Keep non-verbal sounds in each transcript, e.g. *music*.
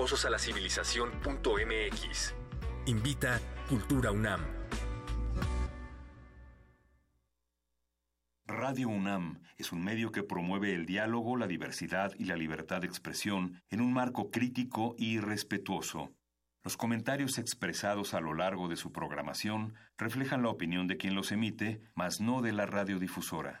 rocosos a la civilización.mx. Invita Cultura UNAM. Radio UNAM es un medio que promueve el diálogo, la diversidad y la libertad de expresión en un marco crítico y respetuoso. Los comentarios expresados a lo largo de su programación reflejan la opinión de quien los emite, mas no de la radiodifusora.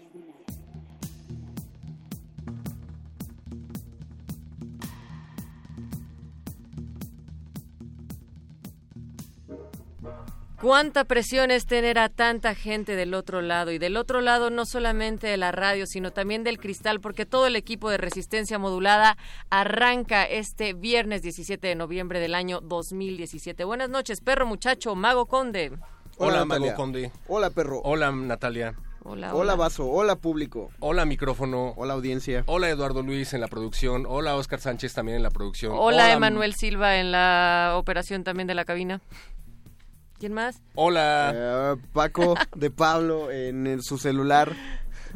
Cuánta presión es tener a tanta gente del otro lado y del otro lado no solamente de la radio, sino también del cristal, porque todo el equipo de resistencia modulada arranca este viernes 17 de noviembre del año 2017. Buenas noches, perro muchacho, mago conde. Hola, Hola, Mago. Conde. Hola, perro. Hola, Natalia. Hola, Hola, vaso. Hola, público. Hola, micrófono. Hola, audiencia. Hola, Eduardo Luis en la producción. Hola, Oscar Sánchez también en la producción. Hola, Emanuel Silva en la operación también de la cabina. ¿Quién más? Hola. Eh, Paco de Pablo en el- su celular.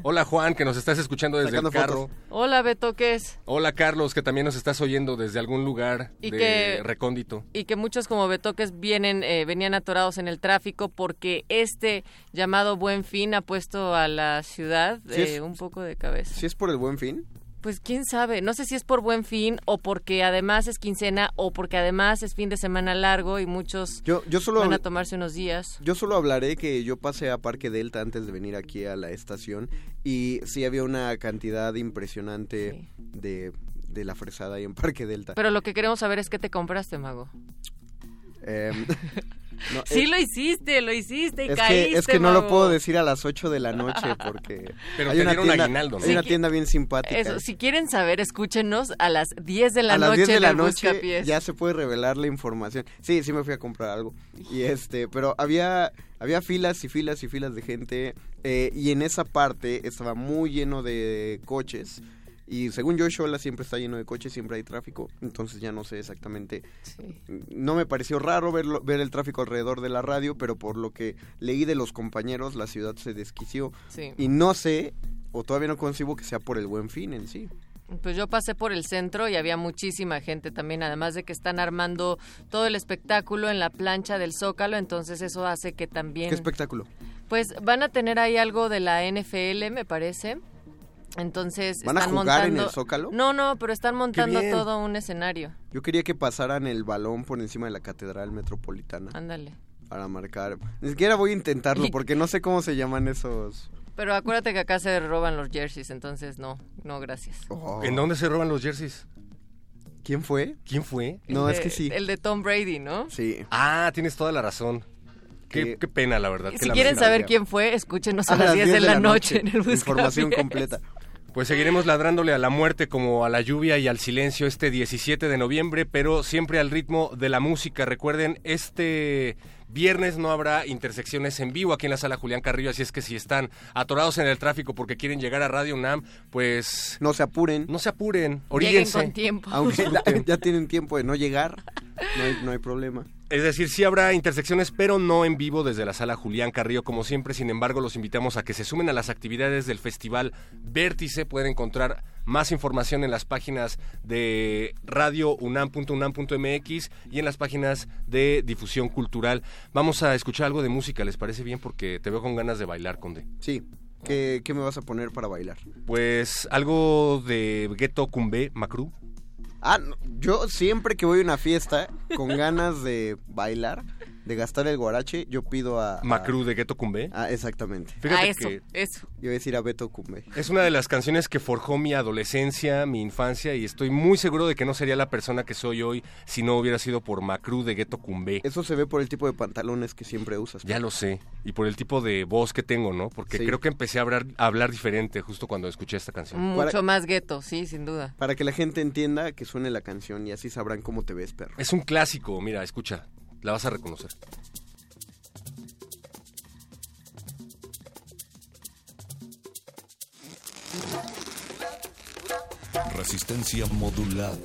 Hola, Juan, que nos estás escuchando desde Sacando el carro. fotos. Hola, Beto, ¿qué es? Hola, Carlos, que también nos estás oyendo desde algún lugar Y de que- recóndito. y que muchos como Betoques vienen eh, venían atorados en el tráfico porque este llamado Buen Fin ha puesto a la ciudad Sí es- eh, un poco de cabeza. Si es por el buen fin. Pues quién sabe, no sé si es por Buen Fin o porque además es quincena o porque además es fin de semana largo y muchos Yo, yo solo van a tomarse unos días. Yo solo hablaré que yo pasé a Parque Delta antes de venir aquí a la estación y sí había una cantidad impresionante de, de la fresada ahí en Parque Delta. Pero lo que queremos saber es qué te compraste, mago. Em, *laughs* no, Sí lo hiciste, lo hiciste y es caíste, que, es que no lo puedo decir a las 8 de la noche *laughs* porque Pero hay una tienda, aguinaldo, ¿no? hay una tienda bien simpática. Eso, si quieren saber, escúchenos a las 10 de la a las noche 10 de la noche Buscapiés. ya se puede revelar la información. Sí, sí me fui a comprar algo. Y este, pero había había filas y filas y filas de gente eh, y en esa parte estaba muy lleno de coches. Y según yo, Xola siempre está lleno de coches, siempre hay tráfico. Entonces ya no sé exactamente. Sí. No me pareció raro verlo, ver el tráfico alrededor de la radio, pero por lo que leí de los compañeros, la ciudad se desquició. Sí. Y no sé, o todavía no concibo que sea por el buen fin en sí. Pues yo pasé por el centro y había muchísima gente también, además de que están armando todo el espectáculo en la plancha del Zócalo, entonces eso hace que también... ¿Qué espectáculo? Pues van a tener ahí algo de la NFL, me parece. Entonces ¿Van a jugar en el Zócalo? No, no, pero están montando todo un escenario. Yo quería que pasaran el balón por encima de la catedral metropolitana Ándale. para marcar. Ni siquiera voy a intentarlo porque no sé cómo se llaman esos. Pero acuérdate que acá se roban los jerseys, entonces no, no, gracias. Oh. ¿En dónde se roban los jerseys? ¿Quién fue? ¿Quién fue? No, es que sí. El de Tom Brady, ¿no? Sí. Ah, tienes toda la razón. Qué, pena, la verdad. Si quieren saber quién fue, escúchenos a, las 10 de la, noche, en el Información Buscapiés. completa. Pues seguiremos ladrándole a la muerte como a la lluvia y al silencio este 17 de noviembre, pero siempre al ritmo de la música. Recuerden, este viernes no habrá intersecciones en vivo aquí en la sala Julián Carrillo, así es que si están atorados en el tráfico porque quieren llegar a Radio UNAM, pues No se apuren. no se apuren, Lleguen oríguense. con tiempo. Aunque *laughs* ya tienen tiempo de no llegar, no hay, no hay problema. Es decir, sí habrá intersecciones, pero no en vivo desde la sala Julián Carrillo, como siempre. Sin embargo, los invitamos a que se sumen a las actividades del Festival Vértice. Pueden encontrar más información en las páginas de radiounam.unam.mx y en las páginas de difusión cultural. Vamos a escuchar algo de música, ¿les parece bien? Porque te veo con ganas de bailar, Conde. Sí. ¿Qué, qué me vas a poner para bailar? Pues algo de Ghetto Cumbé, Macru. Ah, no, yo siempre que voy a una fiesta con ganas de bailar, de gastar el guarache, yo pido a... a- Macru de Ghetto Cumbé. Ah, exactamente. Fíjate a eso, que eso. Yo iba a decir a Beto Cumbe. es una de las canciones que forjó mi adolescencia, mi infancia, y estoy muy seguro de que no sería la persona que soy hoy si no hubiera sido por Macru de Ghetto Cumbé. Eso se ve por el tipo de pantalones que siempre usas. Ya lo sé. Y por el tipo de voz que tengo, ¿no? Porque Sí. creo que empecé a hablar, a hablar diferente justo cuando escuché esta canción. Mucho Para- más gueto, sí, sin duda. Para que la gente entienda que suene la canción y así sabrán cómo te ves, perro. Es un clásico, mira, escucha. La vas a reconocer. Resistencia modulada.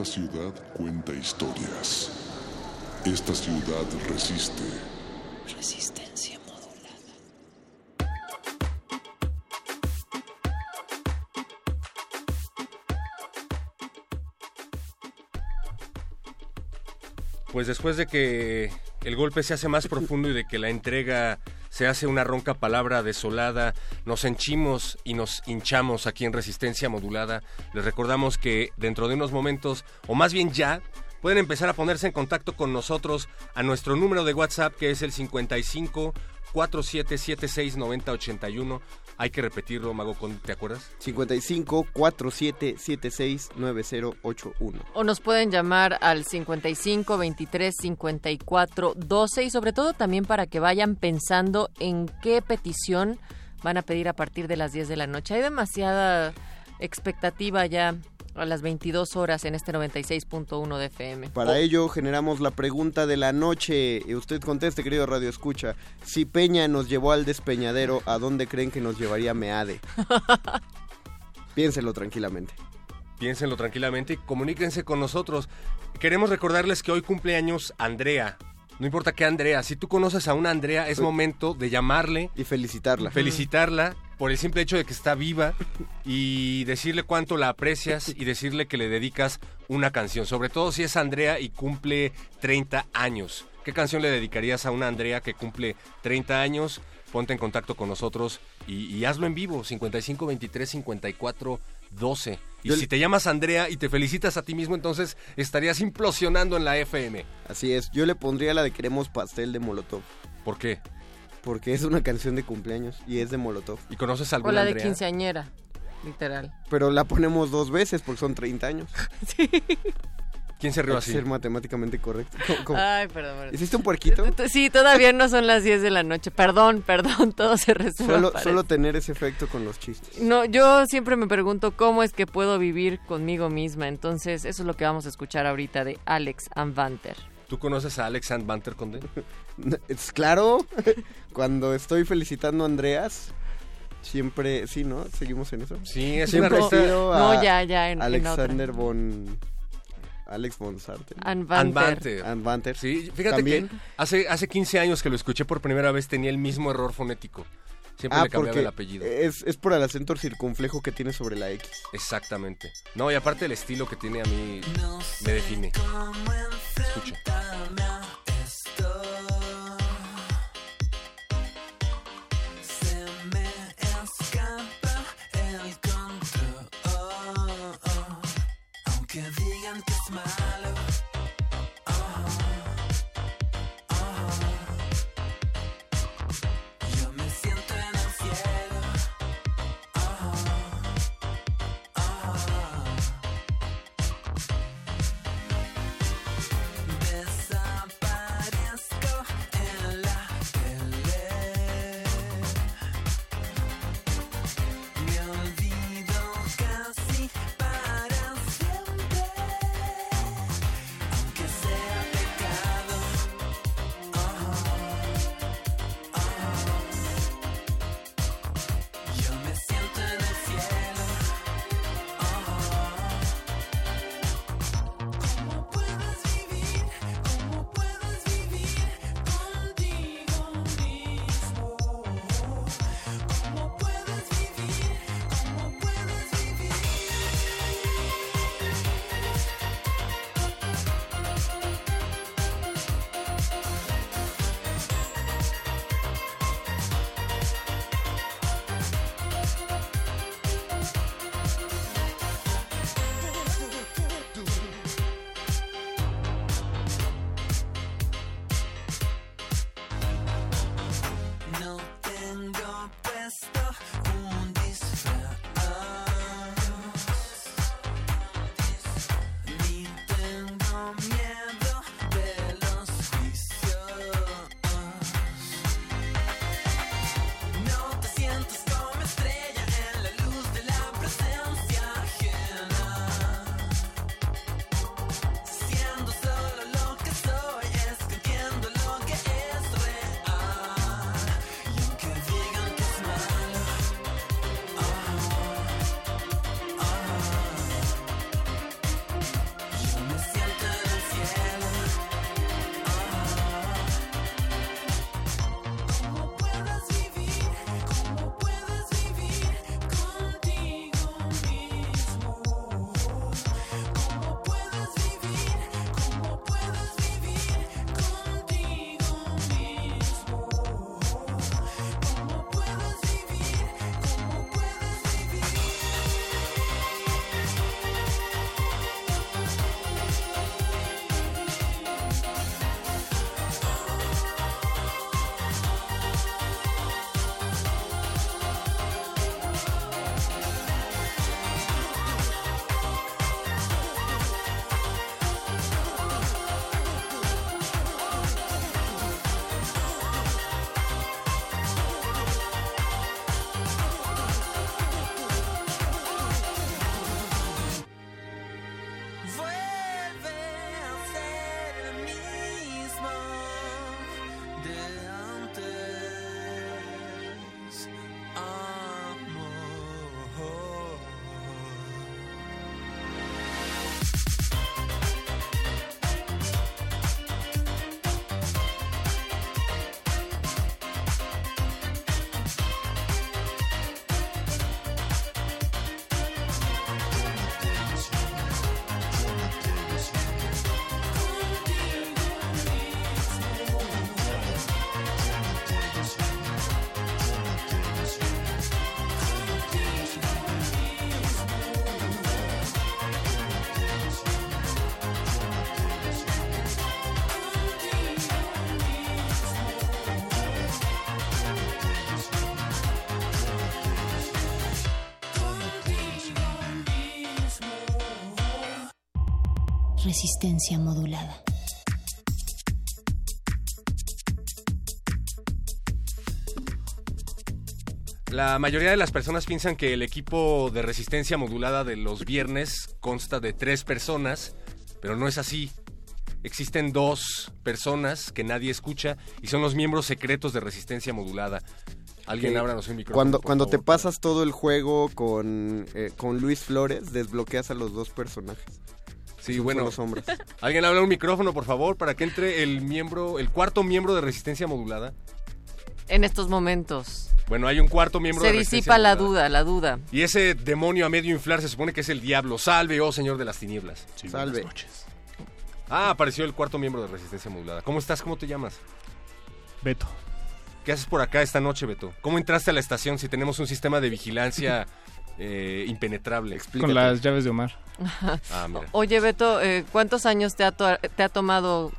Esta ciudad cuenta historias. Esta ciudad resiste. Resistencia modulada. Pues después de que el golpe se hace más profundo y de que la entrega se hace una ronca palabra desolada, nos henchimos y nos hinchamos aquí en Resistencia Modulada. Les recordamos que dentro de unos momentos, o más bien ya, pueden empezar a ponerse en contacto con nosotros a nuestro número de WhatsApp que es el 55 4776 9081. Hay que repetirlo, Mago, Con- ¿te acuerdas? 55 47 76 9081. O nos pueden llamar al 55 23 54 12 y sobre todo también para que vayan pensando en qué petición van a pedir a partir de las 10 de la noche. Hay demasiada expectativa ya a las 22 horas en este 96.1 de FM. Para ello generamos la pregunta de la noche. Y usted conteste, querido Radio Escucha. Si Peña nos llevó al despeñadero, ¿a dónde creen que nos llevaría Meade? *laughs* Piénselo tranquilamente. Piénsenlo tranquilamente y comuníquense con nosotros. Queremos recordarles que hoy cumple años Andrea. No importa qué Andrea, si tú conoces a una Andrea, es momento de llamarle, Y felicitarla. felicitarla por el simple hecho de que está viva y decirle cuánto la aprecias y decirle que le dedicas una canción. Sobre todo si es Andrea y cumple 30 años. ¿Qué canción le dedicarías a una Andrea que cumple 30 años? Ponte en contacto con nosotros y, y hazlo en vivo, 55 23 54 12. Y Yo si te llamas Andrea y te felicitas a ti mismo, entonces estarías implosionando en la FM. Así es. Yo le pondría la de Queremos Pastel de Molotov. ¿Por qué? Porque es una canción de cumpleaños y es de Molotov. ¿Y conoces O alguna la de Andrea? quinceañera, literal. Pero la ponemos dos veces porque son 30 años. *laughs* ¿Quién se rió así? ser matemáticamente correcto. *laughs* ¿Cómo- cómo? Ay, perdón. perdón. ¿Hiciste un puerquito? Sí, todavía no son las 10 de la noche. Perdón, perdón, *laughs* todo se resume. Solo, tener ese efecto con los chistes. No, yo siempre me pregunto cómo es que puedo vivir conmigo misma. Entonces, eso es lo que vamos a escuchar ahorita de Alex Anvanter. ¿Tú conoces a Alex and Banter Conde? Es claro, *laughs* cuando estoy felicitando a Andreas, siempre, sí, ¿no? Seguimos en eso. Sí, es una Siempre a No, ya, ya, en, en Alexander otra. von... Alex von Sarten. Anvanter. Anvanter. Sí, fíjate También. que hace, hace 15 años que lo escuché por primera vez tenía el mismo error fonético. Siempre Ah, le cambiaba el apellido. es, es por el acento circunflejo que tiene sobre la X. Exactamente. No, y aparte el estilo que tiene a mí me define. Escucha. Resistencia modulada. La mayoría de las personas piensan que el equipo de resistencia modulada de los viernes consta de tres personas, pero no es así. Existen dos personas que nadie escucha y son los miembros secretos de resistencia modulada. Alguien Que ábranos un micrófono. Cuando, por cuando te pasas todo el juego con, eh, con Luis Flores, desbloqueas a los dos personajes. Sí, Esos bueno. Son los hombres. *laughs* Alguien habla un micrófono, por favor, para que entre el miembro, el cuarto miembro de resistencia modulada. En estos momentos. Bueno, hay un cuarto miembro Se de resistencia disipa la duda, la duda. Y ese demonio a medio inflar se supone que es el diablo. Salve, oh señor de las tinieblas. Salve. Ah, apareció el cuarto miembro de Resistencia Modulada. ¿Cómo estás? ¿Cómo te llamas? Beto. ¿Qué haces por acá esta noche, Beto? ¿Cómo entraste a la estación si tenemos un sistema de vigilancia *laughs* eh, impenetrable? Con las llaves de Omar. Ah, mira. Oye, Beto, eh, ¿cuántos años te ha, to- te ha tomado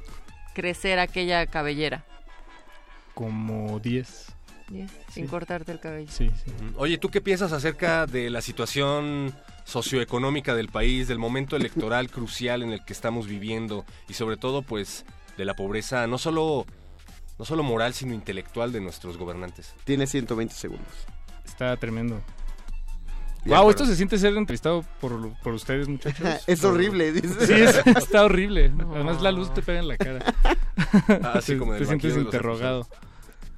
crecer aquella cabellera? Como 10. Diez, Sin Sí. cortarte el cabello. Sí, sí. Oye, ¿tú qué piensas acerca de la situación socioeconómica del país, del momento electoral *laughs* crucial en el que estamos viviendo y sobre todo, pues, de la pobreza, no solo, no solo moral, sino intelectual de nuestros gobernantes? Tiene 120 segundos. Está tremendo. Wow, esto se siente ser entrevistado por, por ustedes, muchachos. *laughs* Es Por- horrible, dice. Sí, es- *laughs* está horrible. Además, la luz te pega en la cara. *laughs* Así Te- como te el sientes interrogado.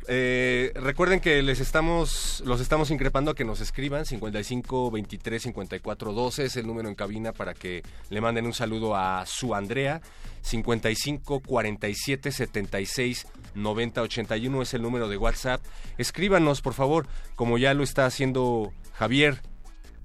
Eh, recuerden que les estamos los estamos increpando a que nos escriban 55 23 54 12 es el número en cabina para que le manden un saludo a su Andrea 55 47 76 90 81 es el número de WhatsApp escríbanos por favor como ya lo está haciendo Javier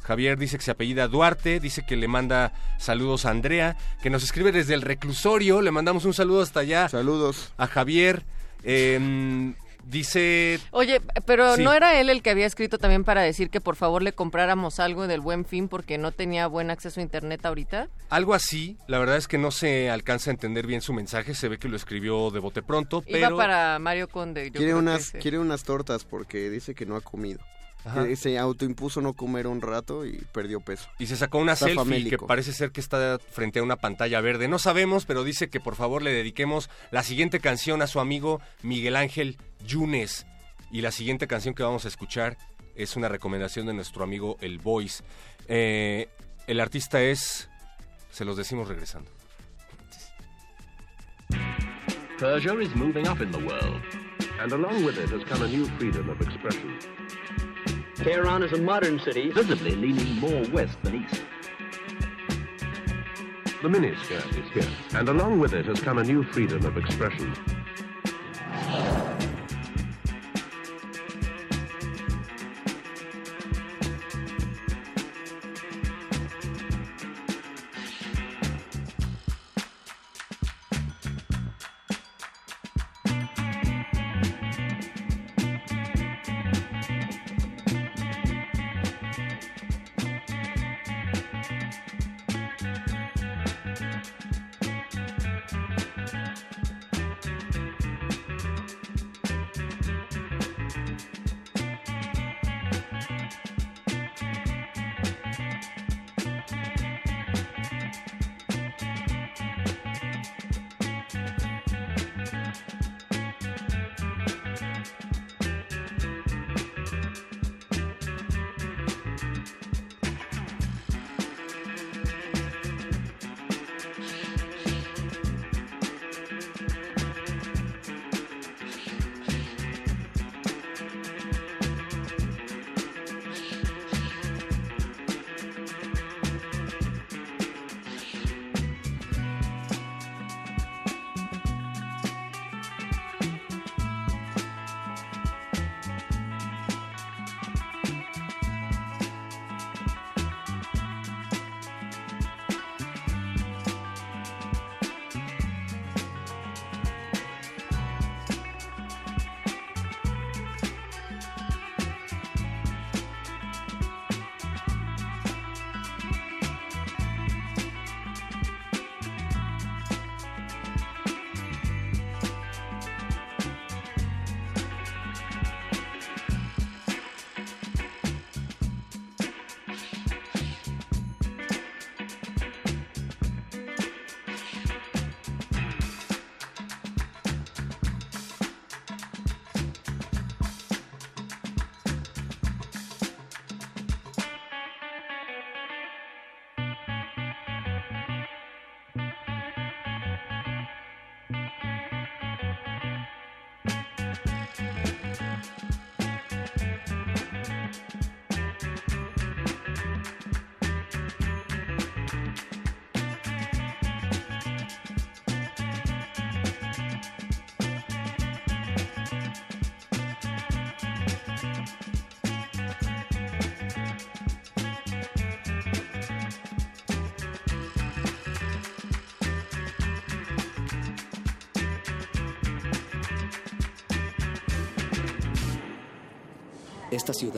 Javier dice que se apellida Duarte, dice que le manda saludos a Andrea, que nos escribe desde el reclusorio, le mandamos un saludo hasta allá. Saludos. A Javier. em, dice Oye, pero Sí. ¿no era él el que había escrito también para decir que por favor le compráramos algo del buen fin porque no tenía buen acceso a internet ahorita? algo así, la verdad es que no se alcanza a entender bien su mensaje, se ve que lo escribió de bote pronto, Iba pero para Mario Conde. yo Quiere creo que unas, ese. quiere unas tortas porque dice que no ha comido. Ajá. Se autoimpuso no comer un rato y perdió peso. y se sacó una Está selfie famélico. que parece ser que está frente a una pantalla verde. No sabemos, pero dice que por favor le dediquemos la siguiente canción a su amigo Miguel Ángel Yunes. Y la siguiente canción que vamos a escuchar es una recomendación de nuestro amigo El Voice. Eh, el artista es... Se los decimos regresando. Persia is moving up in the world, and along with it has come a new freedom of expression. Tehran is a modern city. Visibly leaning more west than east. The miniskirt is here, and along with it has come a new freedom of expression.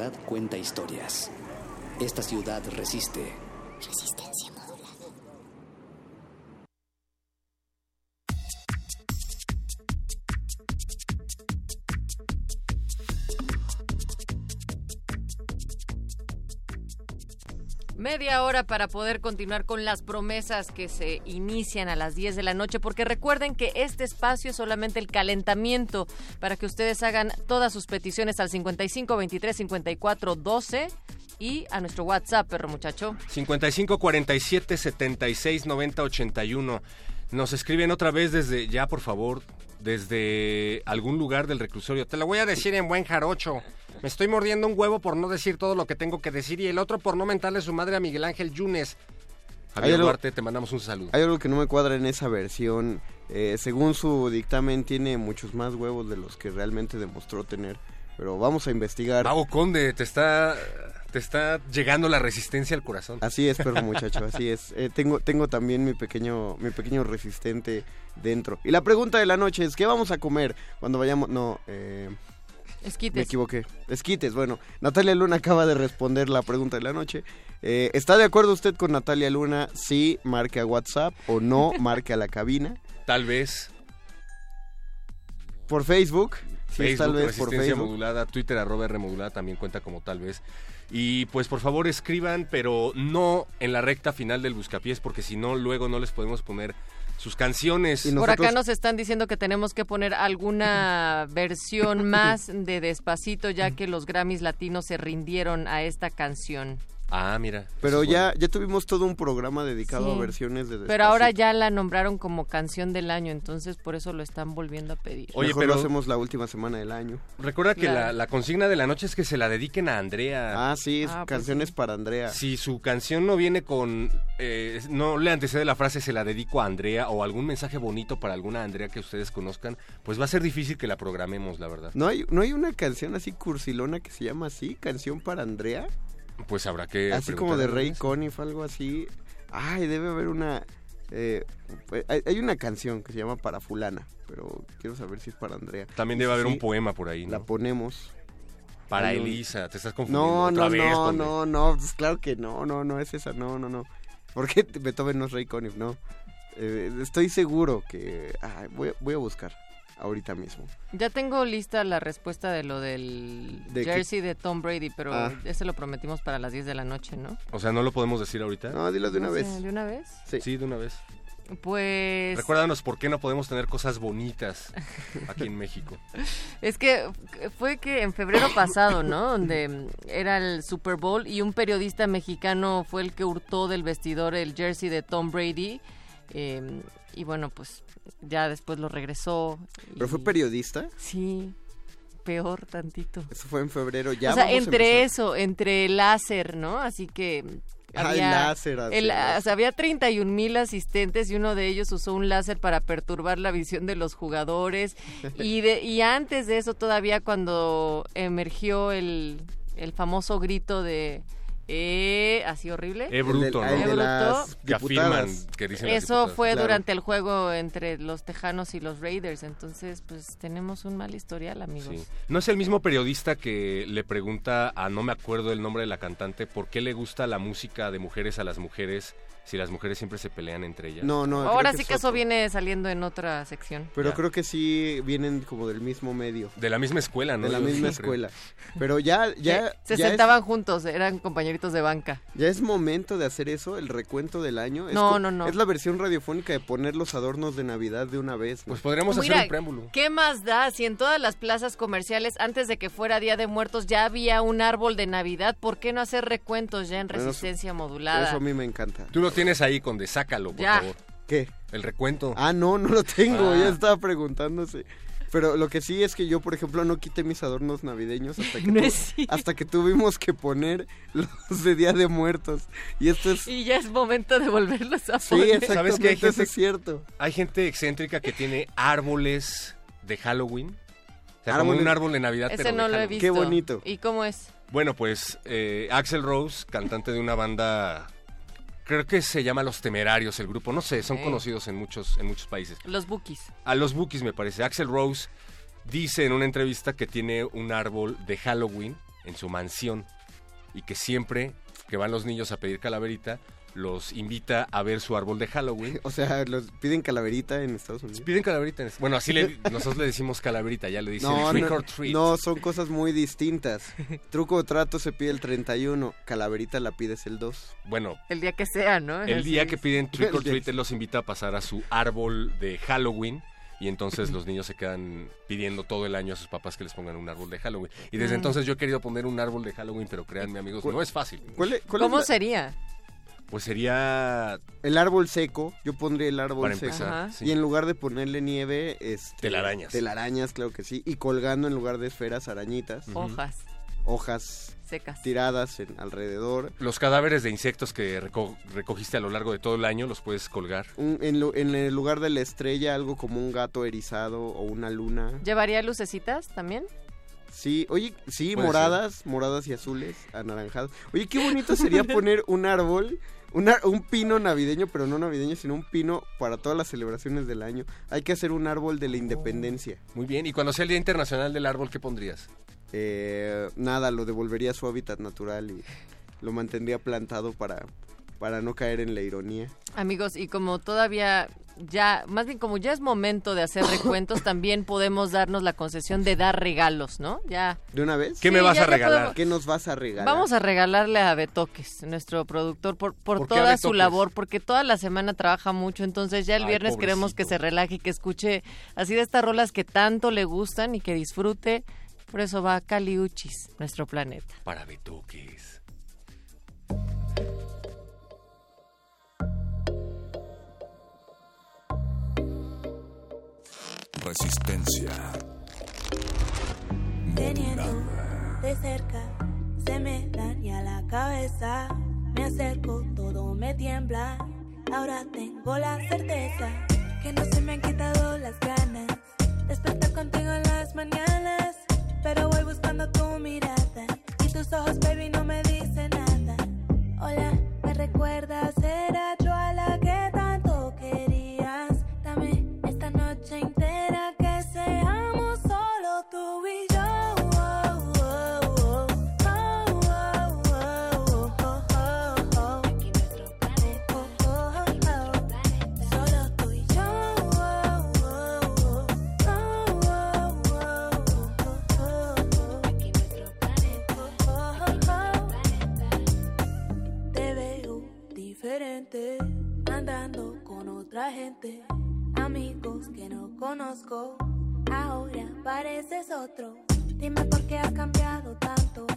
Ciudad cuenta historias. Esta ciudad resiste. Media hora para poder continuar con las promesas que se inician a las 10 de la noche, porque recuerden que este espacio es solamente el calentamiento para que ustedes hagan todas sus peticiones al 55 23 54 12 y a nuestro WhatsApp, perro muchacho. 55 47 76 90 81. Nos escriben otra vez desde, ya por favor, desde algún lugar del reclusorio. Te lo voy a decir en buen jarocho. Me estoy mordiendo un huevo por no decir todo lo que tengo que decir y el otro por no mentarle su madre a Miguel Ángel Yunes. Javier algo- Duarte, te mandamos un saludo. Hay algo que no me cuadra en esa versión. Eh, según su dictamen, tiene muchos más huevos de los que realmente demostró tener. Pero vamos a investigar. Mago Conde, te está, te está llegando la resistencia al corazón. Así es, perro *laughs* muchacho, así es. Eh, tengo, tengo también mi pequeño, mi pequeño resistente dentro. Y la pregunta de la noche es, ¿qué vamos a comer cuando vayamos? No, eh, me Esquites. equivoqué. Esquites, bueno. Natalia Luna acaba de responder la pregunta de la noche. Eh, ¿Está de acuerdo usted con Natalia Luna? Sí, marque a WhatsApp o no, *laughs* marque a la cabina. Tal vez. Por Facebook. Sí, Facebook, tal vez por Resistencia Facebook. Modulada, Twitter, arroba R Modulada también cuenta como tal vez. Y pues por favor escriban, pero no en la recta final del Buscapiés, porque si no, luego no les podemos poner sus canciones. Por acá nos están diciendo que tenemos que poner alguna *laughs* versión *laughs* más de Despacito, ya que los Grammys latinos se rindieron a esta canción. Ah, mira. Pero ya, ya tuvimos todo un programa dedicado Sí. a versiones de Pero ahora Despacito. ya la nombraron como canción del año, entonces por eso lo están volviendo a pedir. Oye, Mejor pero- lo hacemos la última semana del año. Recuerda que Claro. la, la consigna de la noche es que se la dediquen a Andrea. Ah, sí, es pues canciones para Andrea. Si su canción no viene con, eh, no le antecede la frase se la dedico a Andrea o algún mensaje bonito para alguna Andrea que ustedes conozcan, pues va a ser difícil que la programemos, la verdad. ¿No hay, ¿No hay una canción así cursilona que se llama así? ¿Canción para Andrea? Pues habrá que... así como de. Ray Conniff, algo así. Ay, debe haber una... eh, pues, hay, una canción que se llama Para Fulana, pero quiero saber si es para Andrea. También debe haber Sí, un poema por ahí, ¿no? La ponemos. Para Elisa, te estás confundiendo No, otra no, vez, no, no, no, pues claro que no, no, no es esa, no, no, no. ¿Por qué Beethoven no es Ray Conniff? No. Eh, estoy seguro que... voy, voy a buscar ahorita mismo. Ya tengo lista la respuesta de lo del ¿De qué? jersey de Tom Brady, pero Ah. ese lo prometimos para las 10 de la noche, ¿no? O sea, ¿no lo podemos decir ahorita? No, dilo de una No vez. ¿De una vez? Sí. de una vez. Pues Recuérdanos por qué no podemos tener cosas bonitas aquí en México. *laughs* es que fue que en febrero pasado, ¿no? Donde era el Super Bowl y un periodista mexicano fue el que hurtó del vestidor el jersey de Tom Brady. eh, y bueno, pues ya después lo regresó. ¿Pero fue y- periodista? Sí, peor tantito. Eso fue en febrero. Ya o sea, entre eso, entre el láser, ¿no? Así que Ah, había, el láser, así el- o sea, había 31 mil asistentes y uno de ellos usó un láser para perturbar la visión de los jugadores. *laughs* y, de, y antes de eso todavía cuando emergió el, el famoso grito de... Eh, así horrible. Eh, bruto, El ¿no? de- el de Eh, las bruto. Que afirman, diputadas. que dicen las Eso fue Claro. durante el juego entre los Tejanos y los Raiders, entonces pues tenemos un mal historial, amigos. Sí. No es el mismo periodista que le pregunta a no me acuerdo el nombre de la cantante por qué le gusta la música de mujeres a las mujeres si las mujeres siempre se pelean entre ellas. No, no. Ahora sí que eso otro. viene saliendo en otra sección. Pero Ya. creo que sí vienen como del mismo medio. De la misma escuela, ¿no? de la Yo misma escuela. Pero ya, ya, *laughs* se ya, sentaban juntos, eran compañeritos de banca. ya es momento de hacer eso, el recuento del año. Es No, no, no. Es la versión radiofónica de poner los adornos de Navidad de una vez. ¿no? Pues podríamos Mira, hacer un preámbulo. ¿Qué más da si en todas las plazas comerciales, antes de que fuera Día de Muertos, ya había un árbol de Navidad? ¿Por qué no hacer recuentos ya en Bueno, resistencia modulada? Eso a mí me encanta. Tú lo tienes ahí, Conde, sácalo, por Ya. favor. ¿Qué? El recuento. Ah, no, no lo tengo. Ah. Ya estaba preguntándose. Pero lo que sí es que yo, por ejemplo, no quité mis adornos navideños hasta que, *laughs* No tu- es cierto. hasta que tuvimos que poner los de Día de Muertos. Y esto es... Y ya es momento de volverlos a Sí, poner. exactamente, ¿Sabes que hay eso gente- es cierto. Hay gente excéntrica que tiene árboles de Halloween. O sea, como un árbol de Navidad, Ese pero no de lo he visto. Qué bonito. ¿Y cómo es? Bueno, pues eh, Axel Rose, cantante de una banda, creo que se llama Los Temerarios el grupo, no sé, son conocidos en muchos, en muchos países. Los bookies. A los Bookies me parece. Axel Rose dice en una entrevista que tiene un árbol de Halloween en su mansión y que siempre que van los niños a pedir calaverita, los invita a ver su árbol de Halloween. *laughs* O sea, los piden calaverita en Estados Unidos. Piden calaverita. en- Bueno, así le, nosotros le decimos calaverita, ya le dicen No, trick no, or treat. no, son cosas muy distintas. Truco o trato se pide el 31, calaverita la pides el 2. Bueno, El día que sea, ¿no? el día que piden *laughs* trick or El día- treat, él los invita a pasar a su árbol de Halloween. Y entonces los niños se quedan pidiendo todo el año a sus papás que les pongan un árbol de Halloween. Y desde Mm. entonces yo he querido poner un árbol de Halloween, pero créanme amigos, no es fácil. ¿Cuál es- cuál es ¿Cómo la- sería? Pues sería El árbol seco, yo pondría el árbol Para seco. empezar, Ajá. sí. Y en lugar de ponerle nieve, este, Telarañas. Telarañas, claro que sí. Y colgando en lugar de esferas, arañitas. Hojas Hojas secas. tiradas en, alrededor. los cadáveres de insectos que reco- recogiste a lo largo de todo el año, los puedes colgar. Un- en, el lugar de la estrella, algo como un gato erizado o una luna. ¿Llevaría lucecitas también? Sí, oye, sí, moradas, moradas y azules, anaranjadas. Oye, qué bonito sería *laughs* poner un árbol, una- un pino navideño, pero no navideño, sino un pino para todas las celebraciones del año. Hay que hacer un árbol de la independencia. Muy bien. Y cuando sea el Día Internacional del Árbol, ¿qué pondrías? Eh, nada, lo devolvería a su hábitat natural y lo mantendría plantado para, para no caer en la ironía. Amigos, y como todavía ya, más bien como ya es momento de hacer recuentos, también podemos darnos la concesión de dar regalos, ¿no? Ya. ¿De una vez? ¿Qué me vas ya- a regalar? podemos- ¿Qué nos vas a regalar? Vamos a regalarle a Betoques, nuestro productor, por, por, ¿Por qué a toda su labor, porque toda la semana trabaja mucho, entonces ya el Ay, viernes queremos que se relaje y que escuche así de estas rolas que tanto le gustan y que disfrute. Por eso va Caliuchis, nuestro planeta. Para Betoques. Resistencia. Teniendo de cerca, se me daña la cabeza. Me acerco, todo me tiembla. Ahora tengo la certeza que no se me han quitado las ganas. Despertar contigo en las mañanas, pero voy buscando tu mirada. Y tus ojos, baby, no me dicen nada. Hola, ¿me recuerdas? Era otra gente, amigos que no conozco. Ahora pareces otro. Dime por qué has cambiado tanto.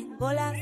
Tengo la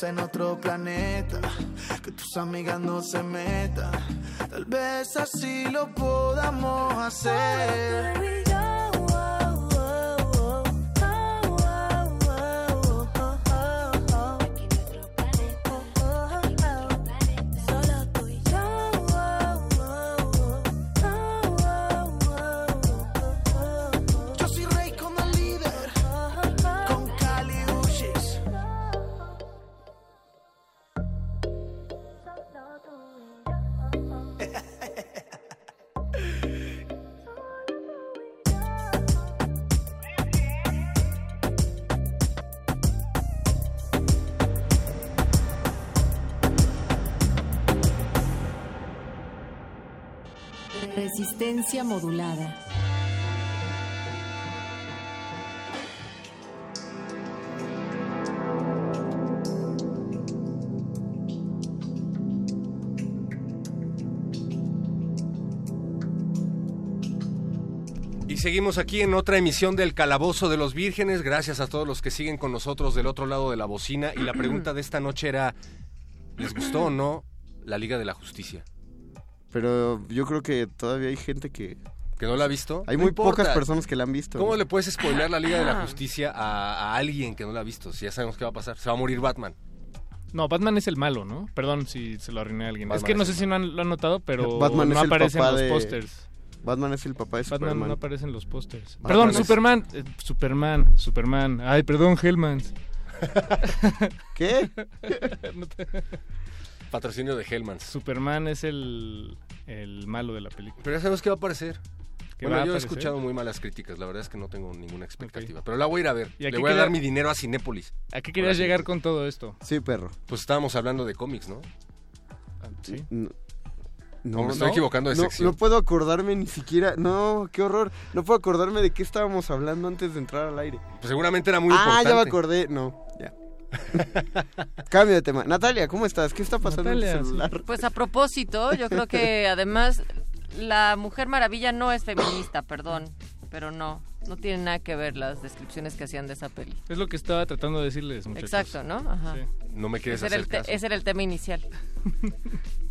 en otro planeta, que tus amigas no se metan. Tal vez así lo podamos hacer. Modulada. Y seguimos aquí en otra emisión del Calabozo de los Vírgenes. Gracias a todos los que siguen con nosotros del otro lado de la bocina. Y la pregunta de esta noche era, ¿les gustó o no la Liga de la Justicia? Pero yo creo que todavía hay gente que... ¿Que no la ha visto? Hay No muy importa. pocas personas que la han visto. ¿Cómo le puedes spoiler la Liga de la Ah. Justicia a, a alguien que no la ha visto? Si ya sabemos qué va a pasar. Se va a morir Batman. No, Batman es el malo, ¿no? Perdón si se lo arruiné a alguien. es Batman que no es sé si no han- lo han notado, pero Batman no es el aparecen papá los de- pósters. Batman es el papá de Batman Superman. no aparece en los pósters. Batman Perdón, es- Superman. eh, Superman, Superman. Ay, perdón, Hellmans. *laughs* ¿Qué? No te- Patrocinio de Hellmans. Superman es el, el malo de la película. Pero ya sabemos que va a aparecer. ¿Que Bueno, yo he escuchado muy malas críticas. La verdad es que no tengo ninguna expectativa. Pero la voy a ir a ver. ¿Y a Le voy a dar mi dinero a Cinépolis. ¿A qué querías llegar con todo esto? Sí, perro. Pues estábamos hablando de cómics, ¿no? Sí. No, ¿O me estoy equivocando de no, sección? No puedo acordarme ni siquiera. No, qué horror. No puedo acordarme de qué estábamos hablando antes de entrar al aire. Pues seguramente era muy ah, importante. ya me acordé. No, ya. *laughs* Cambio de tema. Natalia, ¿cómo estás? ¿Qué está pasando en Natalia, sí. celular? Pues a propósito, yo creo que *laughs* además la Mujer Maravilla no es feminista, perdón, pero no, no tiene nada que ver las descripciones que hacían de esa peli. Es lo que estaba tratando de decirles, muchachos. Exacto, ¿no? Ajá. Sí. No me quieres Ese era, hacer el te- caso. ese era el tema inicial. *laughs*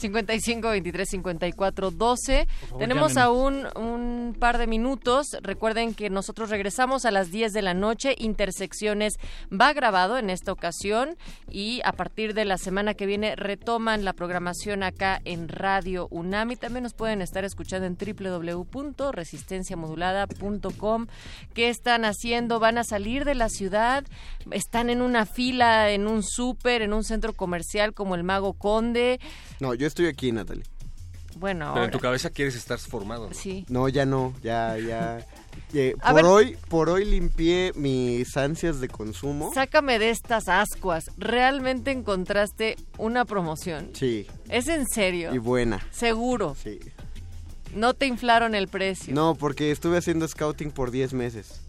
55 23 54 12. favor, Tenemos llámenos. aún un par de minutos. Recuerden que nosotros regresamos a las 10 de la noche. Intersecciones va grabado en esta ocasión y a partir de la semana que viene retoman la programación acá en Radio UNAM y también nos pueden estar escuchando en www.resistenciamodulada.com. ¿Qué están haciendo? ¿Van a salir de la ciudad? ¿Están en una fila, en un súper, en un centro comercial como el Mago Conde? No, yo estoy aquí, Natalia. Bueno, Pero en tu cabeza quieres estar formado. ¿no? sí. No, ya no, ya, ya. *laughs* Eh, por ver. hoy, por hoy limpié mis ansias de consumo. Sácame de estas ascuas. ¿Realmente encontraste una promoción? Sí, ¿Es en serio? y buena. Seguro. Sí. No te inflaron el precio. No, porque estuve haciendo scouting por 10 meses.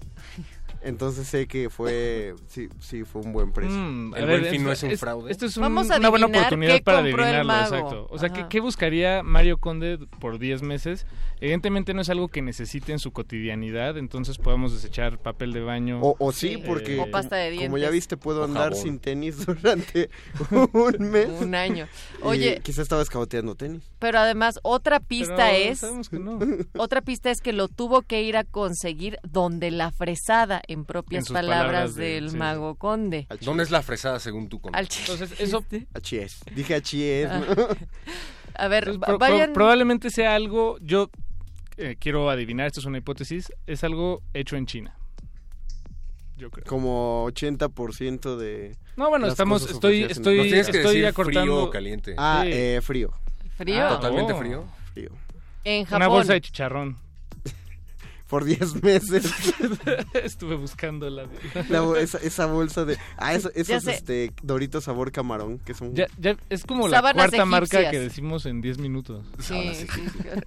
Entonces sé que fue, sí, sí, fue un buen precio. Mm, El ver, buen fin no es un es- fraude. Esto es un- Vamos a una buena oportunidad para adivinarlo, exacto. O sea, ¿qué, qué buscaría Mario Conde por 10 meses? Evidentemente no es algo que necesite en su cotidianidad, entonces podemos desechar papel de baño. O, o sí, eh, porque O pasta de como ya dientes. viste, puedo andar jabón. sin tenis *laughs* durante un mes. Un año. Y Oye, quizá estaba escaboteando tenis. pero además otra pista Pero es sabemos que no. *laughs* otra pista es que lo tuvo que ir a conseguir donde la fresada en propias En sus palabras, palabras de- del sí. mago conde. ¿Dónde es la fresada según tú? Conde? Entonces, eso Achies. Dije achies, Ah. ¿no? *laughs* A ver, Entonces, va- pro- pro- vayan probablemente sea algo, yo eh, quiero adivinar, esto es una hipótesis, es algo hecho en China. Yo creo. Como 80% de... No, bueno, las estamos, cosas estoy, estoy, Nos tienes que estoy decir acortando. frío o caliente. Ah, Sí. eh, frío. frío Ah, Totalmente oh. frío. Frío. en Japón. Una bolsa de chicharrón. Por 10 meses. *laughs* Estuve buscando la. Esa, esa bolsa de... Ah, eso- *laughs* esos este, Doritos sabor camarón, que son... Ya, ya es como la Sábanas cuarta marca que decimos en 10 minutos. Sí, sí.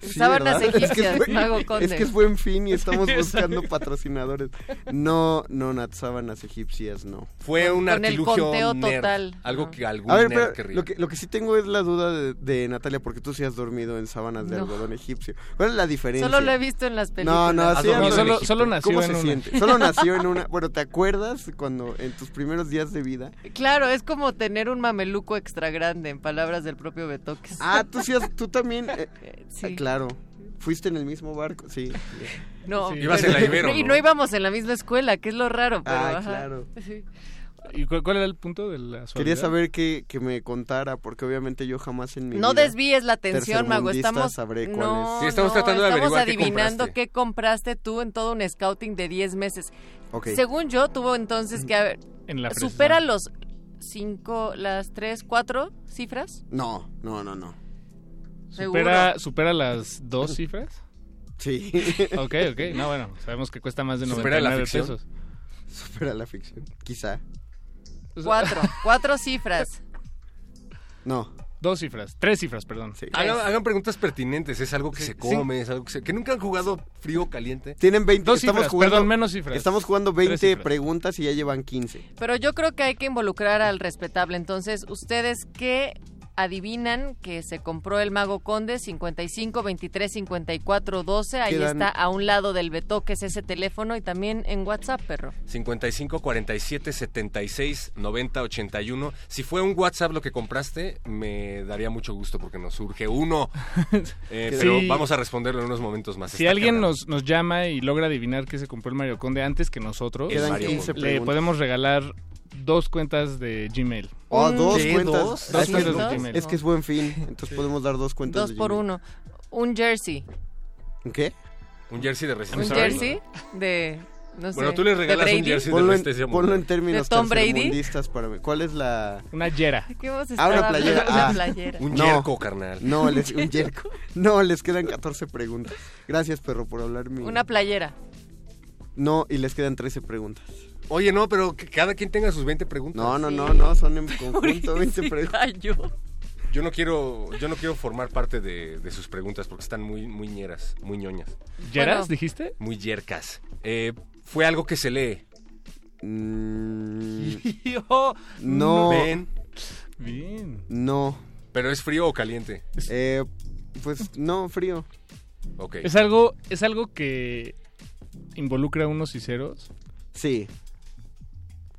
Sí, *laughs* Sábanas ¿verdad? Es que es egipcias, buen-. Es que es buen fin y estamos buscando patrocinadores. No, no, Nat, sábanas egipcias, no. Fue un Con el artilugio conteo nerd, total. Algo que algún A ver, nerd pero lo que, lo que sí tengo es la duda de, de Natalia, porque tú sí has dormido en sábanas de No. algodón egipcio. ¿Cuál es la diferencia? Solo lo he visto en las No, películas. no, ¿Has no, solo, solo nació ¿Cómo en se una. siente? Solo nació en una... Bueno, ¿te acuerdas cuando en tus primeros días de vida? Claro, es como tener un mameluco extra grande, en palabras del propio Betoques. Ah, tú sí tú también... eh, *laughs* sí. ah, claro. ¿Fuiste en el mismo barco? Sí. No, Sí. Ibas pero- en la Ibero, *laughs* Y ¿no? no íbamos en la misma escuela, que es lo raro, pero Ah, ajá. claro. Sí. ¿Y cuál, cuál era el punto de la Quería suavidad? saber que, que me contara, porque obviamente yo jamás en mi No vida... desvíes la atención, Mago. Estamos, sabré cuál no, es. Sí, estamos no, tratando de estamos averiguar qué adivinando compraste. qué compraste tú en todo un scouting de 10 meses. Ok. Según yo, tuvo entonces que haber... En la. ¿Supera los cinco, las tres, cuatro cifras? No, no, no, no. ¿Supera, ¿Supera las dos cifras? Sí. *laughs* Ok, ok. No, bueno, sabemos que cuesta más de ¿Supera la 99 ficción? pesos. Supera la ficción. Quizá. Cuatro, *laughs* cuatro cifras. No. Dos cifras, tres cifras, perdón. Sí. Hagan, hagan preguntas pertinentes, es algo que se come, es algo que se... Que nunca han jugado frío o caliente. Tienen 20. Dos estamos cifras, jugando, perdón, menos cifras. Estamos jugando Tres 20 cifras. preguntas y ya llevan 15. Pero yo creo que hay que involucrar al respetable. Entonces, ¿ustedes qué adivinan que se compró el Mago Conde? 55 23 54 12. Ahí Quedan- está a un lado del Beto, que es ese teléfono, y también en WhatsApp, perro. 55 47 76 90 81. Si fue un WhatsApp lo que compraste, me daría mucho gusto porque nos surge uno. *laughs* Eh, Sí. Pero vamos a responderlo en unos momentos más. Si Está alguien nos, nos llama y logra adivinar que se compró el Mario Conde antes que nosotros, El Quedan Mario 15 Conde. le podemos regalar dos cuentas de Gmail. Oh, Un- dos ¿Qué? cuentas. ¿Dos? Ah, cuentas que, de Gmail. es que es buen fin. Entonces podemos dar dos cuentas Dos de por Gmail. uno. Un jersey. ¿qué? Un jersey de Un resistencia. jersey de. No sé, Bueno, tú le de regalas un jersey de Ponlo en, ponlo en términos ¿De Tom Brady? para mí. ¿Cuál es la...? Una yera. ¿De qué hemos Ah, una hablando? playera. Una Ah. playera. Un No. yerco, carnal. No, *laughs* les, un yerco. No, les quedan 14 preguntas. Gracias, perro, por hablar mi... Una playera. No, y les quedan 13 preguntas. Oye, no, pero que cada quien tenga sus 20 preguntas. No, no, Sí. no, no, son en *laughs* conjunto 20 Sí, preguntas. *laughs* Yo no quiero, yo no quiero formar parte de, de sus preguntas porque están muy, muy ñeras, muy ñoñas, ¿Yeras, Bueno. dijiste? muy yercas. Eh, fue algo que se lee. Mm, *laughs* no, Ven, Bien. no. pero es frío o caliente. Eh, pues no, frío. Ok. ¿Es algo, ¿Es algo que involucra unos y ceros? Sí.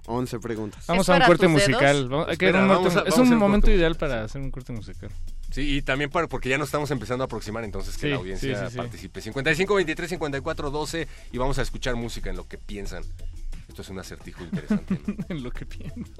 11 preguntas. Vamos ¿Es a un corte musical. Vamos- Espera, un a- es vamos un momento ideal musical. para hacer un corte musical. Sí, y también para, porque ya nos estamos empezando a aproximar, entonces que Sí, la audiencia sí, sí, sí. participe. 55, 23, 54, 12 y vamos a escuchar música en lo que piensan. Esto es un acertijo interesante. ¿no? *laughs* en lo que pienso.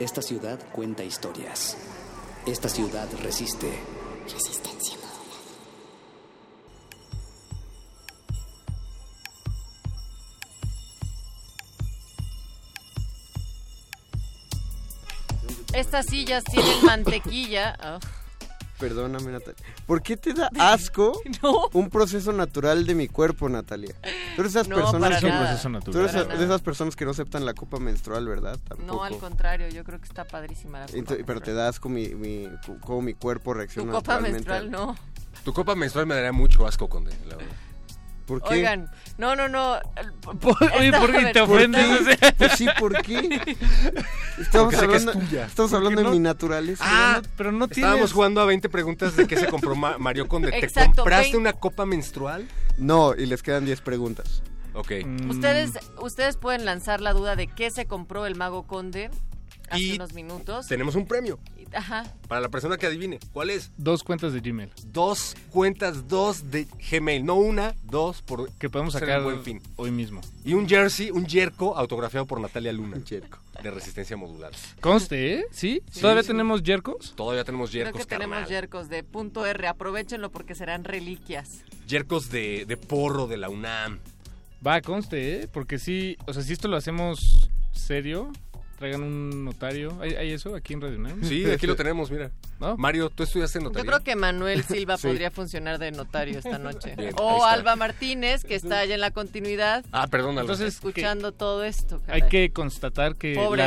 Esta ciudad cuenta historias. Esta ciudad resiste. Resistencia. Estas sillas tienen mantequilla. Ah. Perdóname, Natalia. ¿Por qué te da asco *laughs* un proceso natural de mi cuerpo, Natalia? Tú eres esas No, personas que nada. Proceso natural. Tú eres de esas personas que no aceptan la copa menstrual, ¿verdad? Tampoco. No, al contrario, yo creo que está padrísima la copa Ento- pero te da asco mi, mi, cómo mi cuerpo Tu reacciona copa naturalmente. menstrual no. Tu copa menstrual me daría mucho asco, Conde, la verdad. ¿Por qué? Oigan, no, no, no. *laughs* Oye, ¿por qué te ofendes? ¿Por qué? Pues sí, ¿por qué? *laughs* Estamos Porque sé que es hablando, tuya. estamos Porque hablando no- de mi naturaleza. Ah, pero no Estábamos tienes... jugando a 20 preguntas de qué se compró Ma- Mario Conde. ¿Te Exacto, compraste una copa menstrual? No, y les quedan 10 preguntas. Ok. Mm, Ustedes, ustedes pueden lanzar la duda de qué se compró el mago conde hace Y unos minutos. Tenemos un premio Ajá. para la persona que adivine. ¿Cuál es? Dos cuentas de Gmail. Dos cuentas, dos de Gmail. No una, dos por Que podemos sacar buen fin. hoy mismo. Y un jersey, un yerco autografiado por Natalia Luna. Un yerco. De resistencia modular. Conste, ¿eh? ¿Sí? Sí, ¿Todavía sí. tenemos yercos? Todavía tenemos Creo yercos, que tenemos yercos de punto R. Aprovechenlo porque serán reliquias. Yercos de, de porro de la UNAM. Va, conste, ¿eh? Porque sí, o sea, si esto lo hacemos serio, traigan un notario. ¿Hay, hay eso aquí en Radio UNAM? Sí, *laughs* aquí lo tenemos, mira. ¿No? Mario, ¿tú estudiaste Yo notaría? creo que Manuel *laughs* Silva Sí. podría funcionar de notario esta noche. Bien, o. Alba Martínez, que está allá en la continuidad, Ah, perdón, Alba. Entonces, escuchando todo esto. hay que constatar que Pobre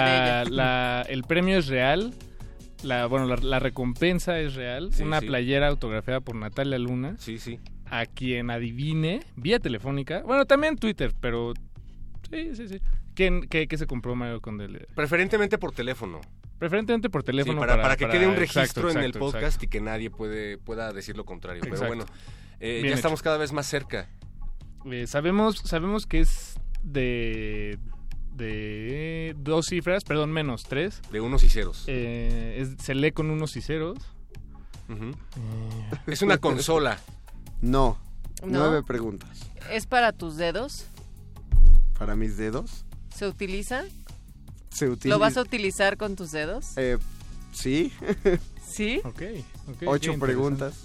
la- *laughs* el premio es real. La, bueno, la, la recompensa es real. Sí, Una sí. playera autografiada por Natalia Luna. Sí, sí. A quien adivine, vía telefónica. Bueno, también Twitter, pero... Sí, sí, sí. ¿Quién, qué, qué se compró Mario Condele? Preferentemente por teléfono. Preferentemente por Sí, teléfono. para, para que para- quede un exacto, registro en el podcast exacto. y que nadie puede, pueda decir lo contrario. Pero bueno, eh, ya hecho. estamos cada vez más cerca. Eh, sabemos, sabemos que es de, de dos cifras, perdón, menos tres. De unos y ceros. Eh, es- se lee con unos y ceros. Es una *laughs* consola. No. No. Nueve preguntas. ¿Es para tus dedos? Para mis dedos. ¿Se utiliza? Se utiliza. ¿Lo vas a utilizar con tus dedos? Eh, sí. *laughs* ¿Sí? Ok, ok. Ocho preguntas.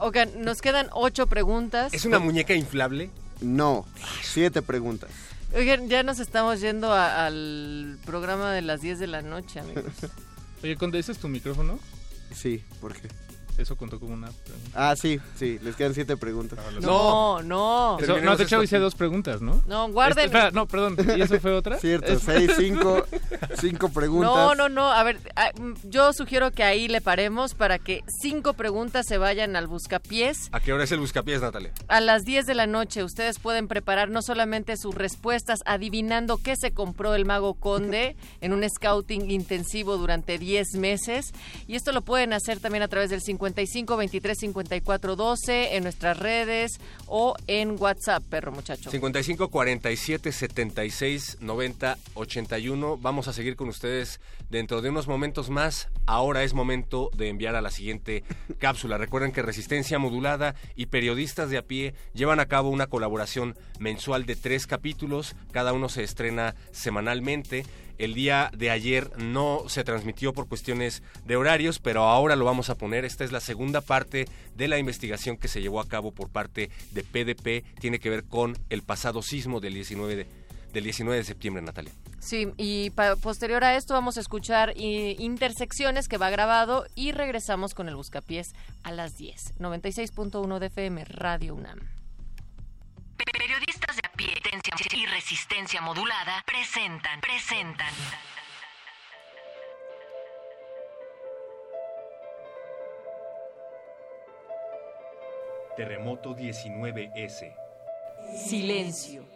Oigan, nos quedan ocho preguntas. ¿Es una muñeca inflable? No. Siete preguntas. Oigan, ya nos estamos yendo a- al programa de las 10 de la noche, amigos. *laughs* Oye, Conde, ¿ese es tu micrófono? Sí, ¿por qué? Eso contó como una pregunta. Ah, sí, sí. Les quedan siete preguntas. No, no. Eso- no, de hecho esto hice dos preguntas, ¿no? No, guarden. Este, no, perdón. ¿Y eso fue otra? *laughs* Cierto, Es- seis, cinco, cinco preguntas. No, no, no. A ver, ah, yo sugiero que ahí le paremos para que cinco preguntas se vayan al buscapiés. ¿A qué hora es el buscapiés, Natalia? A las 10 de la noche ustedes pueden preparar no solamente sus respuestas adivinando qué se compró el mago conde en un scouting intensivo durante 10 meses y esto lo pueden hacer también a través del 55 23 54 12 en nuestras redes o en WhatsApp, perro muchacho. 55 47 76 90 81. Vamos a seguir con ustedes dentro de unos momentos más. Ahora es momento de enviar a la siguiente *laughs* cápsula. Recuerden que Resistencia Modulada y periodistas de a pie llevan a cabo una colaboración mensual de tres capítulos. Cada uno se estrena semanalmente. El día de ayer no se transmitió por cuestiones de horarios, pero ahora lo vamos a poner. Esta es la segunda parte de la investigación que se llevó a cabo por parte de PDP. Tiene que ver con el pasado sismo del 19 de, del 19 de septiembre, Natalia. Sí, y posterior a esto vamos a escuchar i- Intersecciones que va grabado y regresamos con el Buscapiés a las 10. 96.1 de FM, Radio UNAM. De a pie y resistencia modulada presentan, presentan. Terremoto 19S. Silencio.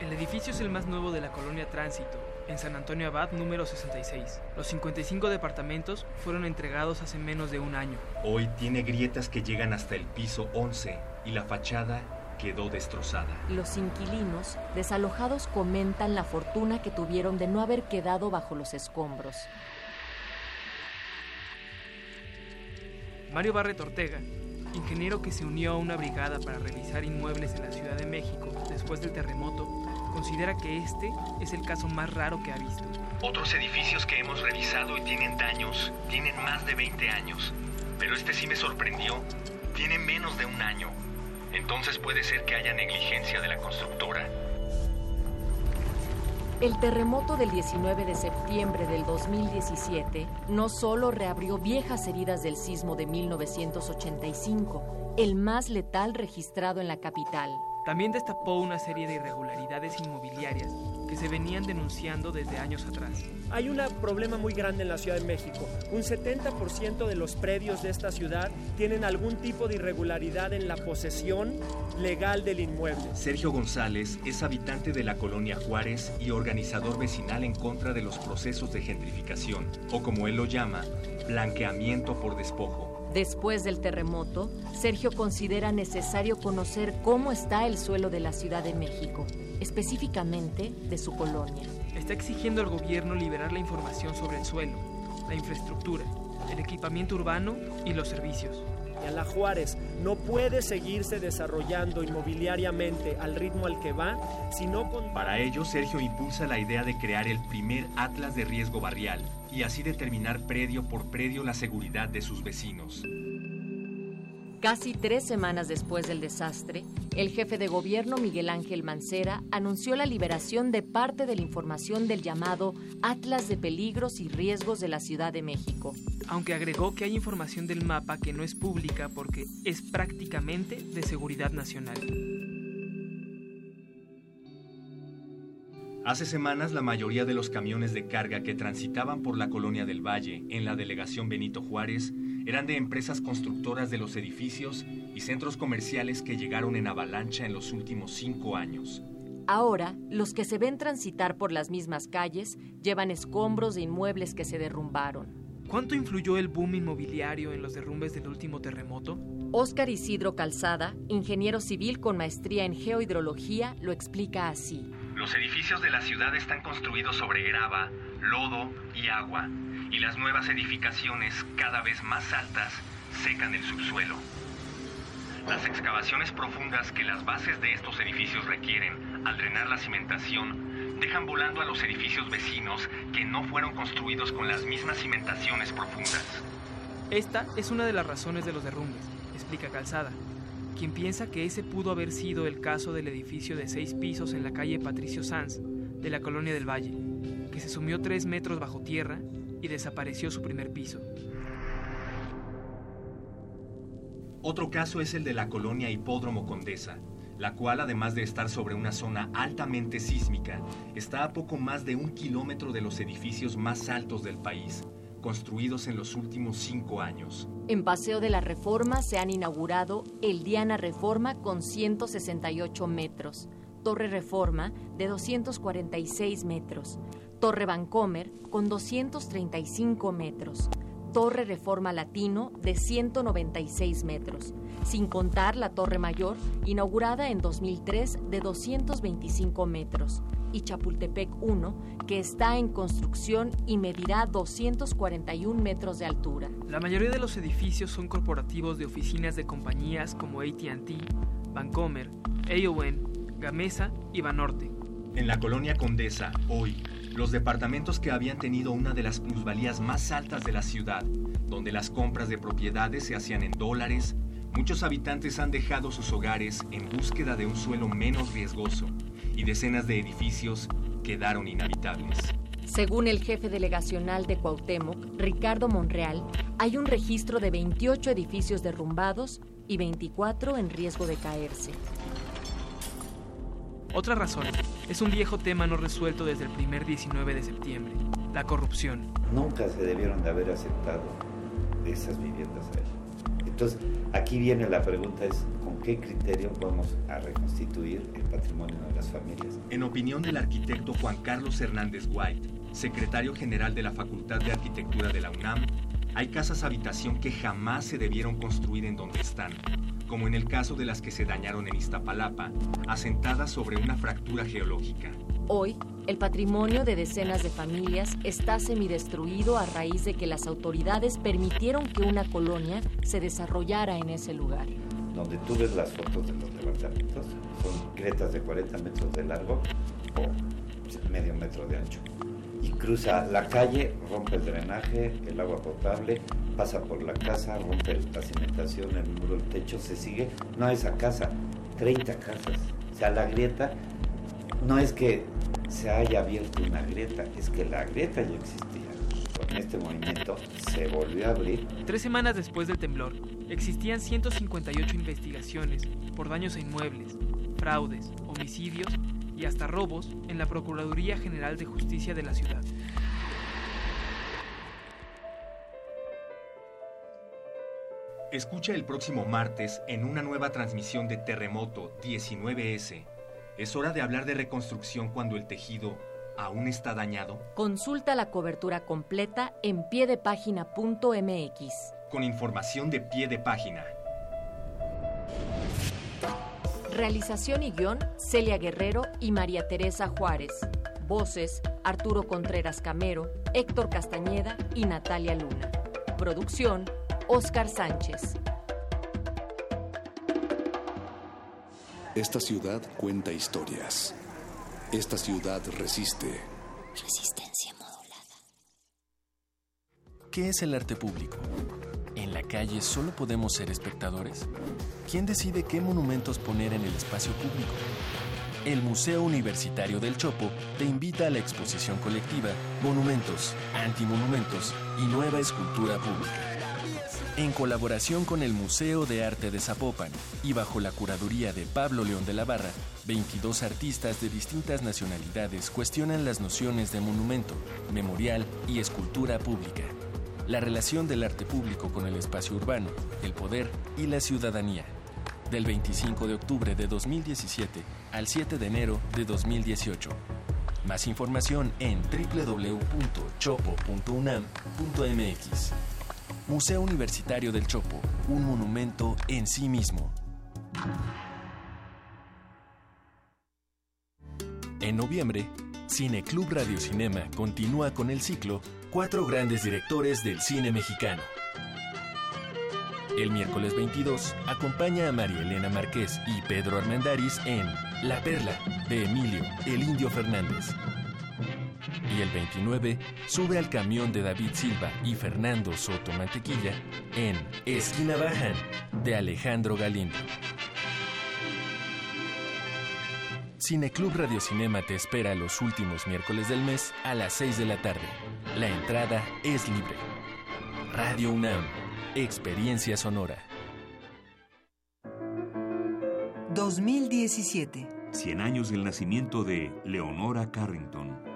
El edificio es el más nuevo de la colonia Tránsito, en San Antonio Abad número 66. Los 55 departamentos fueron entregados hace menos de un año. Hoy tiene grietas que llegan hasta el piso 11 y la fachada quedó destrozada. Los inquilinos, desalojados, comentan la fortuna que tuvieron de no haber quedado bajo los escombros. Mario Barret Ortega, ingeniero que se unió a una brigada para revisar inmuebles en la Ciudad de México después del terremoto, considera que este es el caso más raro que ha visto. Otros edificios que hemos revisado y tienen daños tienen más de 20 años, pero este sí me sorprendió. Tiene menos de un año. Entonces puede ser que haya negligencia de la constructora. El terremoto del 19 de septiembre del 2017 no solo reabrió viejas heridas del sismo de 1985, el más letal registrado en la capital. También destapó una serie de irregularidades inmobiliarias que se venían denunciando desde años atrás. Hay un problema muy grande en la Ciudad de México. Un 70% de los predios de esta ciudad tienen algún tipo de irregularidad en la posesión legal del inmueble. Sergio González es habitante de la colonia Juárez y organizador vecinal en contra de los procesos de gentrificación, o como él lo llama, blanqueamiento por despojo. Después del terremoto, Sergio considera necesario conocer cómo está el suelo de la Ciudad de México, específicamente de su colonia. Está exigiendo al gobierno liberar la información sobre el suelo, la infraestructura, el equipamiento urbano y los servicios. Y a la Juárez no puede seguirse desarrollando inmobiliariamente al ritmo al que va, sino con... Para ello, Sergio impulsa la idea de crear el primer Atlas de Riesgo Barrial y así determinar predio por predio la seguridad de sus vecinos. Casi tres semanas después del desastre, el jefe de gobierno Miguel Ángel Mancera anunció la liberación de parte de la información del llamado Atlas de Peligros y Riesgos de la Ciudad de México. Aunque agregó que hay información del mapa que no es pública porque es prácticamente de seguridad nacional. Hace semanas la mayoría de los camiones de carga que transitaban por la colonia del Valle en la delegación Benito Juárez eran de empresas constructoras de los edificios y centros comerciales que llegaron en avalancha en los últimos cinco años. Ahora, los que se ven transitar por las mismas calles llevan escombros de inmuebles que se derrumbaron. ¿Cuánto influyó el boom inmobiliario en los derrumbes del último terremoto? Óscar Isidro Calzada, ingeniero civil con maestría en geohidrología, lo explica así. Los edificios de la ciudad están construidos sobre grava, lodo y agua, y las nuevas edificaciones, cada vez más altas, secan el subsuelo. Las excavaciones profundas que las bases de estos edificios requieren al drenar la cimentación dejan volando a los edificios vecinos que no fueron construidos con las mismas cimentaciones profundas. Esta es una de las razones de los derrumbes, explica Calzada, quien piensa que ese pudo haber sido el caso del edificio de seis pisos en la calle Patricio Sanz, de la colonia del Valle, que se sumió tres metros bajo tierra y desapareció su primer piso. Otro caso es el de la colonia Hipódromo Condesa, la cual además de estar sobre una zona altamente sísmica, está a poco más de un kilómetro de los edificios más altos del país, construidos en los últimos cinco años. En Paseo de la Reforma se han inaugurado el Diana Reforma con 168 metros, Torre Reforma de 246 metros, Torre Vancomer con 235 metros, Torre Reforma Latino de 196 metros, sin contar la Torre Mayor, inaugurada en 2003 de 225 metros, y Chapultepec 1, que está en construcción y medirá 241 metros de altura. La mayoría de los edificios son corporativos de oficinas de compañías como ATT, Vancomer, AON, Gamesa y Banorte. En la colonia Condesa, hoy, los departamentos que habían tenido una de las plusvalías más altas de la ciudad, donde las compras de propiedades se hacían en dólares, muchos habitantes han dejado sus hogares en búsqueda de un suelo menos riesgoso y decenas de edificios quedaron inhabitables. Según el jefe delegacional de Cuauhtémoc, Ricardo Monreal, hay un registro de 28 edificios derrumbados y 24 en riesgo de caerse. Otra razón es un viejo tema no resuelto desde el primer 19 de septiembre, la corrupción. Nunca se debieron de haber aceptado esas viviendas ahí. Entonces, aquí viene la pregunta es, ¿con qué criterio vamos a reconstituir el patrimonio de las familias? En opinión del arquitecto Juan Carlos Hernández White, secretario general de la Facultad de Arquitectura de la UNAM, hay casas habitación que jamás se debieron construir en donde están, como en el caso de las que se dañaron en Iztapalapa, asentadas sobre una fractura geológica. Hoy, el patrimonio de decenas de familias está semidestruido a raíz de que las autoridades permitieron que una colonia se desarrollara en ese lugar. Donde tú ves las fotos de los levantamientos, son grietas de 40 metros de largo o medio metro de ancho. Y cruza la calle, rompe el drenaje, el agua potable, pasa por la casa, rompe la cimentación, el muro, el techo, se sigue. No esa casa, 30 casas. O sea, la grieta no es que se haya abierto una grieta, es que la grieta ya existía. Con este movimiento se volvió a abrir. Tres semanas después del temblor, existían 158 investigaciones por daños a inmuebles, fraudes, homicidios y hasta robos en la Procuraduría General de Justicia de la ciudad. Escucha el próximo martes en una nueva transmisión de Terremoto 19S. Es hora de hablar de reconstrucción cuando el tejido aún está dañado. Consulta la cobertura completa en piedepágina.mx. Con información de pie de página. Realización y guion, Celia Guerrero y María Teresa Juárez. Voces, Arturo Contreras Camero, Héctor Castañeda y Natalia Luna. Producción, Oscar Sánchez. Esta ciudad cuenta historias. Esta ciudad resiste. Resistencia modulada. ¿Qué es el arte público? ¿En la calle solo podemos ser espectadores? ¿Quién decide qué monumentos poner en el espacio público? El Museo Universitario del Chopo te invita a la exposición colectiva Monumentos, Antimonumentos y Nueva Escultura Pública. En colaboración con el Museo de Arte de Zapopan y bajo la curaduría de Pablo León de la Barra, 22 artistas de distintas nacionalidades cuestionan las nociones de monumento, memorial y escultura pública, la relación del arte público con el espacio urbano, el poder y la ciudadanía. Del 25 de octubre de 2017 al 7 de enero de 2018. Más información en www.chopo.unam.mx. Museo Universitario del Chopo, un monumento en sí mismo. En noviembre, Cineclub Radio Cinema continúa con el ciclo Cuatro grandes directores del cine mexicano. El miércoles 22 acompaña a María Elena Márquez y Pedro Armendáriz en La Perla de Emilio, el Indio Fernández. Y el 29 sube al camión de David Silva y Fernando Soto Mantequilla en Esquina Bajan de Alejandro Galindo. Cineclub Radio Cinema te espera los últimos miércoles del mes a las 6 de la tarde. La entrada es libre. Radio UNAM, Experiencia Sonora. 2017. 100 años del nacimiento de Leonora Carrington.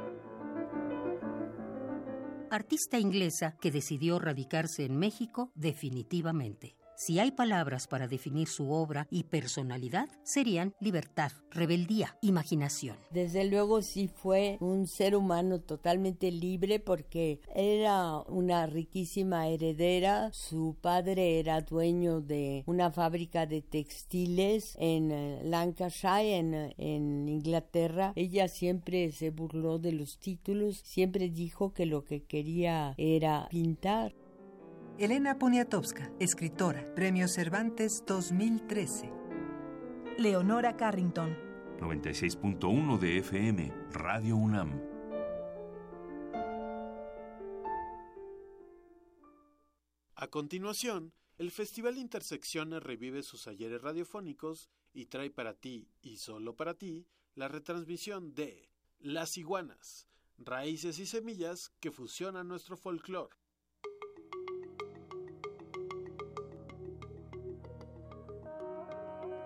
Artista inglesa que decidió radicarse en México definitivamente. Si hay palabras para definir su obra y personalidad, serían libertad, rebeldía, imaginación. Desde luego sí fue un ser humano totalmente libre porque era una riquísima heredera. Su padre era dueño de una fábrica de textiles en eh, Lancashire, en, en Inglaterra. Ella siempre se burló de los títulos, siempre dijo que lo que quería era pintar. Elena Poniatowska, escritora, Premio Cervantes 2013. Leonora Carrington. 96.1 de FM, Radio UNAM. A continuación, el Festival Intersecciones revive sus ayeres radiofónicos y trae para ti, y solo para ti, la retransmisión de Las Iguanas, raíces y semillas que fusionan nuestro folclore.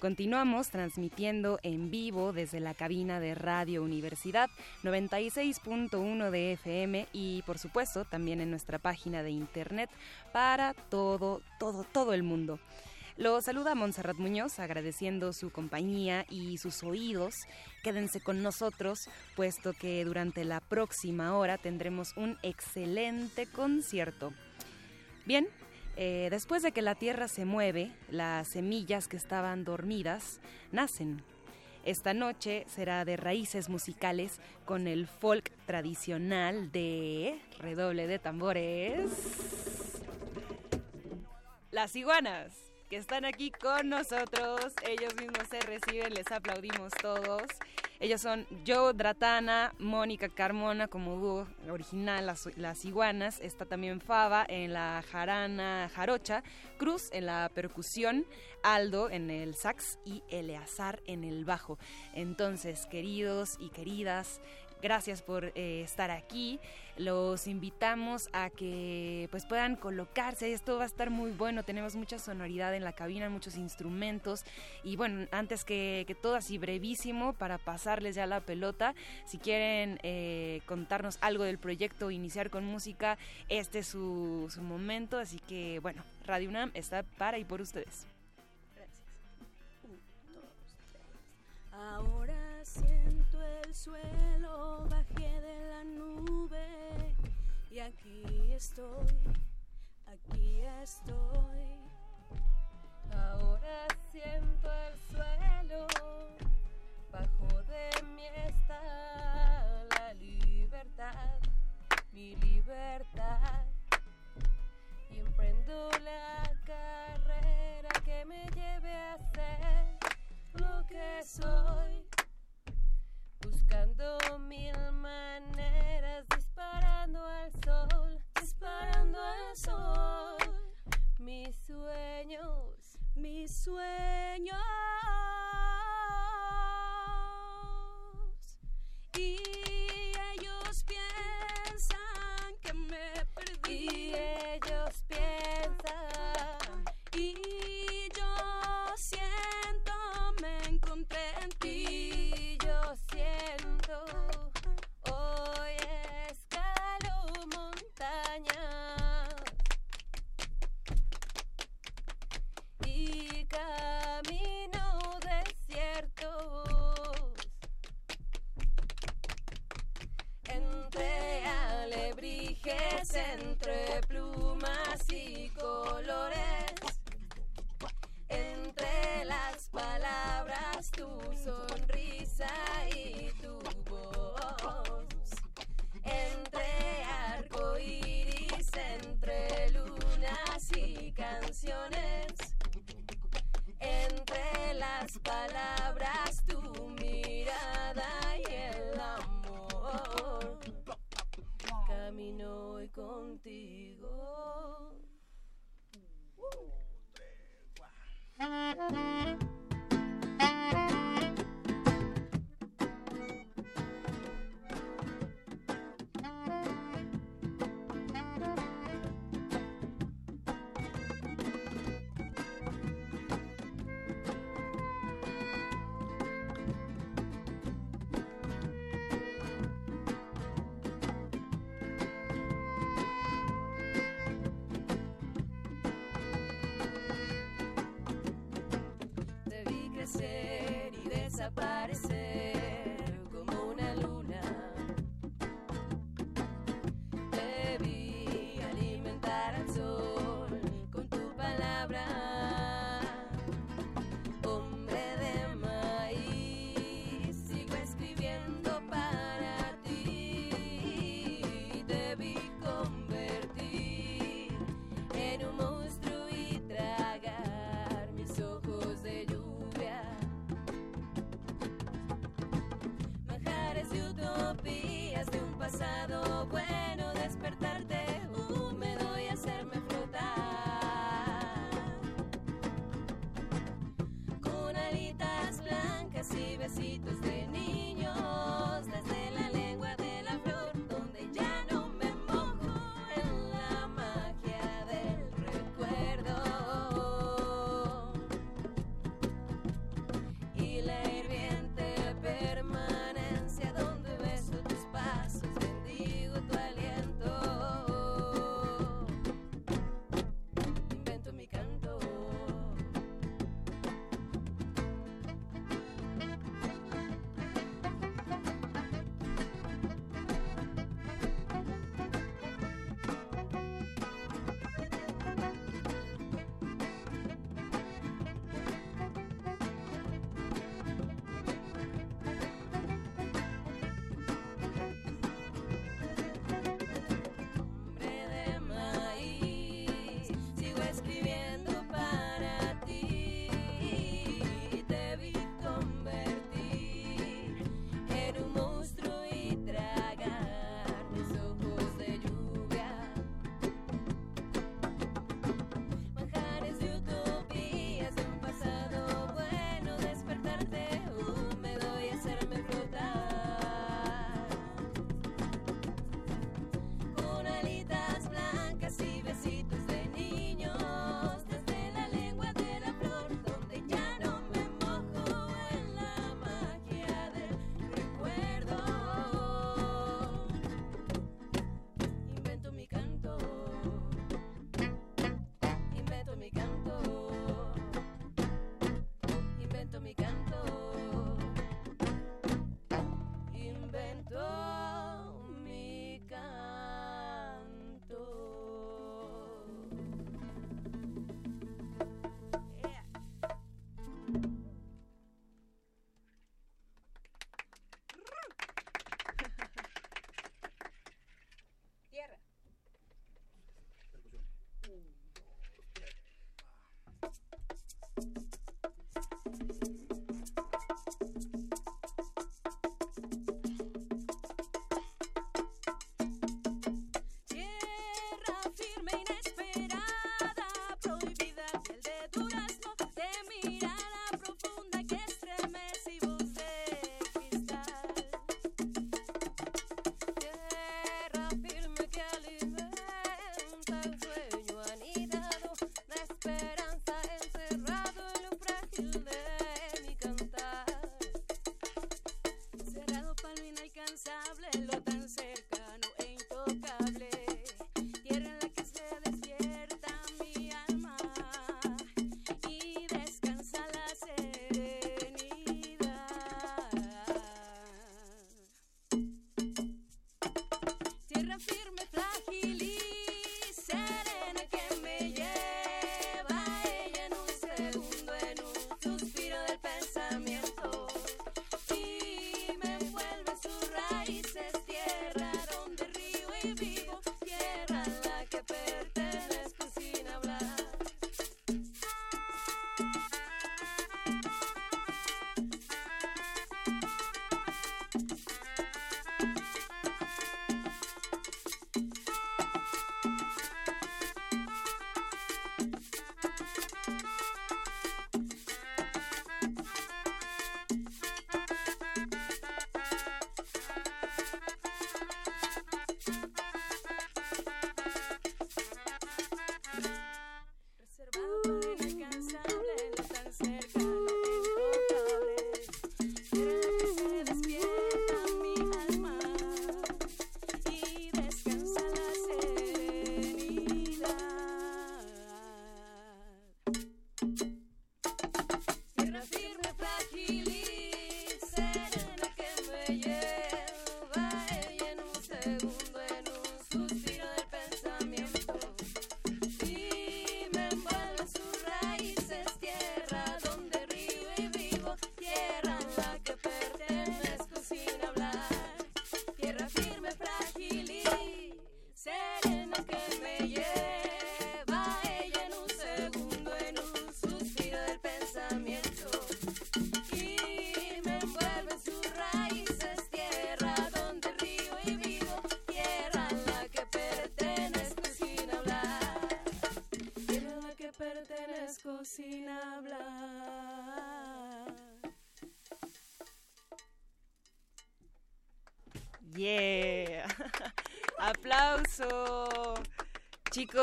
Continuamos transmitiendo en vivo desde la cabina de Radio Universidad 96.1 de FM y por supuesto también en nuestra página de internet para todo, todo, todo el mundo. Lo saluda Montserrat Muñoz agradeciendo su compañía y sus oídos. Quédense con nosotros, puesto que durante la próxima hora tendremos un excelente concierto. Bien, eh, después de que la Tierra se mueve, las semillas que estaban dormidas nacen. Esta noche será de raíces musicales con el folk tradicional de redoble de tambores. Las iguanas que están aquí con nosotros. Ellos mismos se reciben, les aplaudimos todos. Ellos son Joe Dratana, Mónica Carmona como dúo original, las, las iguanas. Está también Fava en la jarana jarocha, Cruz en la percusión, Aldo en el sax y Eleazar en el bajo. Entonces, queridos y queridas, Gracias por eh, estar aquí. Los invitamos a que pues puedan colocarse. Esto va a estar muy bueno. Tenemos mucha sonoridad en la cabina, muchos instrumentos. Y bueno, antes que, que todo así brevísimo para pasarles ya la pelota, si quieren eh, contarnos algo del proyecto, iniciar con música, este es su, su momento. Así que bueno, Radio UNAM está para y por ustedes. Ahora siento el suelo, bajé de la nube y aquí estoy, aquí estoy. Ahora siento el suelo, bajo de mí está la libertad, mi libertad. Y emprendo la carrera que me lleve a ser lo que soy. Buscando mil maneras, disparando al sol, disparando al sol. Mis sueños, mis sueños. Y ellos piensan que me perdí. Y ellos Te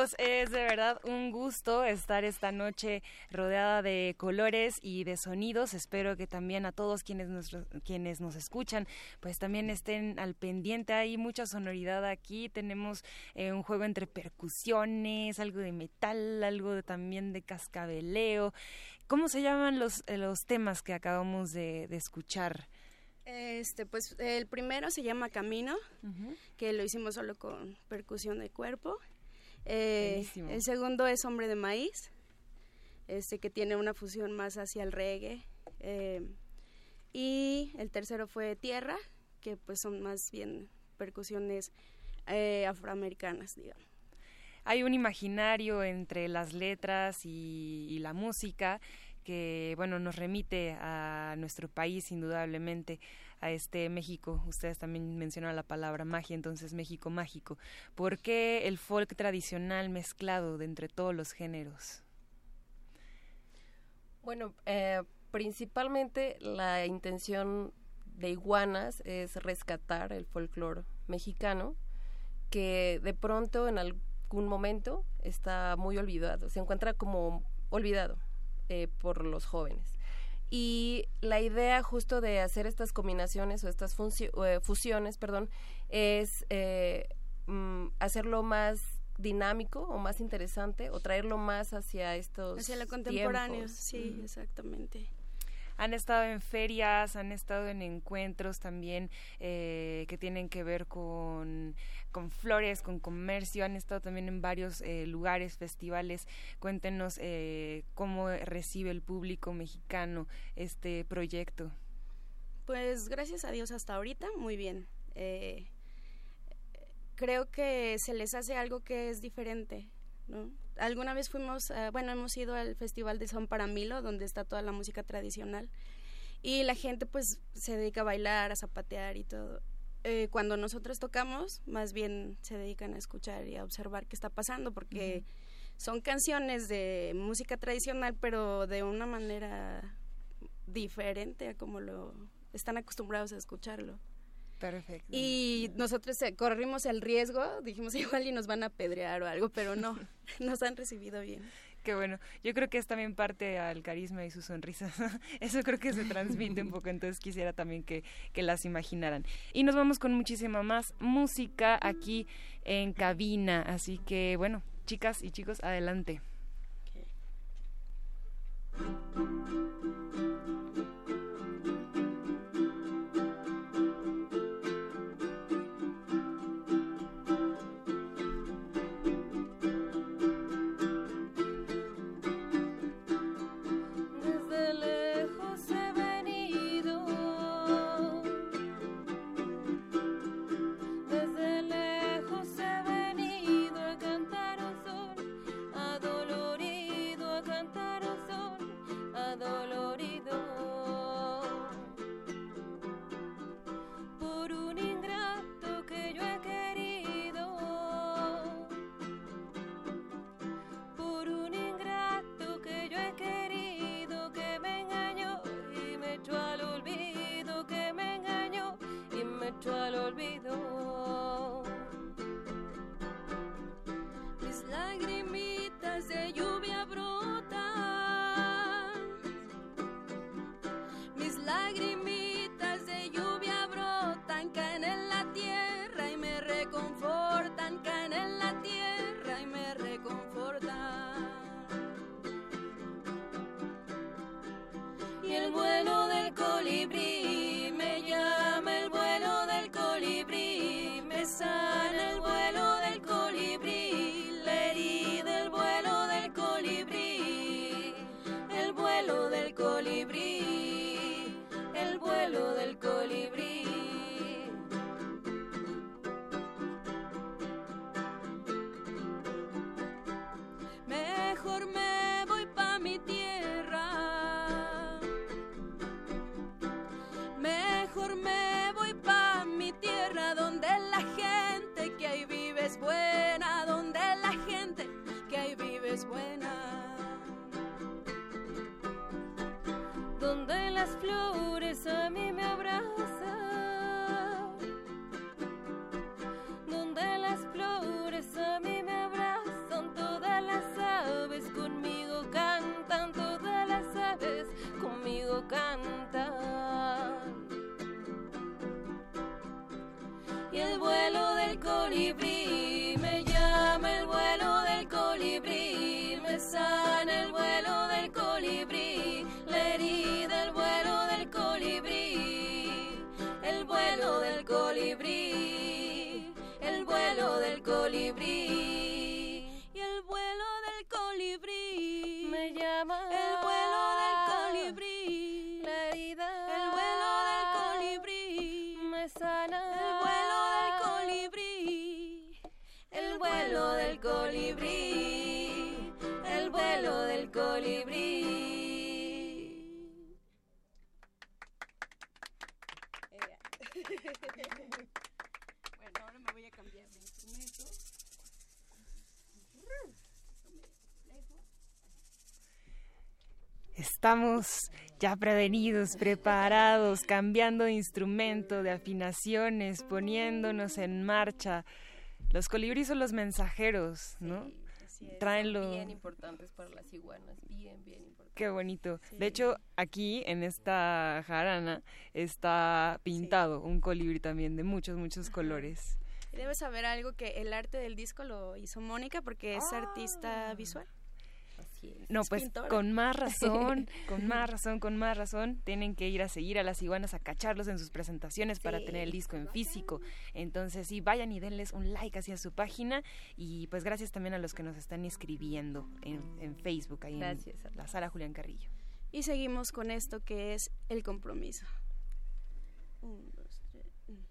Chicos, es de verdad un gusto estar esta noche rodeada de colores y de sonidos. Espero que también a todos quienes nos, quienes nos escuchan, pues también estén al pendiente. Hay mucha sonoridad aquí. Tenemos eh, un juego entre percusiones, algo de metal, algo también de cascabeleo. ¿Cómo se llaman los, eh, los temas que acabamos de, de escuchar? Este, pues el primero se llama Camino, que lo hicimos solo con percusión de cuerpo. Eh, el segundo es Hombre de Maíz, este que tiene una fusión más hacia el reggae. Eh, y el tercero fue Tierra, que pues son más bien percusiones eh, afroamericanas, digamos. Hay un imaginario entre las letras y, y la música que bueno nos remite a nuestro país indudablemente a este México ustedes también mencionaron la palabra magia entonces México mágico ¿por qué el folk tradicional mezclado de entre todos los géneros? Bueno eh, principalmente la intención de Iguanas es rescatar el folclore mexicano que de pronto en algún momento está muy olvidado se encuentra como olvidado eh, por los jóvenes. Y la idea justo de hacer estas combinaciones o estas eh, fusiones, perdón, es eh, mm, hacerlo más dinámico o más interesante o traerlo más hacia estos hacia lo contemporáneo sí exactamente han estado en ferias, han estado en encuentros también eh, que tienen que ver con, con, flores, con comercio, han estado también en varios eh, lugares, festivales. Cuéntenos eh, cómo recibe el público mexicano este proyecto. Pues gracias a Dios hasta ahorita, muy bien. creo que se les hace algo que es diferente, ¿no? alguna vez fuimos, bueno, hemos ido al Festival de Son Paramilo, donde está toda la música tradicional, y la gente pues se dedica a bailar, a zapatear y todo. Eh, cuando nosotros tocamos, más bien se dedican a escuchar y a observar qué está pasando, porque son canciones de música tradicional, pero de una manera diferente a como lo están acostumbrados a escucharlo. Perfecto. Y nosotros eh, corrimos el riesgo, dijimos *laughs* igual y nos van a pedrear o algo, pero no, *laughs* nos han recibido bien. Qué bueno. Yo creo que es también parte al carisma y su sonrisa. *laughs* Eso creo que se transmite un poco, entonces quisiera también que, que las imaginaran. Y nos vamos con muchísima más música aquí en cabina. Así que, bueno, chicas y chicos, adelante. colibrí, Estamos ya prevenidos, preparados, cambiando de instrumento, de afinaciones, poniéndonos en marcha. Los colibríes son los mensajeros, ¿no? Traen lo... Bien importantes para las iguanas, bien, bien importantes. Qué bonito. De hecho, aquí en esta jarana está pintado un colibrí también de muchos, muchos colores. Debes saber algo que el arte del disco lo hizo Mónica porque es artista visual. No, Es pues pintora. con más *laughs* razón, con más razón, con más razón, tienen que ir a seguir a las iguanas, a cacharlos en sus presentaciones para tener el disco en físico. Entonces, sí, vayan y denles un like hacia su página y pues gracias también a los que nos están escribiendo en, en Facebook, ahí Gracias. en la sala Julián Carrillo. Y seguimos con esto que es el compromiso. Un, dos, tres. mm.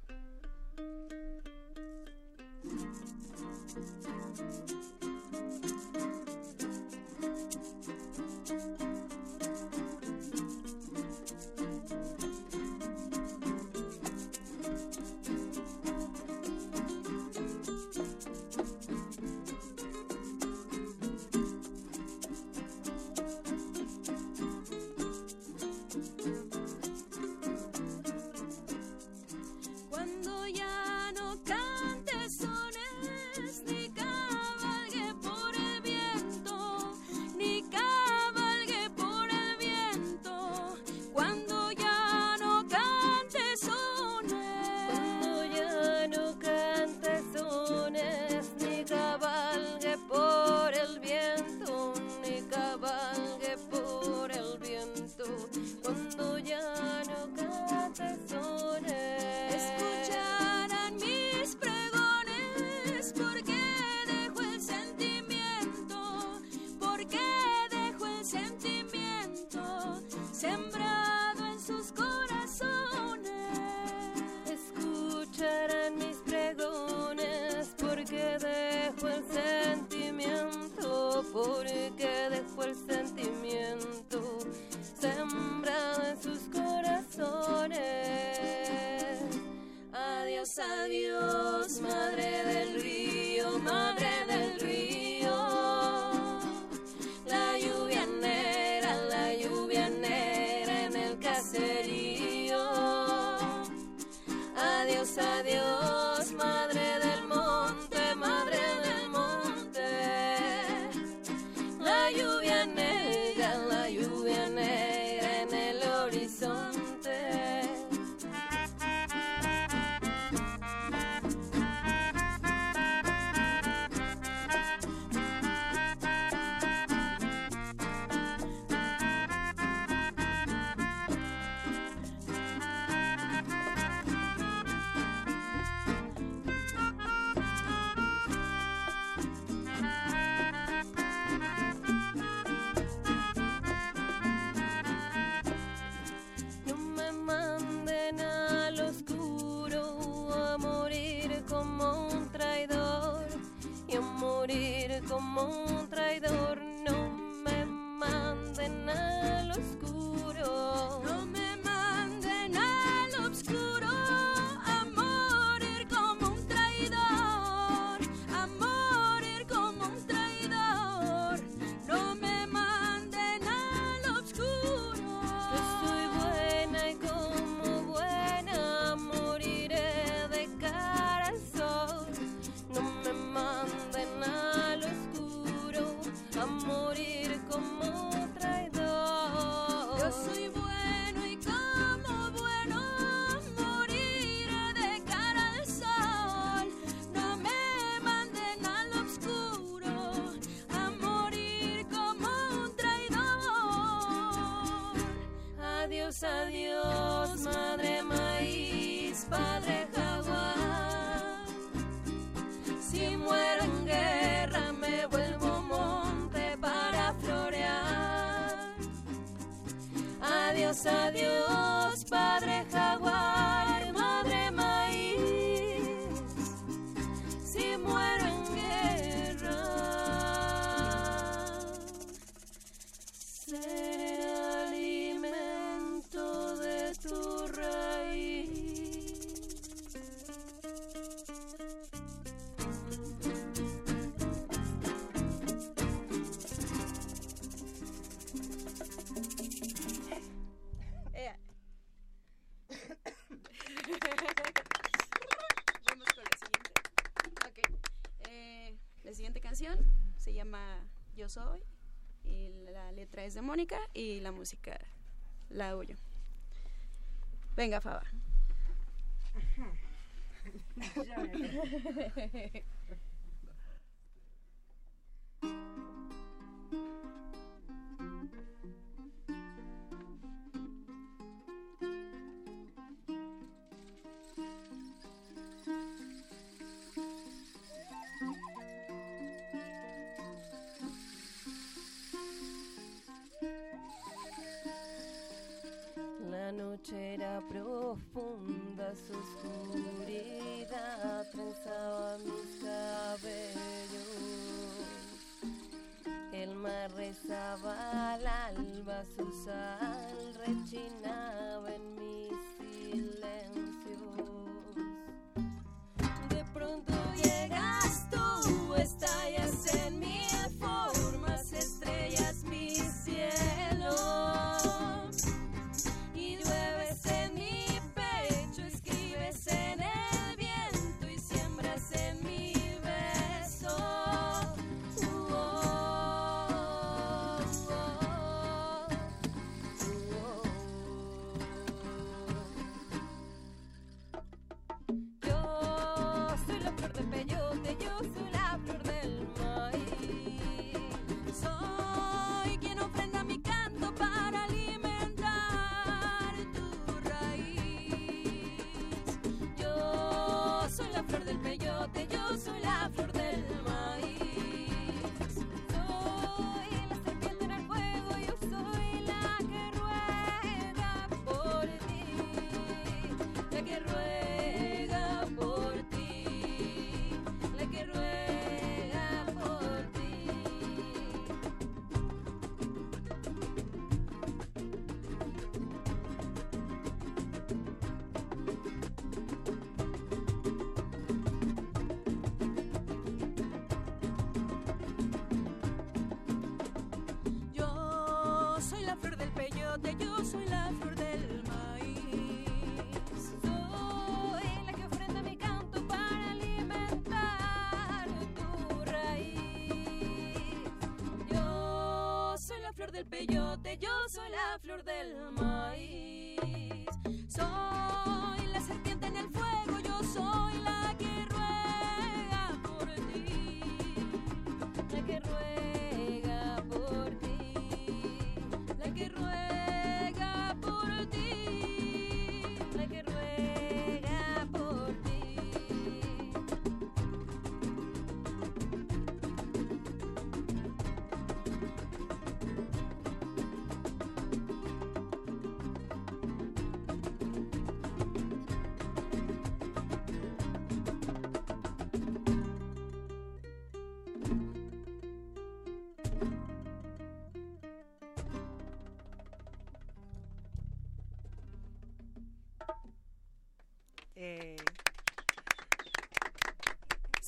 yo soy, y la letra es de Mónica y la música la hago. Venga, Faba. *laughs* *laughs* del peyote, yo soy la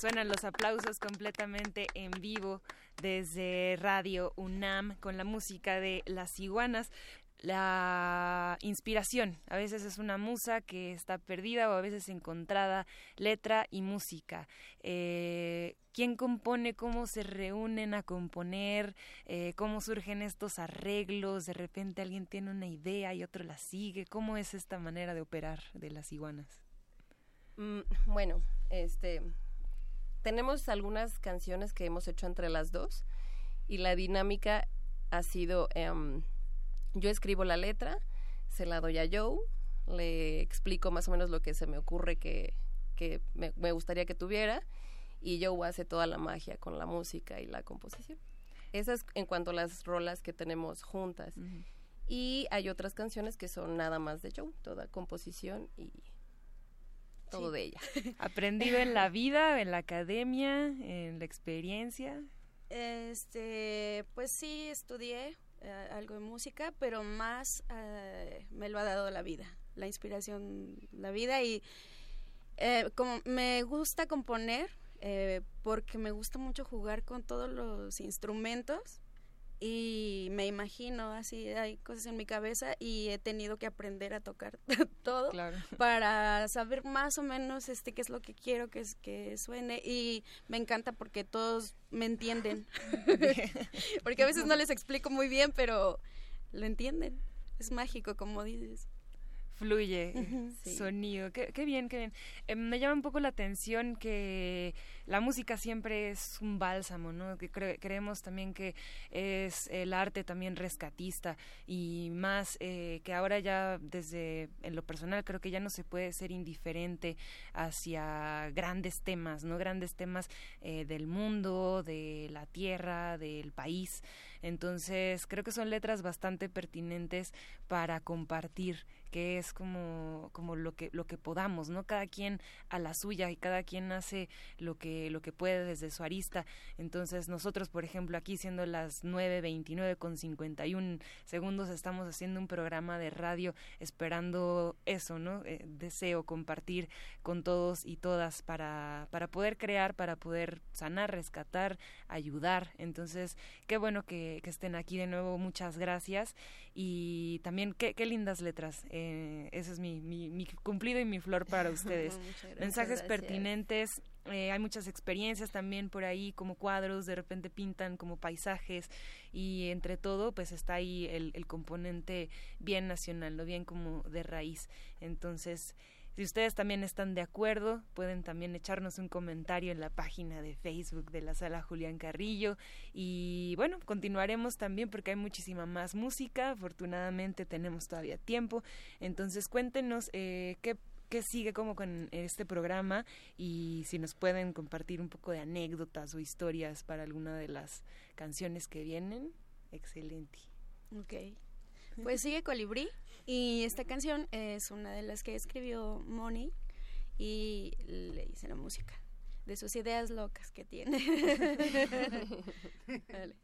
Suenan los aplausos completamente en vivo desde Radio UNAM con la música de Las Iguanas la inspiración. A veces es una musa que está perdida o a veces encontrada letra y música. Eh, ¿Quién compone? ¿Cómo se reúnen a componer? Eh, ¿Cómo surgen estos arreglos? De repente alguien tiene una idea y otro la sigue. ¿Cómo es esta manera de operar de las iguanas? Mm, bueno, este, tenemos algunas canciones que hemos hecho entre las dos y la dinámica ha sido, um, yo escribo la letra, se la doy a Joe, le explico más o menos lo que se me ocurre que, me, gustaría que tuviera y Joe hace toda la magia con la música y la composición. Esas en cuanto a las rolas que tenemos juntas. Y hay otras canciones que son nada más de Joe, toda composición y todo de ella. *laughs* ¿Aprendido en la vida, en la academia, en la experiencia? Este, pues sí, estudié eh, algo de música, pero más eh, me lo ha dado la vida, la inspiración, la vida y eh, como me gusta componer eh, porque me gusta mucho jugar con todos los instrumentos y me imagino así hay cosas en mi cabeza y he tenido que aprender a tocar *laughs* todo para saber más o menos este qué es lo que quiero que es que suene y me encanta porque todos me entienden. *laughs* *laughs* Porque a veces no les explico muy bien pero lo entienden. Es mágico como dices fluye sonido. Qué, qué, bien, qué bien. Eh, me llama un poco la atención que la música siempre es un bálsamo, ¿no? Que creemos también que es el arte también rescatista y más eh, que ahora ya desde en lo personal creo que ya no se puede ser indiferente hacia grandes temas, ¿no? Grandes temas eh, del mundo, de la tierra, del país. Entonces creo que son letras bastante pertinentes para compartir que es como, como lo que lo que podamos, ¿no? Cada quien a la suya y cada quien hace lo que lo que puede desde su arista. Entonces, nosotros, por ejemplo, aquí siendo las 9:29 con 51 segundos estamos haciendo un programa de radio esperando eso, ¿no? Eh, deseo compartir con todos y todas para para poder crear, para poder sanar, rescatar, ayudar. Entonces, qué bueno que, que estén aquí de nuevo. Muchas gracias y también qué, qué lindas letras. Eh, ese es mi, mi, cumplido y mi flor para *laughs* ustedes. Mensajes pertinentes. Eh, hay muchas experiencias también por ahí, como cuadros, de repente pintan como paisajes y entre todo, pues está ahí el, el componente bien nacional, lo bien como de raíz. Entonces, si ustedes también están de acuerdo, pueden también echarnos un comentario en la página de Facebook de la sala Julián Carrillo. Y bueno, continuaremos también porque hay muchísima más música. Afortunadamente tenemos todavía tiempo. Entonces cuéntenos eh, qué qué sigue como con este programa y si nos pueden compartir un poco de anécdotas o historias para alguna de las canciones que vienen. Excelente. Ok. Pues sigue Colibrí y esta canción es una de las que escribió Moni y le hice la música de sus ideas locas que tiene. *laughs* Dale.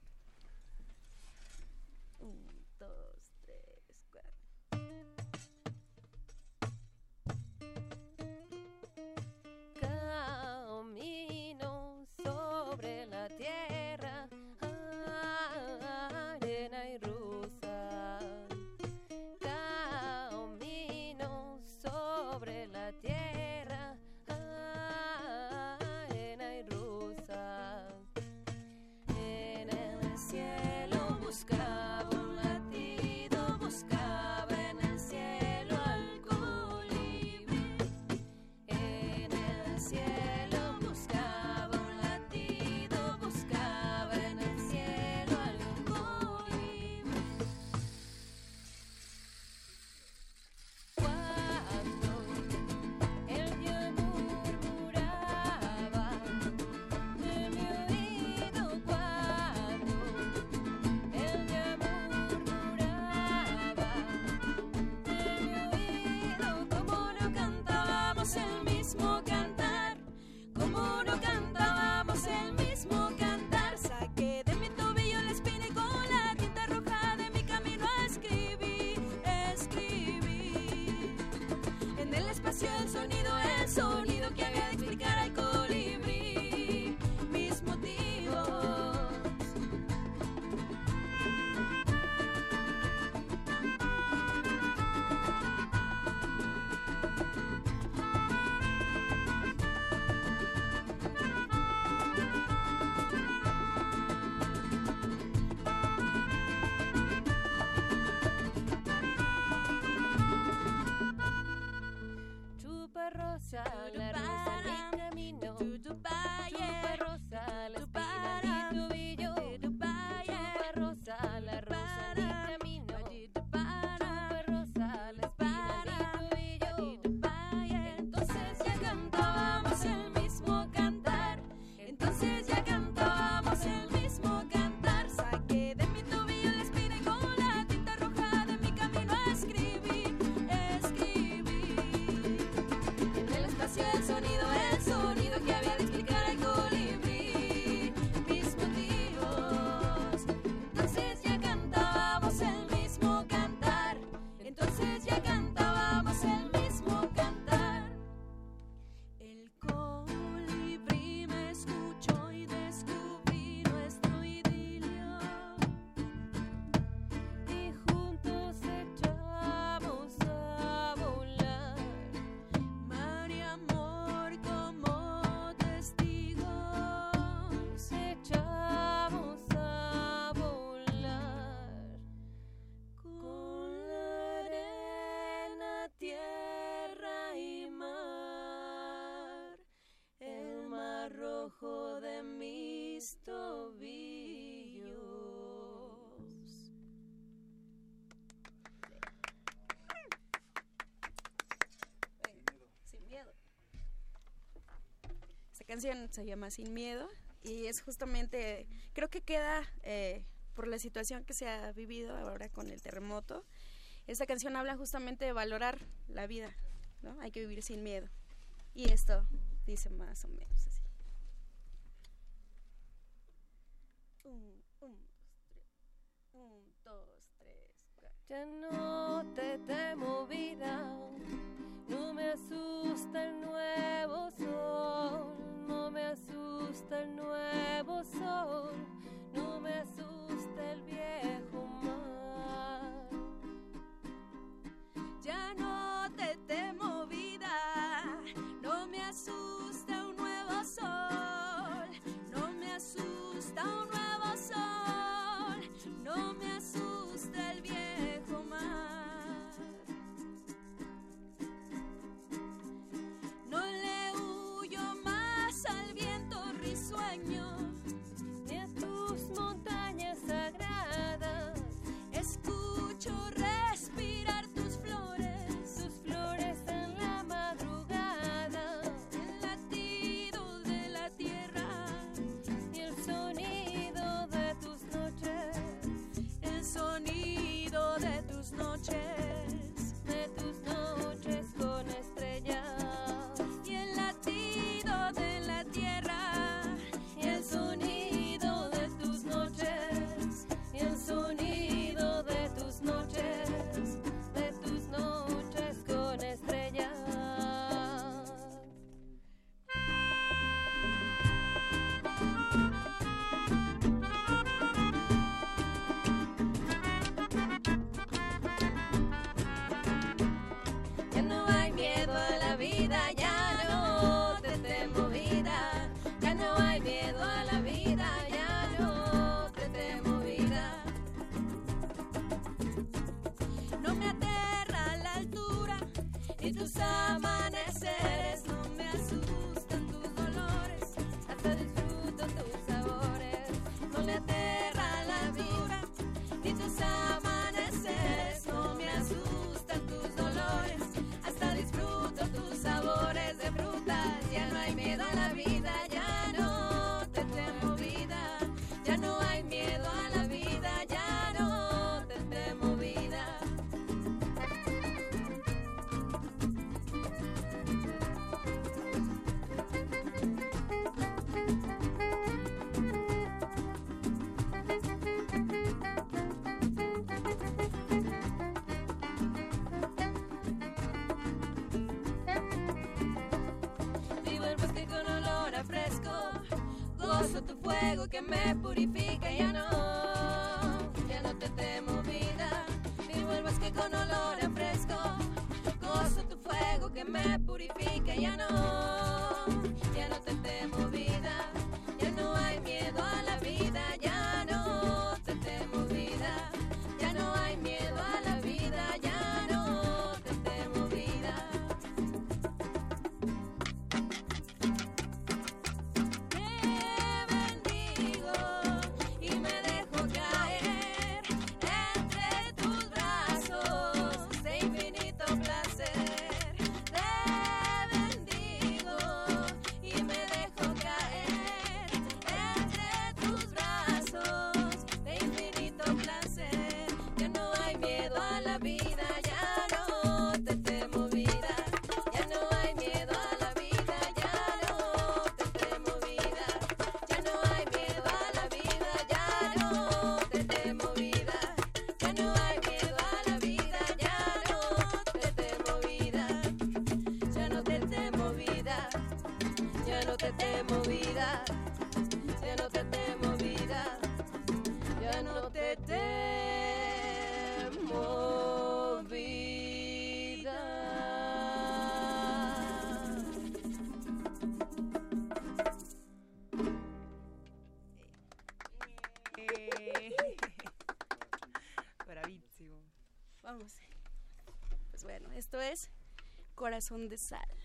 canción se llama Sin Miedo y es justamente, creo que queda eh, por la situación que se ha vivido ahora con el terremoto. Esta canción habla justamente de valorar la vida, ¿no? Hay que vivir sin miedo. Y esto dice más o menos. que me On this side.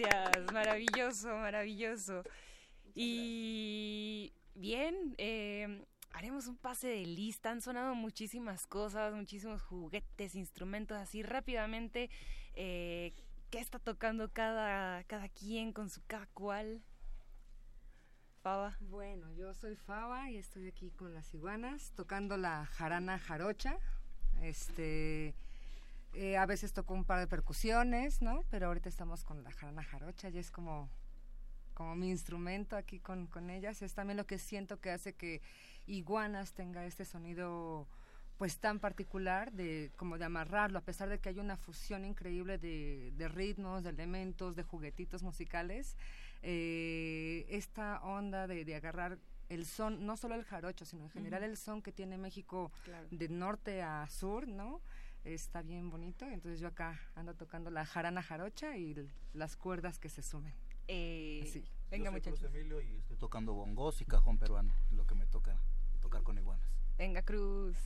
Gracias, maravilloso, maravilloso. Y bien, eh, haremos un pase de lista. Han sonado muchísimas cosas, muchísimos juguetes, instrumentos, así rápidamente. Eh, ¿Qué está tocando cada, cada quien con su cada cual? Faba. Bueno, yo soy Faba y estoy aquí con las iguanas tocando la jarana jarocha. Este, eh, a veces toco un par de percusiones, ¿no? Pero ahorita estamos con la jarana jarocha y es como como mi instrumento aquí con, con ellas. Es también lo que siento que hace que Iguanas tenga este sonido pues tan particular de como de amarrarlo, a pesar de que hay una fusión increíble de, de ritmos, de elementos, de juguetitos musicales, eh, esta onda de, de, agarrar el son, no solo el jarocho, sino en general el son que tiene México de norte a sur, ¿no? Está bien bonito, entonces yo acá ando tocando la jarana jarocha y las cuerdas que se sumen. Eh, Así. Venga, yo soy Cruz Emilio y estoy tocando bongos y cajón peruano, lo que me toca tocar con iguanas. Venga, Cruz.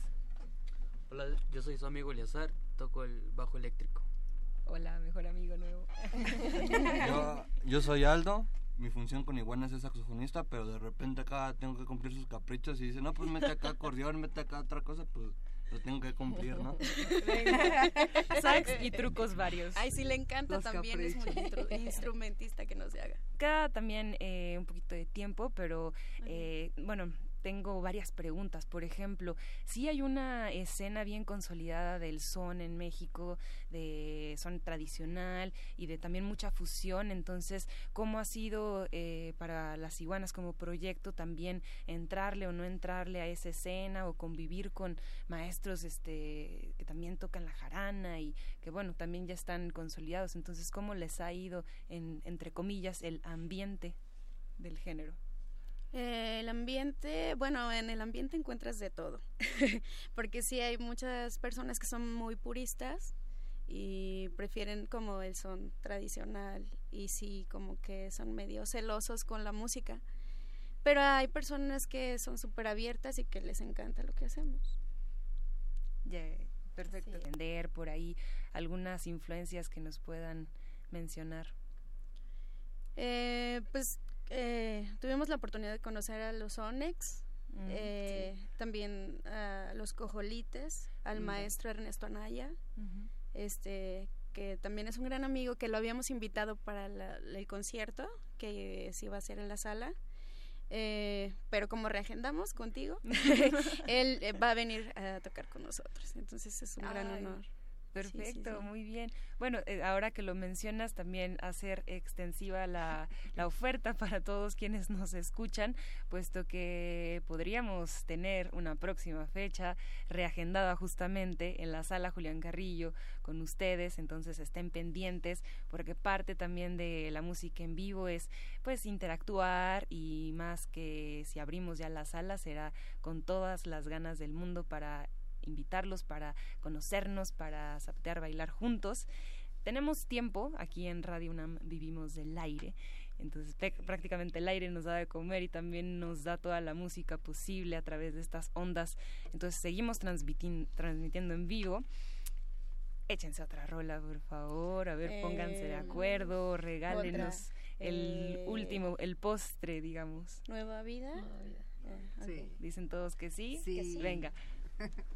Hola, yo soy su amigo Eliazar, toco el bajo eléctrico. Hola, mejor amigo nuevo. *laughs* yo, *laughs* yo soy Aldo, mi función con iguanas es saxofonista, pero de repente acá tengo que cumplir sus caprichos y dice, no, pues mete acá acordeón, mete acá otra cosa, pues lo tengo que cumplir, ¿no? *laughs* Sax y trucos varios. Ay, sí le encanta Los también, caprichos. es muy instrumentista que no se haga. Queda también eh, un poquito de tiempo, pero eh, bueno, tengo varias preguntas. Por ejemplo, si hay una escena bien consolidada del son en México, de son tradicional y de también mucha fusión. Entonces, ¿cómo ha sido eh, para las iguanas como proyecto también entrarle o no entrarle a esa escena o convivir con maestros este, que también tocan la jarana y que, bueno, también ya están consolidados? Entonces, ¿cómo les ha ido, en, entre comillas, el ambiente del género? Eh, el ambiente, bueno, en el ambiente encuentras de todo, *laughs* porque sí hay muchas personas que son muy puristas y prefieren como el son tradicional y sí como que son medio celosos con la música, pero hay personas que son súper abiertas y que les encanta lo que hacemos. Yeah, perfecto. Sí. Entender por ahí algunas influencias que nos puedan mencionar. Eh, pues eh, tuvimos la oportunidad de conocer a los Onex, mm, eh, sí. también a los Cojolites, al mm. maestro Ernesto Anaya, uh -huh. este que también es un gran amigo que lo habíamos invitado para la, el concierto que se iba a hacer en la sala. Eh, pero como reagendamos contigo, *laughs* *laughs* él eh, va a venir a tocar con nosotros. Entonces es un Ay. gran honor. Perfecto, sí, sí, sí. muy bien. Bueno, eh, ahora que lo mencionas, también hacer extensiva la, *laughs* la, oferta para todos quienes nos escuchan, puesto que podríamos tener una próxima fecha reagendada justamente en la sala Julián Carrillo con ustedes, entonces estén pendientes, porque parte también de la música en vivo es pues interactuar y más que si abrimos ya la sala será con todas las ganas del mundo para invitarlos para conocernos, para zapatear, bailar juntos. Tenemos tiempo, aquí en Radio UNAM vivimos del aire, entonces prácticamente el aire nos da de comer y también nos da toda la música posible a través de estas ondas. Entonces seguimos transmitiendo en vivo. Échense otra rola, por favor. A ver, eh, pónganse de acuerdo, regálenos otra. el eh, último, el postre, digamos. ¿Nueva vida? Nueva vida. Eh, okay. sí. Dicen todos que sí. Sí. Que sí. Venga. *laughs*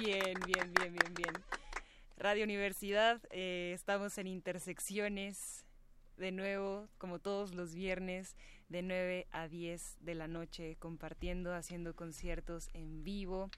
Bien, bien, bien, bien, bien. Radio Universidad, eh, estamos en Intersecciones, de nuevo, como todos los viernes, de 9 a 10 de la noche, compartiendo, haciendo conciertos en vivo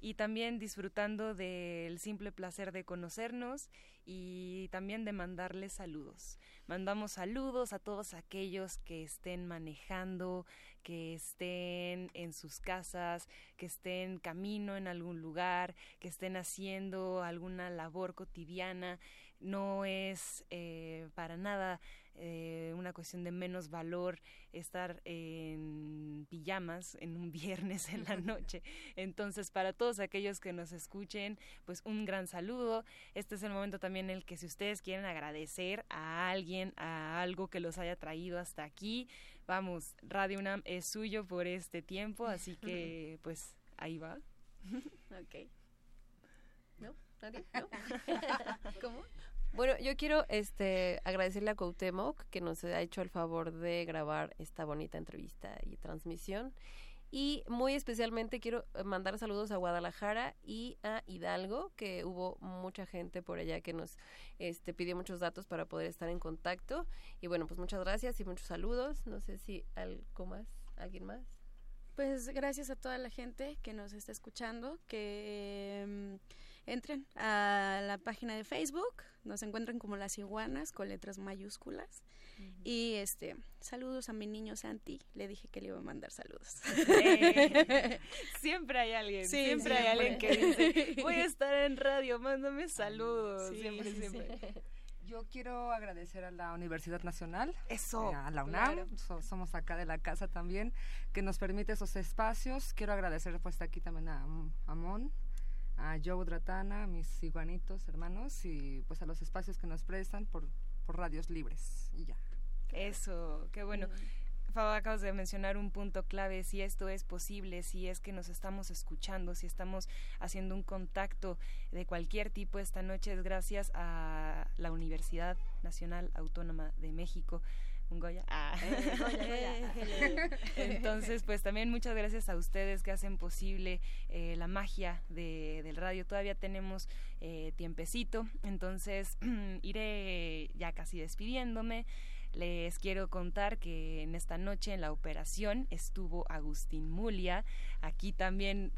y también disfrutando del simple placer de conocernos y también de mandarles saludos. Mandamos saludos a todos aquellos que estén manejando, que estén en sus casas, que estén camino en algún lugar, que estén haciendo alguna labor cotidiana. No es eh, para nada eh, una cuestión de menos valor estar en pijamas en un *laughs* viernes en la noche. Entonces, para todos aquellos que nos escuchen, pues un gran saludo. Este es el momento también en el que si ustedes quieren agradecer a alguien, a algo que los haya traído hasta aquí, vamos, Radio UNAM es suyo por este tiempo, así que *laughs* pues ahí va. ok. ¿No? ¿Nadie? ¿No? *laughs* ¿Cómo? Bueno, yo quiero este agradecerle a Coutemoc que nos ha hecho el favor de grabar esta bonita entrevista y transmisión. Y muy especialmente quiero mandar saludos a Guadalajara y a Hidalgo, que hubo mucha gente por allá que nos este, pidió muchos datos para poder estar en contacto. Y bueno, pues muchas gracias y muchos saludos. No sé si algo más, alguien más. Pues gracias a toda la gente que nos está escuchando, que mm, entren a la página de Facebook, nos encuentran como las iguanas con letras mayúsculas. Y este, saludos a mi niño Santi, le dije que le iba a mandar saludos. *laughs* Eh, siempre hay alguien, siempre, hay alguien que dice, voy a *laughs* estar en radio, mándame saludos. siempre, siempre. Yo quiero agradecer a la Universidad Nacional, Eso, eh, a la UNAM, somos acá de la casa también, que nos permite esos espacios. Quiero agradecer pues aquí también a, a Mon, a Joe Dratana, a mis iguanitos hermanos y pues a los espacios que nos prestan por, por radios libres y ya. Eso, qué bueno. Faba, acabas de mencionar un punto clave, si esto es posible, si es que nos estamos escuchando, si estamos haciendo un contacto de cualquier tipo esta noche, es gracias a la Universidad Nacional Autónoma de México. Un Goya. Ah. Eh, *laughs* Entonces, pues también muchas gracias a ustedes que hacen posible eh, la magia de, del radio. Todavía tenemos eh, tiempecito, entonces *clears throat* iré ya casi despidiéndome. Les quiero contar que en esta noche en la operación estuvo Agustín Mulia. Aquí también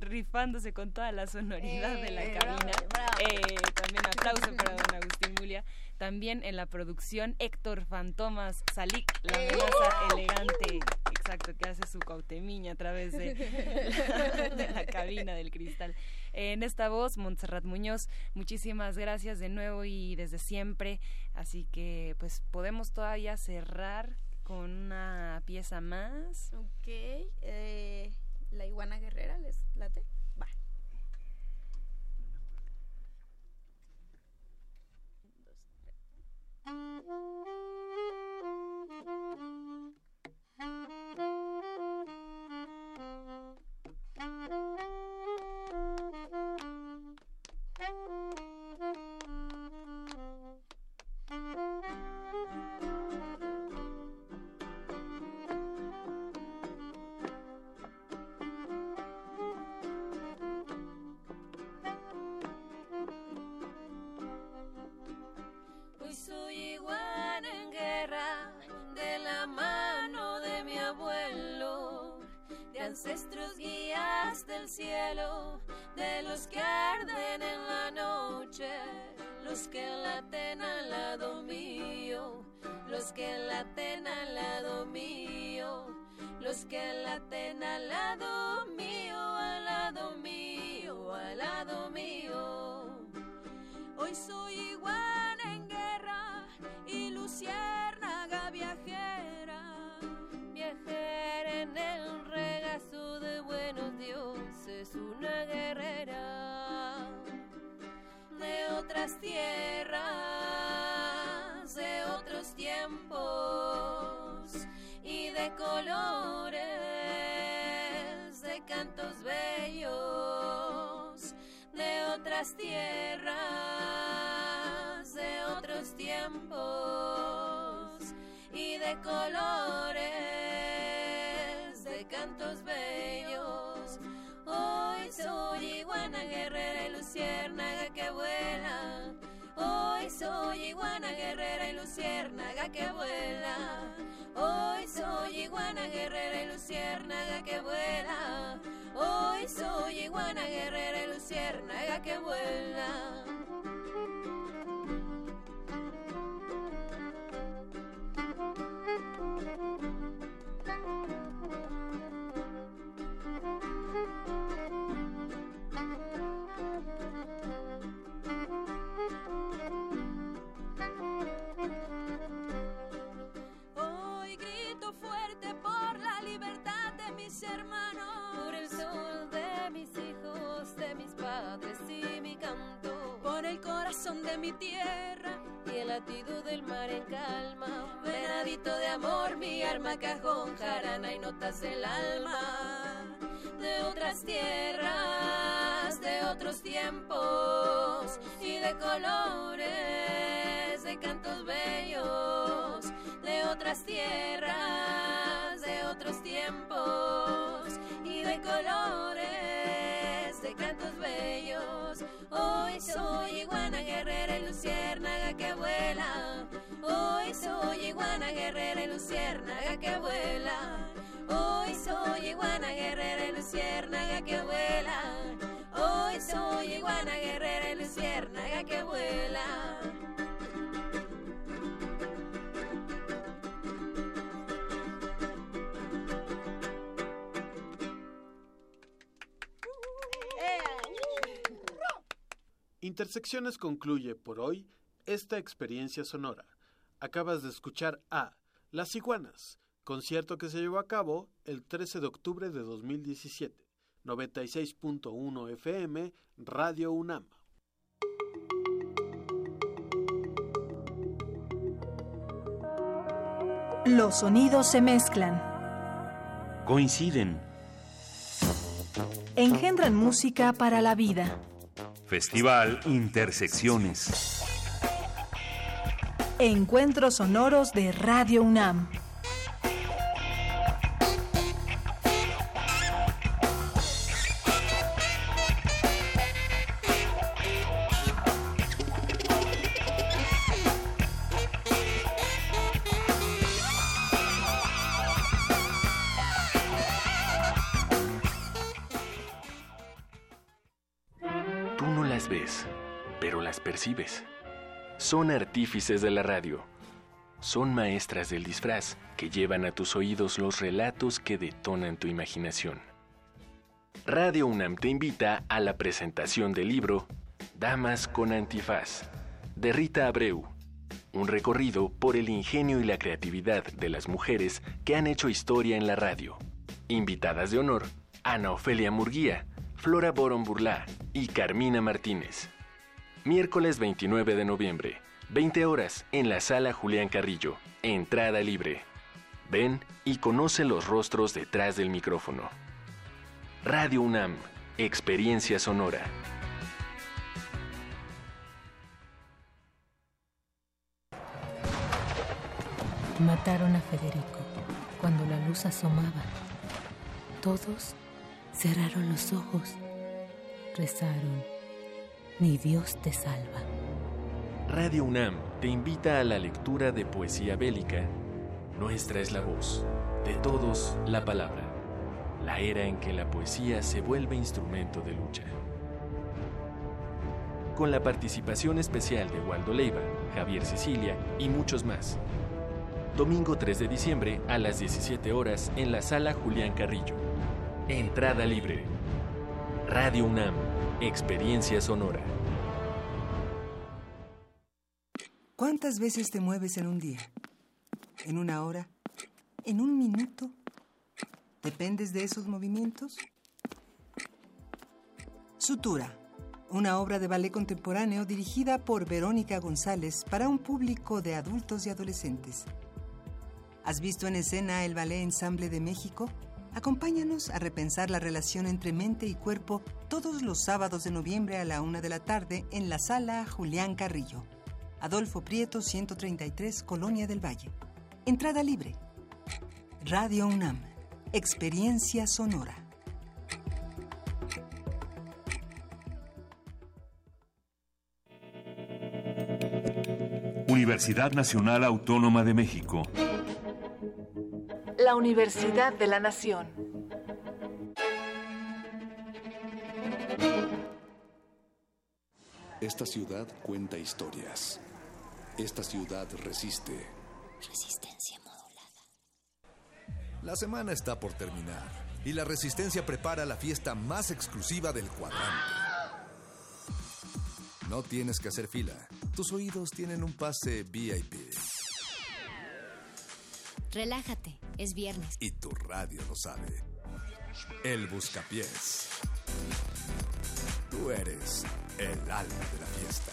rifándose con toda la sonoridad de la cabina. Eh, también aplauso para don Agustín Mulia. También en la producción Héctor Fantomas Salik, la amenaza elegante, exacto, que hace su cautemiña a través de, de la cabina del cristal. En esta voz, Montserrat Muñoz, muchísimas gracias de nuevo y desde siempre. Así que pues podemos todavía cerrar con una pieza más. Ok, eh, la iguana guerrera, ¿les late? Va. las tierras de otros tiempos y de colores, de cantos bellos. Hoy soy iguana guerrera y luciérnaga que vuela. Hoy soy iguana guerrera y luciérnaga que vuela. Que vuela. Mi tierra y el latido del mar en calma. Venadito de amor, mi arma, cajón, jarana y notas del alma de otras tierras, de otros tiempos y de colores, guerrera y luciérnaga que vuela. Hoy soy iguana guerrera y luciérnaga que vuela. Hoy soy iguana guerrera y luciérnaga que vuela. Intersecciones concluye por hoy esta experiencia sonora. Acabas de escuchar a Las Iguanas, concierto que se llevó a cabo el 13 de octubre de 2017, 96.1 FM, Radio UNAM. Los sonidos se mezclan, Coinciden. engendran música para la vida. Festival Intersecciones. Encuentros sonoros de Radio UNAM. Son artífices de la radio. Son maestras del disfraz que llevan a tus oídos los relatos que detonan tu imaginación. Radio UNAM te invita a la presentación del libro Damas con Antifaz, de Rita Abreu. Un recorrido por el ingenio y la creatividad de las mujeres que han hecho historia en la radio. Invitadas de honor, Ana Ofelia Murguía, Flora Boron Burlá y Carmina Martínez. Miércoles 29 de noviembre, 20 horas, en la sala Julián Carrillo. Entrada libre. Ven y conoce los rostros detrás del micrófono. Radio UNAM, Experiencia Sonora. Mataron a Federico cuando la luz asomaba. Todos cerraron los ojos, rezaron, ni Dios te salva. Radio UNAM te invita a la lectura de poesía bélica. Nuestra es la voz, de todos la palabra. La era en que la poesía se vuelve instrumento de lucha. Con la participación especial de Waldo Leiva, Javier Sicilia y muchos más. Domingo 3 de diciembre a las 17 horas en la sala Julián Carrillo. Entrada libre. Radio UNAM, Experiencia Sonora. ¿Cuántas veces te mueves en un día? ¿En una hora? ¿En un minuto? ¿Dependes de esos movimientos? Sutura, una obra de ballet contemporáneo dirigida por Verónica González para un público de adultos y adolescentes. ¿Has visto en escena el Ballet Ensamble de México? Acompáñanos a repensar la relación entre mente y cuerpo todos los sábados de noviembre a la una de la tarde en la sala Julián Carrillo. Adolfo Prieto, 133, Colonia del Valle. Entrada libre. Radio UNAM. Experiencia sonora. Universidad Nacional Autónoma de México. La Universidad de la Nación. Esta ciudad cuenta historias. Esta ciudad resiste. Resistencia modulada. La semana está por terminar y la Resistencia prepara la fiesta más exclusiva del cuadrante. No tienes que hacer fila. Tus oídos tienen un pase VIP. Relájate, es viernes. Y tu radio lo sabe. El Buscapiés. Tú eres el alma de la fiesta.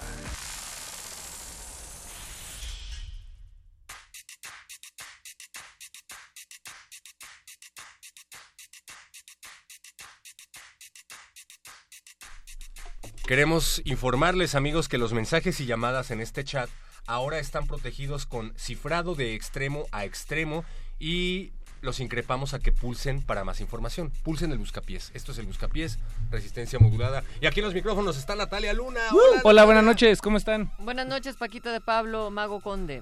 Queremos informarles, amigos, que los mensajes y llamadas en este chat ahora están protegidos con cifrado de extremo a extremo y los increpamos a que pulsen para más información. Pulsen el buscapiés. Esto es el buscapiés, resistencia modulada. Y aquí en los micrófonos está Natalia Luna. Hola, Hola, buenas noches, ¿cómo están? Buenas noches, Paquito de Pablo, Mago Conde.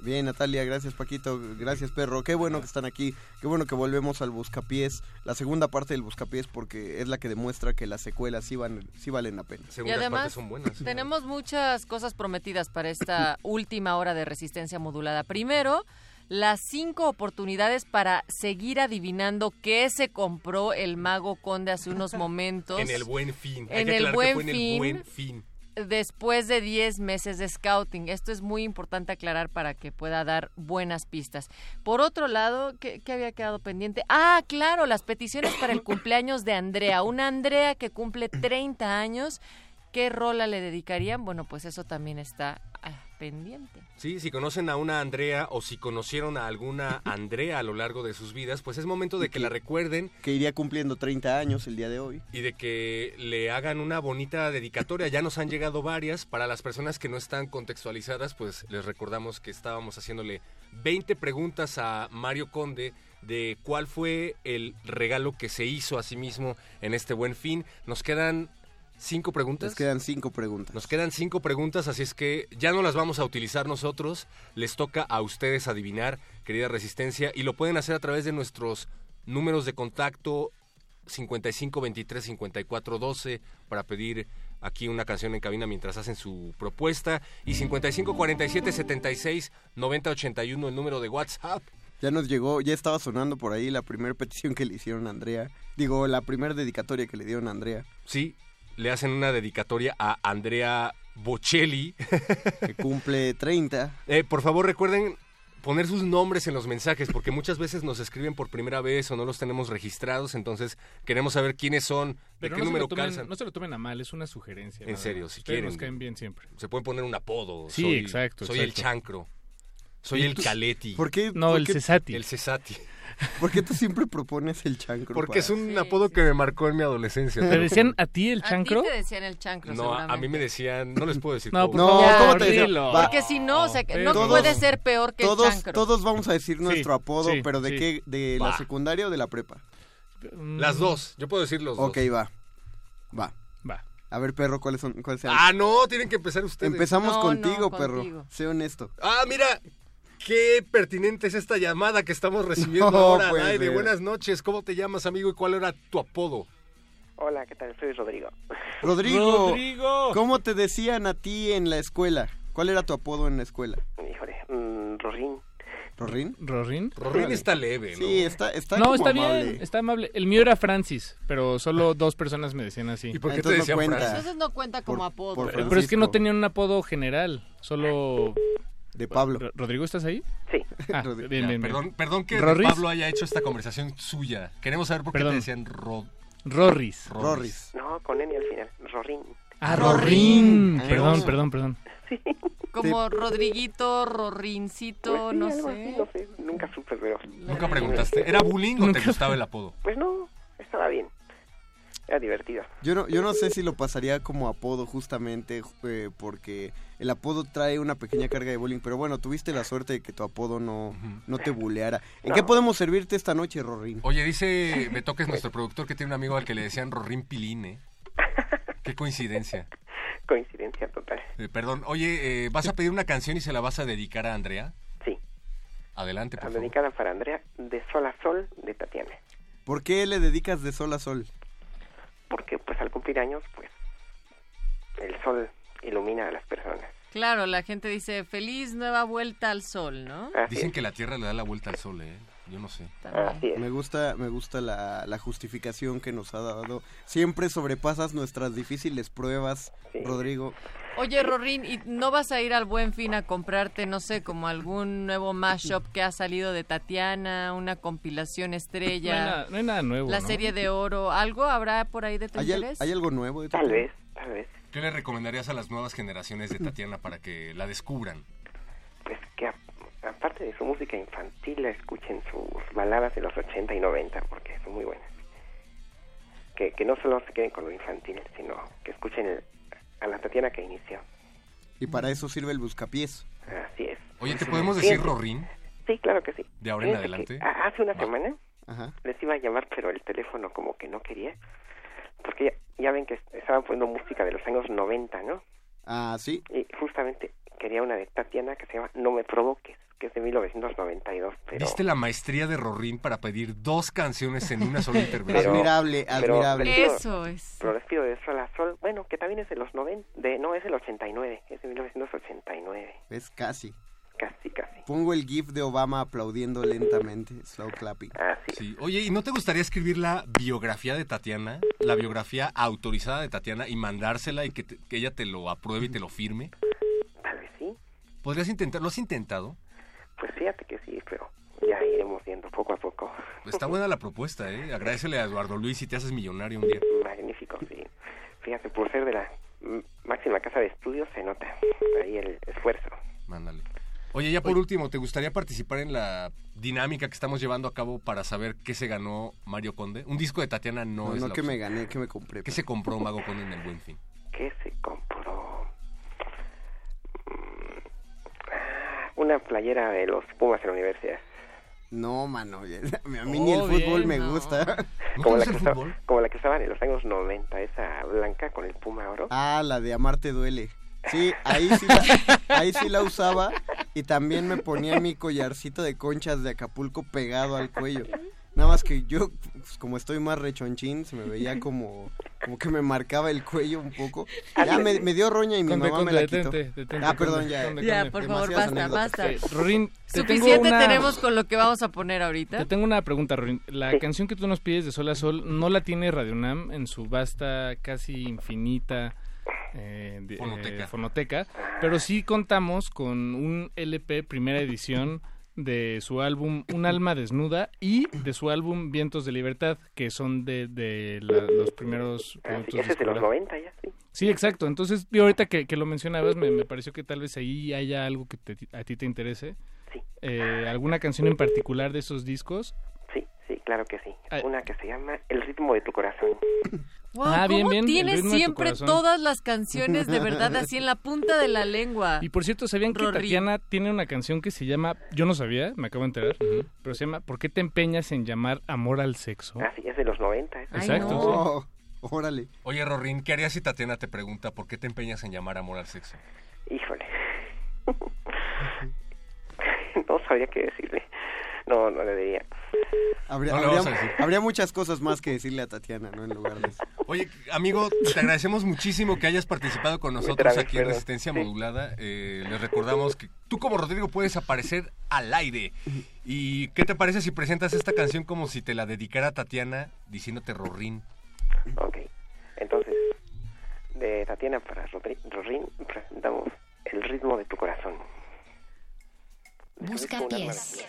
Bien, Natalia, gracias Paquito, gracias Perro. Qué bueno que están aquí, qué bueno que volvemos al Buscapiés, la segunda parte del Buscapiés porque es la que demuestra que las secuelas sí, van, sí valen la pena. y además tenemos muchas cosas prometidas para esta *coughs* última hora de resistencia modulada. Primero, las cinco oportunidades para seguir adivinando qué se compró el mago conde hace unos *laughs* momentos. En el buen fin. Hay En que el fue en el buen fin. Después de 10 meses de scouting. Esto es muy importante aclarar para que pueda dar buenas pistas. Por otro lado, ¿qué, qué había quedado pendiente? Ah, claro, las peticiones para el *coughs* cumpleaños de Andrea. Una Andrea que cumple 30 años. ¿Qué rola le dedicarían? Bueno, pues eso también está ah, pendiente. Sí, si conocen a una Andrea o si conocieron a alguna *laughs* Andrea a lo largo de sus vidas, pues es momento de que la recuerden Que iría cumpliendo 30 años el día de hoy. y de que le hagan una bonita dedicatoria. Ya nos han llegado varias. Para las personas que no están contextualizadas, pues les recordamos que estábamos haciéndole 20 preguntas a Mario Conde de cuál fue el regalo que se hizo a sí mismo en este buen fin. Nos quedan cinco preguntas. Nos quedan cinco preguntas. Nos quedan cinco preguntas, así es que ya no las vamos a utilizar nosotros. Les toca a ustedes adivinar, querida Resistencia, y lo pueden hacer a través de nuestros números de contacto 55 23 54 12 para pedir aquí una canción en cabina mientras hacen su propuesta y 55 47 76 90 81 el número de WhatsApp. Ya nos llegó, ya estaba sonando por ahí la primera petición que le hicieron a Andrea. Digo, la primera dedicatoria que le dieron a Andrea. Sí, le hacen una dedicatoria a Andrea Bocelli. que cumple 30. Eh, por favor, recuerden poner sus nombres en los mensajes, porque muchas veces nos escriben por primera vez o no los tenemos registrados, entonces queremos saber quiénes son, Pero de qué no, se número lo tomen, calzan. no se lo tomen a mal, es una sugerencia. En serio, si Ustedes quieren. nos caen bien siempre. Se pueden poner un apodo. Sí, soy, exacto, Soy el chancro. Soy ¿Y el caleti. ¿Por qué? No, por el qué- Cesati. El cesati. ¿Por qué tú siempre propones el chancro? Porque para- es un apodo que me marcó en mi adolescencia. ¿Te decían a ti el A ti chancro? te decían el chancro, No, a, mí me decían, no les puedo decir. No, cómo. por No. Va. Porque si no, o sea, que no Todos- puede ser peor que todos, el chancro. todos vamos a decir Sí, nuestro apodo, sí, pero ¿de sí. qué? ¿De la secundaria o de la prepa? Mm, Las dos, yo puedo decir los Ok, dos. va. Va. Va. A ver, perro, ¿cuáles son? ¿Cuáles sean? Ah, no, tienen que empezar ustedes. Empezamos No, contigo, no, perro. contigo. Sé honesto. Ah, mira, qué pertinente es esta llamada que estamos recibiendo No ahora al puede aire. ser. Buenas noches, ¿cómo te llamas, amigo, y cuál era tu apodo? Hola, ¿qué tal? Soy Rodrigo. *laughs* Rodrigo, Rodrigo. ¿cómo te decían a ti en la escuela? ¿Cuál era tu apodo en la escuela? Híjole, mm, Rorín. ¿Rorín? ¿Rorín? Rorín está leve, ¿no? Sí, está, está No, como está amable. bien, está amable. El mío era Francis, pero solo *laughs* dos personas me decían así. ¿Y por qué te Entonces no decían cuenta. Francis? Entonces no cuenta como Por- apodo. por Pero, es que no tenían un apodo general, solo... De Pablo. Ro- ¿Rodrigo, estás ahí? Sí. Ah, Rodrigo. bien, Ya, bien, bien. perdón, perdón que ¿Rorris? Pablo haya hecho esta conversación suya. Queremos saber por qué Perdón. te decían Rod. Rorris. Rorris. No, con N al final. Rorín. Ah, Rorín. Rorín. Perdón, perdón, perdón. Como Rodriguito, Rorrincito, Pues sí, no sé. así, no sé. Nunca supe, pero... ¿Nunca preguntaste? ¿Era bullying o te gustaba el apodo? Pues no, estaba bien. Era divertido. Yo no, yo no sé si lo pasaría como apodo justamente eh, porque el apodo trae una pequeña carga de bullying, pero bueno, tuviste la suerte de que tu apodo no, no te buleara. ¿En No. qué podemos servirte esta noche, Rorín? Oye, dice Betoques, nuestro productor, que tiene un amigo al que le decían Rorín Piline. Qué coincidencia. Coincidencia total. Eh, perdón, oye, eh, ¿vas a pedir una canción y se la vas a dedicar a Andrea? Sí. Adelante, por favor. Dedicada para Andrea, de Sol a Sol, de Tatiana. ¿Por qué le dedicas de sol a sol? Porque pues al cumplir años, pues el sol ilumina a las personas. Claro, la gente dice feliz nueva vuelta al sol, ¿no? Dicen que la Tierra le da la vuelta al Sol, ¿eh? Yo no sé. Me gusta, me gusta la, la justificación que nos ha dado. Siempre sobrepasas nuestras difíciles pruebas, Rodrigo. Oye, Rorín, ¿y no vas a ir al Buen Fin a comprarte, no sé, como algún nuevo mashup que ha salido de Tatiana, una compilación No hay estrella? nada, no hay nada nuevo. La ¿no? serie de oro, ¿algo habrá por ahí de tu ¿Hay, al- hay algo nuevo? de Tal Tatiana? vez, tal vez. ¿Qué le recomendarías a las nuevas generaciones de Tatiana para que la descubran? Pues que a- aparte de su música infantil, escuchen sus baladas de los 80 y 90, porque son muy buenas. Que, que no solo se queden con lo infantil, sino que escuchen el- a la Tatiana que inició. Y para eso sirve el buscapiés. Así es. Oye, ¿te podemos decir. Rorín? Sí, claro que sí. ¿De ahora en adelante? hace una semana Ajá. les iba a llamar, pero el teléfono como que no quería. Porque ya, ya ven que estaban poniendo música de los años 90, ¿no? Ah, sí. Y justamente quería una de Tatiana que se llama No me provoques, que es de 1992. Pero, ¿Viste la maestría de Rorín para pedir dos canciones en una sola *laughs* intervención? Admirable, pero admirable. pido- Eso es. Pero les pido de Sol a Sol, bueno, que también es de los 90, de, no, es del 89, es de 1989, Es casi. Casi, casi. Pongo el gif de Obama aplaudiendo lentamente, slow clapping. Ah, Sí. Oye, ¿y no te gustaría escribir la biografía de Tatiana? La biografía autorizada de Tatiana y mandársela y que, te- que ella te lo apruebe y te lo firme. Tal vez sí. ¿Podrías intentar? ¿Lo has intentado? Pues fíjate que sí, pero ya iremos viendo poco a poco. Está buena la propuesta, ¿eh? Agradecele a Eduardo Luis y te haces millonario un día. Magnífico, sí. Fíjate, por ser de la máxima casa de estudios se nota ahí el esfuerzo. Mándale. Oye, ya por último, ¿te gustaría participar en la dinámica que estamos llevando a cabo para saber qué se ganó Mario Conde? Un disco de Tatiana no, No, es no la que me opción. gané, que me compré. ¿Qué se compró Mago Conde en el Buen Fin? ¿Qué se compró? Mm, Una playera de los Pumas en la universidad. No, mano, a mí ni el Oh, fútbol bien, me no. gusta. Como la, que estaba, como la que estaba en los años 90, esa blanca con el puma oro. Ah, la de Amarte duele. Sí, ahí sí, la, ahí sí la usaba y también me ponía mi collarcito de conchas de Acapulco pegado al cuello. Nada más que yo, pues, como estoy más rechonchín, se me veía como, como que me marcaba el cuello un poco. Ya me, me dio roña y mi Conde, mamá Conde, me la detente, quitó. detente, ah, perdón, ya. Conde, Ya, por favor, Demasiadas basta, anécdotas. basta. Eh, Rorín, te tengo Suficiente una- tenemos con lo que vamos a poner ahorita. Te tengo una pregunta, Rorín. La Sí. canción que tú nos pides de Sol a Sol no la tiene Radio Nam en su vasta, casi infinita eh, de- Fonoteca. eh, fonoteca, pero sí contamos con un LP primera edición de su álbum Un alma desnuda y de su álbum Vientos de Libertad, que son de, de la- los primeros productos Ese es de los discográficos. 90 ya, sí. Sí, exacto. Entonces, yo ahorita que, que lo mencionabas, me, me pareció que tal vez ahí haya algo que te- a ti te interese. Sí. Eh, ¿Alguna canción en particular de esos discos? Sí, sí, claro que sí. Ay. Una que se llama El ritmo de tu corazón. Wow, Ah, bien, ¿cómo bien, el tienes siempre todas las canciones de verdad así en la punta de la lengua? Y por cierto, ¿sabían que Rory. Tatiana tiene una canción que se llama, yo no sabía, me acabo de enterar, pero se llama ¿Por qué te empeñas en llamar amor al sexo? Ah, sí, es de los 90. esa. Exacto, Oh, órale. Oye, Rorín, ¿qué harías si Tatiana te pregunta por qué te empeñas en llamar amor al sexo? Híjole. *laughs* no sabría qué decirle. No, no le diría. Habría, No habría- habría muchas cosas más que decirle a Tatiana, ¿no? En lugar de eso. Oye, amigo, te agradecemos muchísimo que hayas participado con nosotros aquí en. Resistencia Sí. Modulada. Eh, les recordamos que tú como Rodrigo puedes aparecer al aire. ¿Y qué te parece si presentas esta canción como si te la dedicara a Tatiana diciéndote Rorín? Ok. Entonces, de Tatiana para Rodri- Rorín presentamos El ritmo de tu corazón. Busca pies.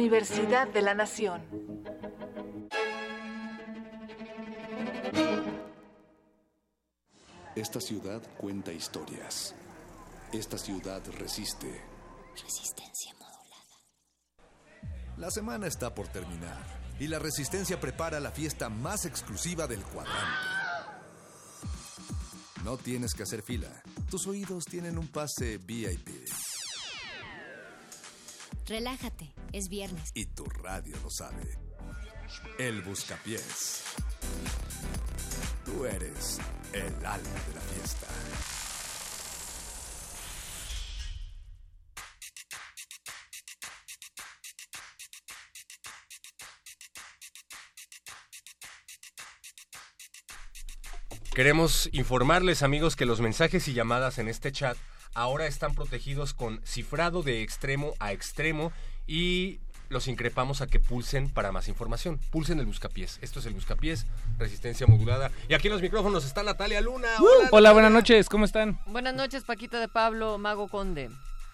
Universidad de la Nación. Esta ciudad cuenta historias. Esta ciudad resiste. Resistencia modulada. La semana está por terminar y la Resistencia prepara la fiesta más exclusiva del cuadrante. No tienes que hacer fila. Tus oídos tienen un pase VIP. Relájate, es viernes. Y tu radio lo sabe. El Buscapiés. Tú eres el alma de la fiesta. Queremos informarles, amigos, que los mensajes y llamadas en este chat ahora están protegidos con cifrado de extremo a extremo y los increpamos a que pulsen para más información. Pulsen el buscapiés. Esto es el buscapiés, resistencia modulada. Y aquí en los micrófonos está Natalia Luna. Hola, Hola, buenas noches, ¿cómo están? Buenas noches, Paquito de Pablo, Mago Conde.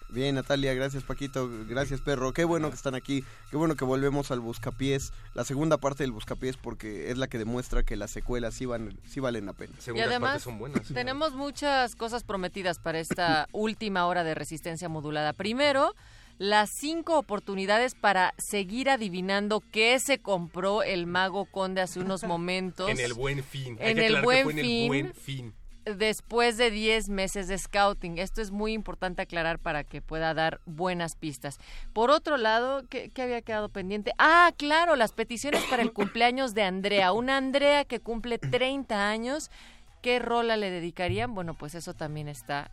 Bien, Natalia, gracias Paquito, gracias Perro. Qué bueno que están aquí, qué bueno que volvemos al Buscapiés, la segunda parte del Buscapiés porque es la que demuestra que las secuelas sí, van, sí valen la pena. y además tenemos muchas cosas prometidas para esta *laughs* última hora de resistencia modulada. Primero, las cinco oportunidades para seguir adivinando qué se compró el mago conde hace unos *laughs* momentos. En el buen fin. Hay En que el aclarar que buen fue en el fin. buen fin. Después de 10 meses de scouting. Esto es muy importante aclarar para que pueda dar buenas pistas. Por otro lado, ¿qué, había quedado pendiente? Ah, claro, las peticiones para el cumpleaños de Andrea. Una Andrea que cumple 30 años. ¿Qué rola le dedicarían? Bueno, pues eso también está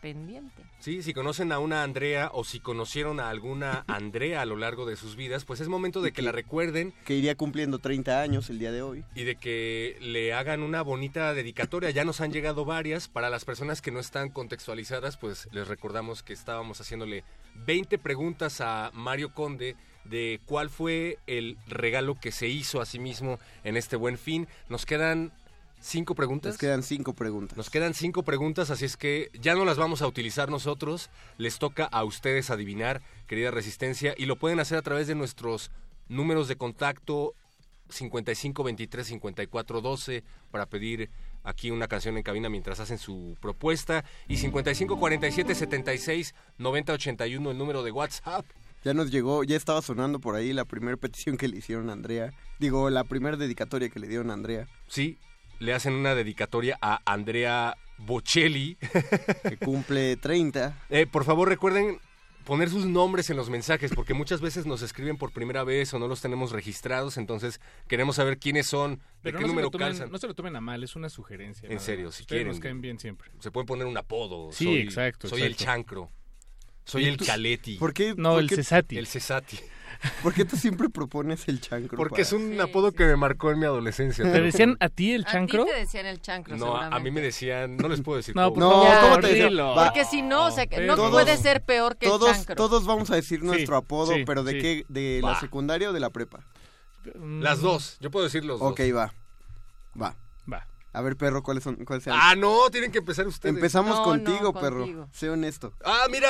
pendiente. Sí, si conocen a una Andrea o si conocieron a alguna *laughs* Andrea a lo largo de sus vidas, pues es momento de que la recuerden. Que iría cumpliendo 30 años el día de hoy. Y de que le hagan una bonita dedicatoria. Ya nos han llegado varias. Para las personas que no están contextualizadas, pues les recordamos que estábamos haciéndole 20 preguntas a Mario Conde de cuál fue el regalo que se hizo a sí mismo en este buen fin. Nos quedan cinco preguntas. Nos quedan cinco preguntas. Nos quedan cinco preguntas, así es que ya no las vamos a utilizar nosotros. Les toca a ustedes adivinar, querida Resistencia, y lo pueden hacer a través de nuestros números de contacto 55 23 54 12 para pedir aquí una canción en cabina mientras hacen su propuesta y 55 47 76 90 81 el número de WhatsApp. Ya nos llegó, ya estaba sonando por ahí la primera petición que le hicieron a Andrea. Digo, la primera dedicatoria que le dieron a Andrea. Sí, le hacen una dedicatoria a Andrea Bocelli. que cumple 30. Eh, por favor, recuerden poner sus nombres en los mensajes, porque muchas veces nos escriben por primera vez o no los tenemos registrados, entonces queremos saber quiénes son, de qué no, se número lo tomen, calzan. no se lo tomen a mal, es una sugerencia. En serio, más. si Ustedes quieren. nos caen bien siempre. Se pueden poner un apodo. Sí, soy, exacto, Soy el chancro. Soy ¿Y el caleti. ¿Por qué? No, por el qué- Cesati. El cesati. ¿Por qué tú siempre propones el chancro? Porque para- es un apodo que me marcó en mi adolescencia. ¿Te decían a ti el A chancro? ti te decían el chancro, No, a, a mí me decían, no les puedo decir. No, cómo. por No, favor, ¿cómo te. Porque si no, o sea, que no Todos- puede ser peor que todos, el chancro. todos vamos a decir nuestro apodo, sí, pero ¿de sí. qué? ¿De Va. la secundaria o de la prepa? Mm, Las dos, yo puedo decir los dos. Ok, va. Va. Va. A ver, perro, ¿cuáles son? ¿Cuáles sean? Ah, no, tienen que empezar ustedes. Empezamos No, contigo, no, perro. contigo. Sé honesto. Ah, mira,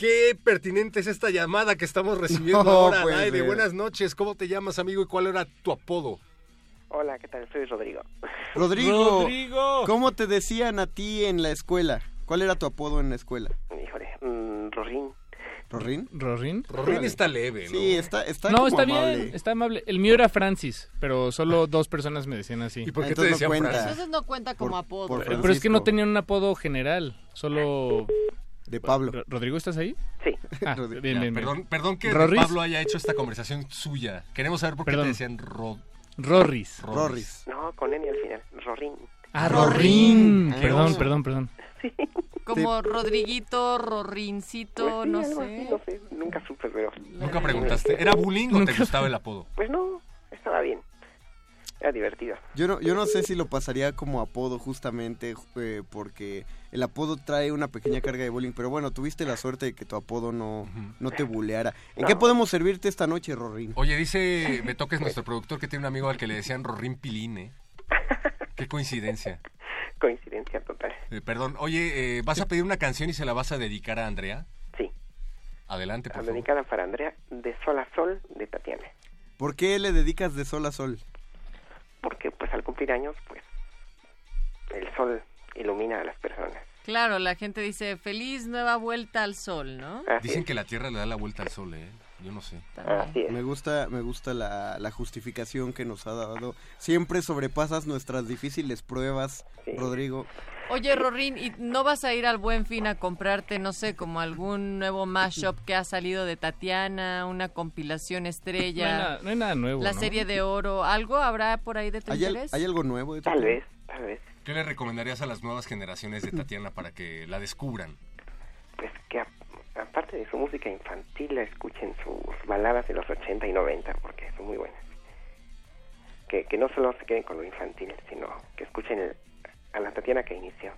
qué pertinente es esta llamada que estamos *laughs* recibiendo No ahora. de ser. buenas noches, ¿cómo te llamas, amigo? ¿Y cuál era tu apodo? Hola, ¿qué tal? Soy Rodrigo. *laughs* Rodrigo, Rodrigo. ¿cómo te decían a ti en la escuela? ¿Cuál era tu apodo en la escuela? Híjole, mm, Rorín. ¿Rorín? ¿Rorín? Rorín está leve, ¿no? Sí, está, está no, como está amable. bien, está amable. El mío era Francis, pero solo *laughs* dos personas me decían así. ¿Y por qué te Entonces no decían cuenta. Francis? Entonces no cuenta como Por- apodo. por Pero es que no tenían un apodo general, solo... De Pablo. Ro- ¿Rodrigo estás ahí? Sí. Ah, bien, Ya, bien, bien. perdón, perdón que ¿Rorris? Pablo haya hecho esta conversación suya. Queremos saber por qué Perdón. te decían Ro- Rorris. Rorris. No, con N al final. Rorín. Ah, Rorín. Ah, Perdón, perdón, perdón. Como Rodriguito, Rorrincito, Pues sí, no sé. así, no sé. Nunca supe, pero... Nunca preguntaste. ¿Era bullying o te gustaba el apodo? Pues no, estaba bien. Era divertido. Yo no, yo no sé si lo pasaría como apodo justamente eh, porque el apodo trae una pequeña carga de bullying, pero bueno, tuviste la suerte de que tu apodo no, no te buleara. ¿En No. qué podemos servirte esta noche, Rorín? Oye, dice Beto que es nuestro productor que tiene un amigo al que le decían Rorín Pilín, ¿eh? Qué coincidencia. Coincidencia total. Eh, perdón, oye, eh, ¿vas a pedir una canción y se la vas a dedicar a Andrea? Sí. Adelante, por favor. dedicada para Andrea, de Sol a Sol, de Tatiana. ¿Por qué le dedicas de sol a sol? Porque pues al cumplir años, pues el sol ilumina a las personas. Claro, la gente dice feliz nueva vuelta al sol, ¿no? Dicen que la Tierra le da la vuelta al Sol, ¿eh? Yo no sé. Me gusta, me gusta la, la justificación que nos ha dado. Siempre sobrepasas nuestras difíciles pruebas, Rodrigo. Oye, Rorín, ¿y no vas a ir al Buen Fin a comprarte, no sé, como algún nuevo mashup que ha salido de Tatiana, una compilación No hay, estrella, nada, no hay nada nuevo. la ¿no? serie de oro? ¿Algo habrá por ahí de tu ¿Hay, al- interés? hay algo nuevo? de Tal Tatiana? vez, tal vez. ¿Qué le recomendarías a las nuevas generaciones de Tatiana para que la descubran? Pues que aparte de su música infantil, la escuchen sus baladas de los 80 y 90, porque son muy buenas. Que, que no solo se queden con lo infantil, sino que escuchen el- a la Tatiana que inició.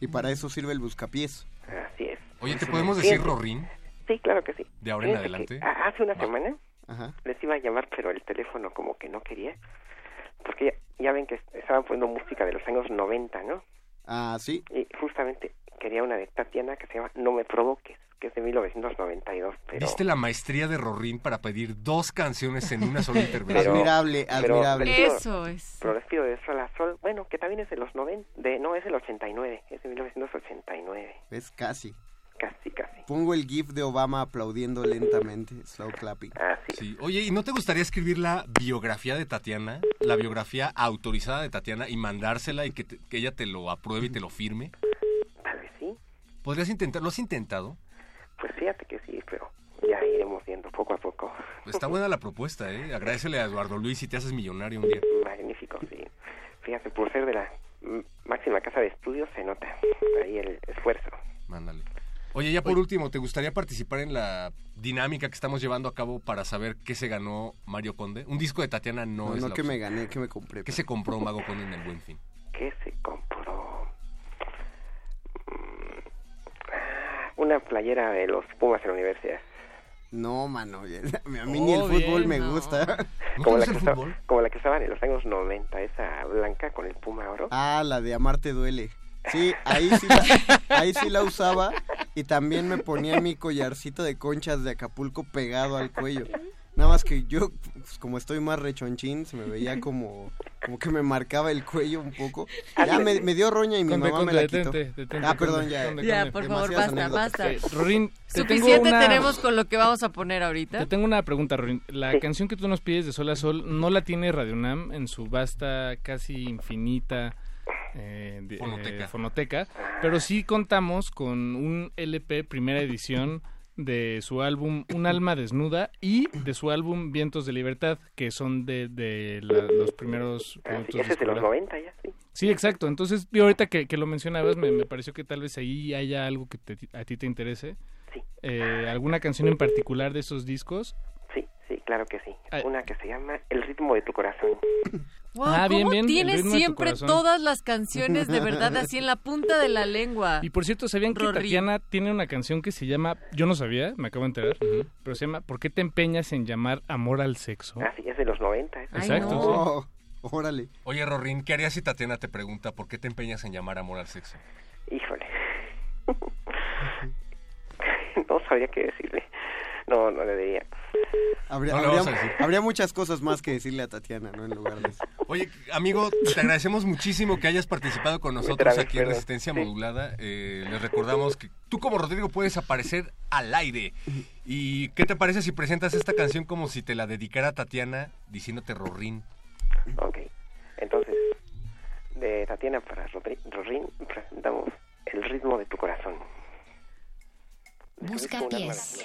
Y para eso sirve el buscapiés. Así es. Oye, ¿te podemos decir Rorín? Sí, claro que sí. De ahora en Fíjense adelante. que a- hace una semana Ajá. les iba a llamar, pero el teléfono como que no quería. Porque ya, ya ven que estaban poniendo música de los años 90, ¿no? Ah, sí. Y justamente quería una de Tatiana que se llama No me provoques, que es de 1992. Pero, ¿Viste la maestría de Rorín para pedir dos canciones en una sola *laughs* intervención? Admirable, pero admirable. les pido- Eso es. Pero les pido de Sol a Sol, bueno, que también es de los 90, de, no, es del 89, es de 1989, Es casi. casi, casi. Pongo el gif de Obama aplaudiendo lentamente, slow clapping. Sí. Oye, ¿y no te gustaría escribir la biografía de Tatiana? La biografía autorizada de Tatiana y mandársela y que, te- que ella te lo apruebe y te lo firme. Tal vez sí. ¿Podrías intentarlo? ¿Lo has intentado? Pues fíjate que sí, pero ya iremos viendo poco a poco. Está buena la propuesta, ¿eh? Agradecele a Eduardo Luis y te haces millonario un día. Magnífico, sí. Fíjate, por ser de la máxima casa de estudios se nota ahí el esfuerzo. Mándale. Oye, ya por último, ¿te gustaría participar en la dinámica que estamos llevando a cabo para saber qué se ganó Mario Conde? Un disco de Tatiana no, No, es no la que me gané, que me compré. ¿Qué se compró Mago Conde en el Buen Fin? ¿Qué se compró? Una playera de los Pumas en la universidad. No, mano, *laughs* a mí ni el Oh, fútbol bien, me no. gusta. Como la, que estaba, como la que estaba en los años 90, esa blanca con el puma oro. Ah, la de Amarte duele. Sí, ahí sí, la, *laughs* ahí sí la usaba y también me ponía mi collarcito de conchas de Acapulco pegado al cuello. Nada más que yo, pues, como estoy más rechonchín, se me veía como, como que me marcaba el cuello un poco. Ya me, me dio roña y mi Conde, mamá Conde, me la quitó. detente, ah, perdón, Conde, ya. Conde, Ya, Conde. por favor, basta, basta. Eh, Rorín, te tengo Suficiente una- tenemos con lo que vamos a poner ahorita. Te tengo una pregunta, Rorín. La Sí. canción que tú nos pides de Sol a Sol no la tiene Radio Nam en su vasta, casi infinita eh, de- Fonoteca. eh, fonoteca, pero sí contamos con un LP primera edición de su álbum Un alma desnuda y de su álbum Vientos de Libertad, que son de, de la- los primeros productos Ese es de los discográficos. 90 ya, sí. Sí, exacto. Entonces, yo ahorita que, que lo mencionabas, me, me pareció que tal vez ahí haya algo que te- a ti te interese. Sí. Eh, ¿Alguna canción en particular de esos discos? Sí, sí, claro que sí. Ay. Una que se llama El ritmo de tu corazón. Wow, Ah, bien, ¿cómo bien, el tienes siempre todas las canciones de verdad así en la punta de la lengua? Y por cierto, ¿sabían que Rory. Tatiana tiene una canción que se llama, yo no sabía, me acabo de enterar, pero se llama ¿Por qué te empeñas en llamar amor al sexo? Ah, sí, es de los 90. esa. Exacto, Oh, órale. Oye, Rorín, ¿qué harías si Tatiana te pregunta por qué te empeñas en llamar amor al sexo? Híjole. *laughs* no sabía qué decirle. No, no le diría. Habría, No muchas cosas más que decirle a Tatiana, ¿no? En lugar de eso. Oye, amigo, te agradecemos muchísimo que hayas participado con nosotros aquí en. Resistencia Sí. Modulada. Eh, les recordamos que tú como Rodrigo puedes aparecer al aire. ¿Y qué te parece si presentas esta canción como si te la dedicara a Tatiana diciéndote Rorín? Ok. Entonces, de Tatiana para Rodri- Rorín presentamos El ritmo de tu corazón. Busca pies.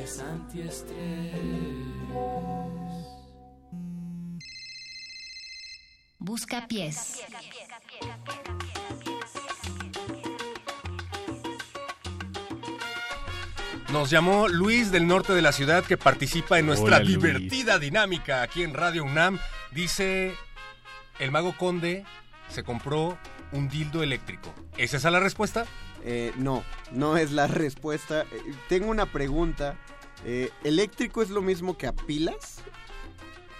Antiestrés. Busca pies. Nos llamó Luis del norte de la ciudad que participa en nuestra Hola, Luis. divertida dinámica aquí en Radio UNAM. Dice, el mago conde se compró un dildo eléctrico. ¿Es esa la respuesta? Eh, no, no es la respuesta. Eh, tengo una pregunta. Eh, ¿Eléctrico es lo mismo que a pilas?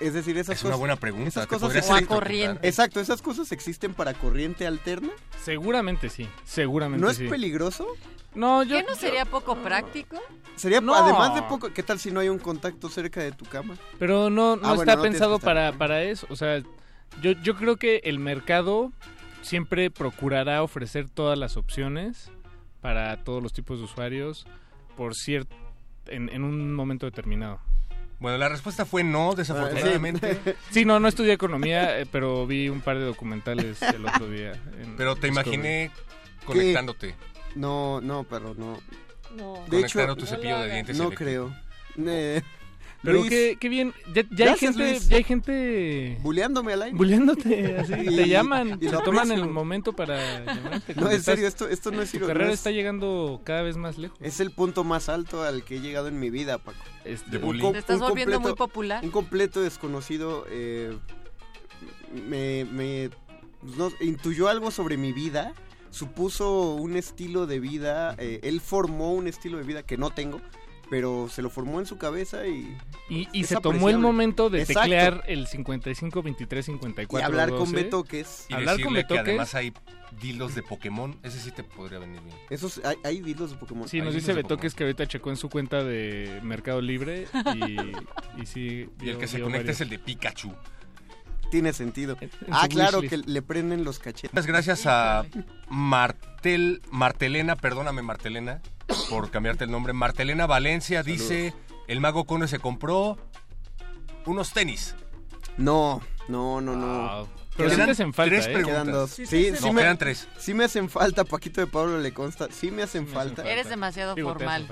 Es decir, esas Es una cosas- buena pregunta, esas cosas podrías existen- electrocutar. Exacto, esas cosas existen para corriente alterna. Seguramente sí, seguramente ¿No es peligroso? No, yo... ¿Qué no sería poco práctico? Sería No. además de poco, ¿qué tal si no hay un contacto cerca de tu cama? Pero no, no Ah, bueno, está pensado para, para eso. O sea, yo, yo creo que el mercado siempre procurará ofrecer todas las opciones para todos los tipos de usuarios por cierto en, en un momento determinado. Bueno, la respuesta fue no, desafortunadamente. Sí, no, no estudié economía, eh, pero vi un par de documentales el otro día. en Pero te imaginé conectándote. No, no, perro, no. No. De hecho, Conectando tu cepillo de dientes No creo. Eh, Pero Luis, qué, qué bien, ya, ya hay gente, Luis. ya hay gente Buleándome al aire. buleándote, así, *laughs* Y- te llaman, y se lo toman aprecio. el momento para llamarte. No, en estás- serio, esto, esto no es tu carrera es- está llegando cada vez más lejos. Es el punto más alto al que he llegado en mi vida, Paco. Este, Un Te com- estás volviendo muy completo- popular. Un completo desconocido eh, me, me no, intuyó algo sobre mi vida, supuso un estilo de vida, eh, él formó un estilo de vida que no tengo, pero se lo formó en su cabeza y... Y, se tomó el momento de Exacto. teclear el 55 23 54 Y hablar con 12. betoques. Y hablar con decirle que betoques. además hay dildos de Pokémon. Ese sí te podría venir bien. Esos, hay, hay dildos de Pokémon. Sí, nos dice Betoques que ahorita checó en su cuenta de Mercado Libre y, y sí. Y el que se conecta es el de Pikachu. Tiene sentido. en Ah, claro, que le prenden los cachetes. Muchas gracias a Martel, Martelena, perdóname Martelena por cambiarte el nombre. Martelena Valencia dice, el mago Conde se compró unos tenis. No, no, no, no. Pero sí Quedan te hacen falta, tres ¿eh? preguntas. Quedan dos. Sí, Sí, sí, sí, no, me, quedan tres. sí me hacen falta, Paquito de Pablo le consta. Sí me hacen Sí me hacen falta. falta. Eres demasiado Digo, formal.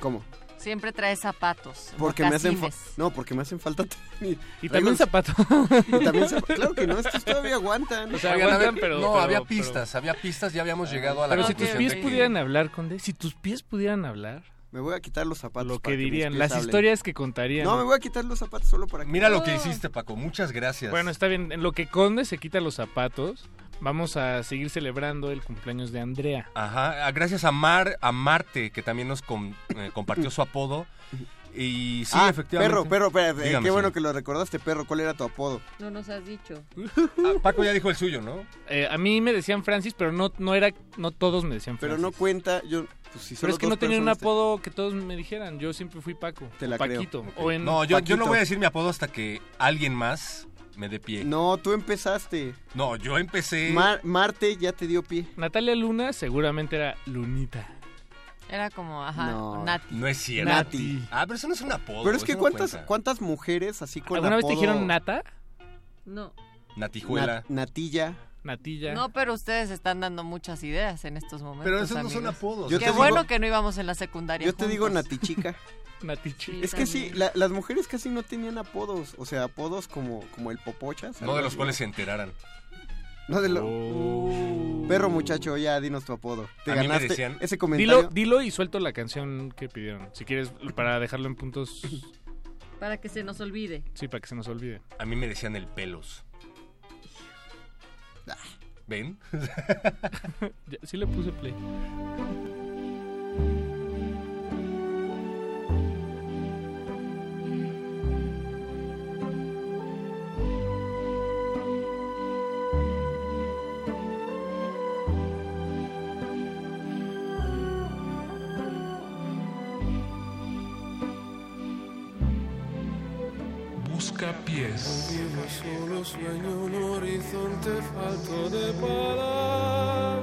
¿Cómo? Siempre traes zapatos. Porque me hacen. No, porque me hacen falta tenis. Y también el- zapato. Y también zap- Claro que no, estos todavía aguantan. O sea, Oigan, aguantan, pero- no, pero- había pero- pistas, había pistas, ya habíamos llegado a la Pero si tus pies que- pudieran hablar, Conde, si tus pies pudieran hablar, Me voy a quitar los zapatos. lo que dirían, las hablen. historias que contarían. No, me voy a quitar los zapatos solo para que. Mira lo que hiciste, Paco, muchas gracias. Bueno, está bien. En lo que Conde se quita los zapatos, vamos a seguir celebrando el cumpleaños de Andrea. Ajá, ah, gracias a Mar, a Marte, que también nos com- eh, compartió su apodo. Y sí, ah, efectivamente. perro, perro, espérate, Dígame, qué bueno señor. que lo recordaste, perro. ¿Cuál era tu apodo? No nos has dicho. Ah, Paco ya dijo el suyo, ¿no? Eh, a mí me decían Francis, pero no, no era, no todos me decían Pero Francis. no cuenta, yo. Pues, si Pero es que no tenía un te- apodo que todos me dijeran. Yo siempre fui Paco. Te o la creo. Paquito. O en No, yo, yo no Paquito. voy a decir mi apodo hasta que alguien más me dé pie. No, tú empezaste. No, yo empecé. Mar- Marte ya te dio pie. Natalia Luna seguramente era Lunita. Era como, ajá, No. Nati. No es cierto. Nati. Ah, pero eso no es un apodo. Pero es que cuántas, cuenta. cuántas mujeres así con ¿Alguna vez te dijeron Nata? No. Natijuela. Nat- Natilla. Natilla. No, pero ustedes están dando muchas ideas en estos momentos. pero esos no son apodos. Yo Qué bueno digo- que no íbamos en la secundaria. Yo te digo. Natichica. *laughs* Natichi. Es que sí, la- las mujeres casi no tenían apodos. O sea, apodos como, como el popochas. No de los cuales se enteraran. No de lo... Oh. Perro muchacho, ya dinos tu apodo. Te A mí me decían- ese comentario. Dilo, dilo y suelto la canción que pidieron. Si quieres, para dejarlo en puntos. Para que se nos olvide. Sí, para que se nos olvide. A mí me decían el pelos. ¿Ven? *laughs* Sí le puse play. Busca pies. Solo sueño un horizonte falto de palabras.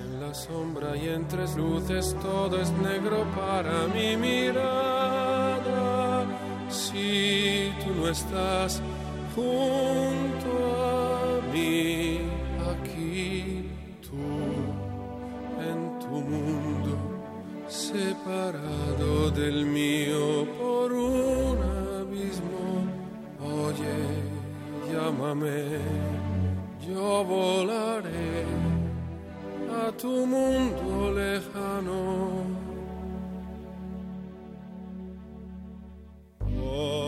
En la sombra y entre luces todo es negro para mi mirada. Si tú no estás junto a mí aquí. en tu mundo, separado del mío por un. Llámame, yo volaré a tu mundo lejano. Por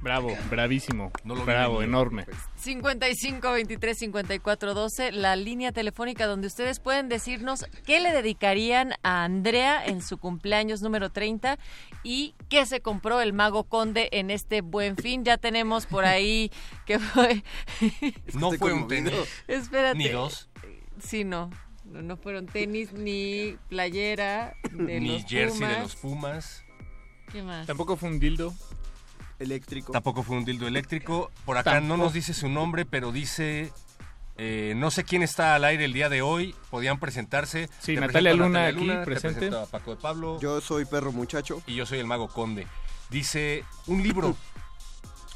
Bravo, bravísimo. No lo vi Bravo, enorme. 55 23 54 12, la línea telefónica donde ustedes pueden decirnos qué le dedicarían a Andrea en su cumpleaños número 30 y qué se compró el Mago Conde en este buen fin. Ya tenemos por ahí que fue. No fue un tenis. Espérate. Ni dos. Sí, no. No, no fueron tenis ni playera de Ni los jersey de los Pumas. ¿Qué más? Tampoco fue un dildo. Eléctrico. Tampoco fue un dildo eléctrico. Por acá no nos dice su nombre, pero dice... eh, no sé quién está al aire el día de hoy. Podían presentarse. Sí, Te Natalia Luna Natalia aquí, Luna, te presente. presento a Paco de Pablo. Yo soy perro muchacho. Y yo soy el mago conde. Dice, un libro.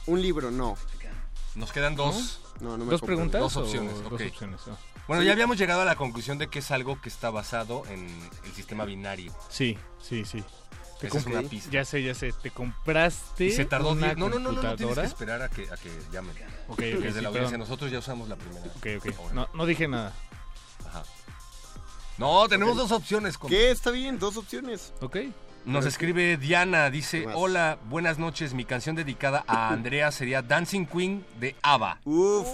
Un libro, no. Nos quedan dos. No, no me ¿Dos preguntas? Dos o opciones, Dos ok. opciones. ah. Bueno, Sí. ya habíamos llegado a la conclusión de que es algo que está basado en el sistema binario. Sí, sí, sí. Te Esa es una pista. Ya sé, ya sé. Te compraste Y se tardó una diez- No, no, no, no, no tienes que esperar a que, a que llamen. Ok, ok, Desde sí, la audiencia. perdón. Nosotros ya usamos la primera. Ok, ok. No, no dije nada. Ajá. No, tenemos dos opciones. con- ¿Qué? Está bien, dos opciones. Ok. Nos escribe Diana, dice, hola, buenas noches, mi canción dedicada a Andrea sería Dancing Queen de ABBA. Uf.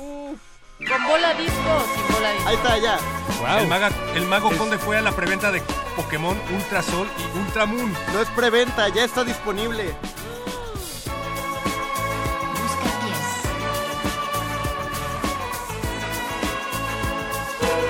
Con bola disco sin bola disco. Ahí está, ya. Wow. El, mago. Conde fue a la preventa de Pokémon Ultra Sol y Ultra Moon. No es preventa, ya está disponible. Busca 10.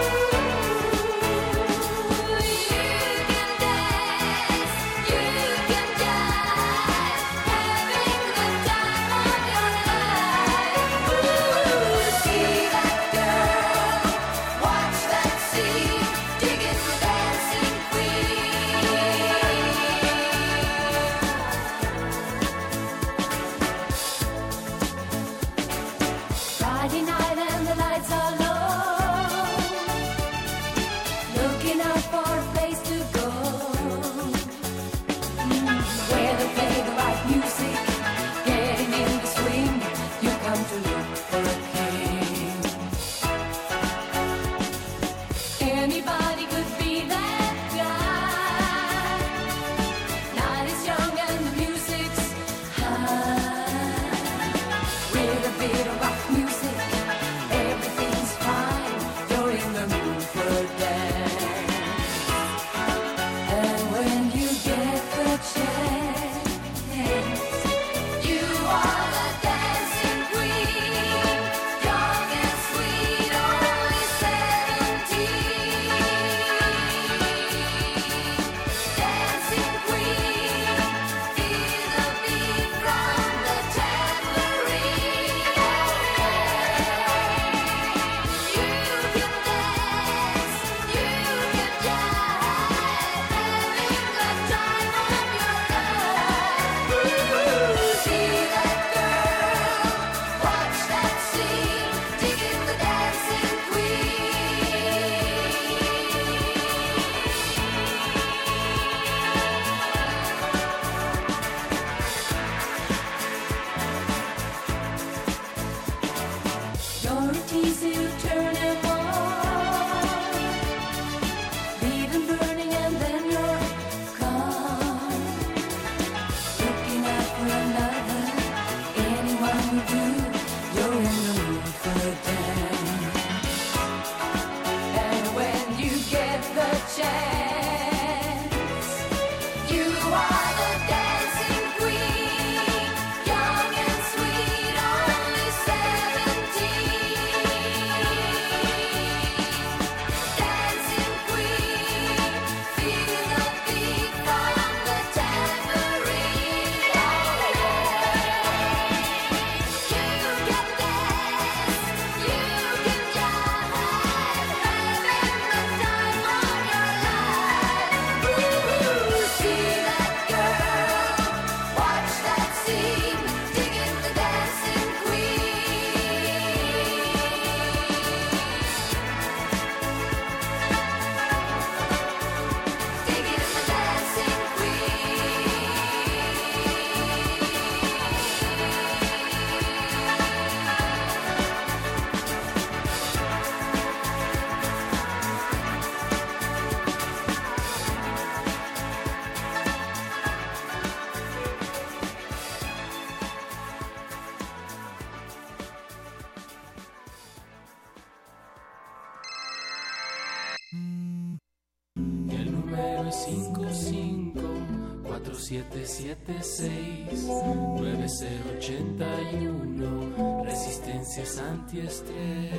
Antiestrés.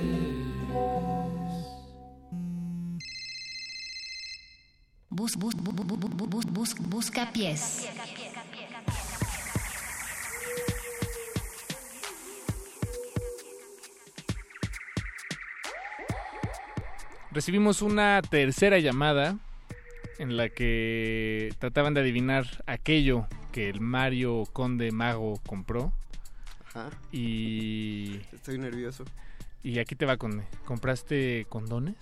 Bus, bus, bu- bu- bu- bu- bus- bus- busca pies. Recibimos una tercera llamada en la que trataban de adivinar aquello que el Mario Conde Mago compró. Ajá. Y. *laughs* Estoy nervioso. Y aquí te va, Conde. ¿Compraste condones?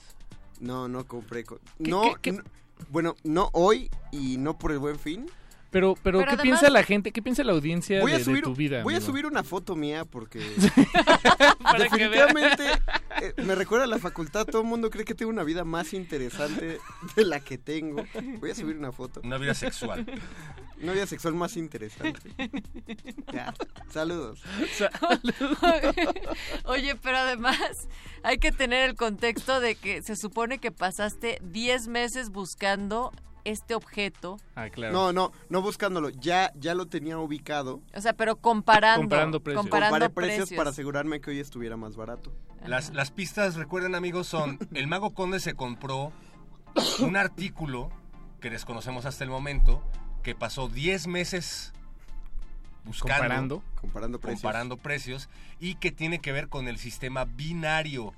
No, no compré. co- ¿Qué- no, qué- qué- no- bueno, no hoy y no por el buen fin. Pero, pero, Pero ¿qué además- piensa la gente? ¿Qué piensa la audiencia Voy de, a de subir, tu vida? voy a subir una foto mía porque *laughs* *laughs* definitivamente eh, me recuerda a la facultad. Todo el mundo cree que tengo una vida más interesante de la que tengo. Voy a subir una foto. Una vida sexual. Una vida sexual más interesante. Ya, saludos. Oye, pero además, Hay que tener el contexto de que se supone que pasaste 10 meses buscando este objeto. Ah, claro. No, no, no buscándolo. Ya, ya lo tenía ubicado. O sea, pero comparando. Comparando precios. comparando Comparé precios, precios. para asegurarme que hoy estuviera más barato. Las, las pistas, recuerden amigos, son *laughs* el Mago Conde se compró un artículo que desconocemos hasta el momento, que pasó 10 meses buscando, Comparando. Comparando precios. comparando precios y que tiene que ver con el sistema binario.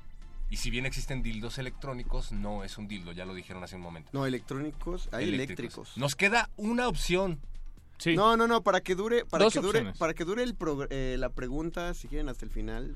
Y si bien existen dildos electrónicos, no es un dildo, ya lo dijeron hace un momento. No, electrónicos, hay eléctricos. Nos queda una opción. Sí. No, no, no, para que dure, para Dos que dure, opciones. para que dure el eh, la pregunta, si quieren hasta el final.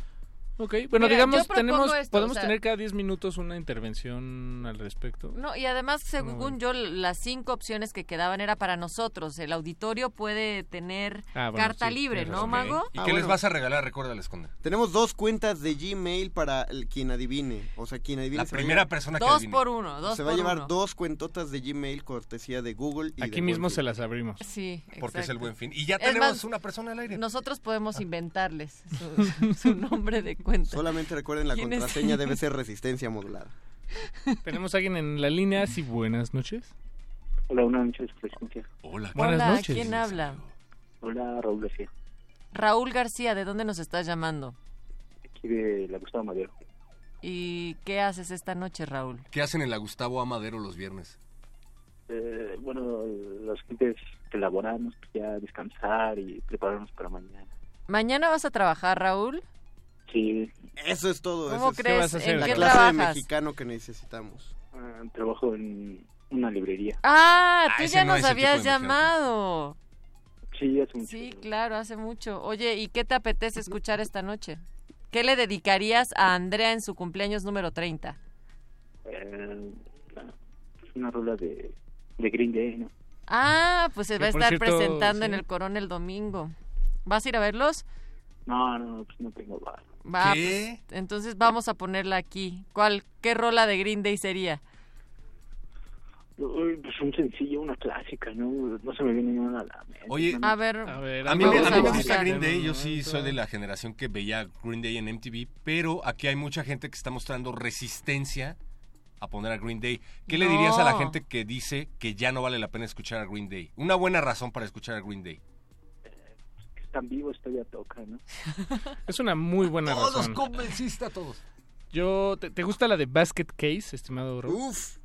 Ok, bueno, Mira, digamos, tenemos, esto, podemos o sea- tener cada 10 minutos una intervención al respecto. No, y además, según yo, las cinco opciones que quedaban era para nosotros. El auditorio puede tener Ah, bueno, carta sí, libre, ¿no. Mago? ¿Y Ah, qué les vas a regalar? Recuérdales, Conde. Tenemos dos cuentas de Gmail para el- quien adivine. O sea, quien adivine La primera persona que Dos adivine. por uno, dos se va a llevar uno. dos cuentotas de Gmail cortesía de Google y Aquí de mismo se las abrimos. Sí, Porque es el exacto. buen fin. Y ya tenemos más, una persona al aire. Nosotros podemos inventarles su, *laughs* su nombre de cuenta. Solamente recuerden la contraseña debe ser resistencia modulada. Tenemos a alguien en la línea, sí, buenas noches. Hola, buenas noches, presencia. Hola. Buenas Hola, noches. ¿quién habla? Hola, Raúl García, Raúl García, ¿de dónde nos estás llamando? aquí de la Gustavo Madero. ¿Y qué haces esta noche, Raúl? ¿Qué hacen en la Gustavo Amadero los viernes? Eh, bueno, los gentes que laboramos, pues ya descansar y prepararnos para mañana. ¿Mañana vas a trabajar, Raúl? Sí, Eso es todo. ¿Cómo eso es crees? vas a hacer? ¿En la qué clase de trabajas? mexicano que necesitamos. ah, trabajo en una librería. Ah, Ah, tú ese ya no nos habías de llamado. Sí, hace mucho. Sí, claro, hace mucho. Oye, ¿y qué te apetece escuchar esta noche? ¿Qué le dedicarías a Andrea en su cumpleaños número 30? Eh, una- una rola de, de Green Day, ¿no? Ah, pues se va a estar cierto, presentando en sí. el Corón el domingo. ¿Vas a ir a verlos? No, no, pues no tengo bar. Va, ¿Qué? pues, entonces vamos a ponerla aquí. ¿Cuál, qué rola de Green Day sería? Uy, Pues un sencillo, una clásica, ¿no? No se me viene nada a la mente. Oye, A ver, A ver, A mí, me, Vamos a mí a me gusta. Green Day, yo sí soy de la generación que veía Green Day en MTV, pero aquí hay mucha gente que está mostrando resistencia a poner a Green Day. ¿Qué le dirías a la gente que dice que ya no vale la pena escuchar a Green Day? Una buena razón para escuchar a Green Day. Que están vivos todavía toca, ¿no? *laughs* Es una muy buena Todos razón. convenciste a todos. Yo, ¿te, te gusta la de Basket Case, estimado Raúl? Uf.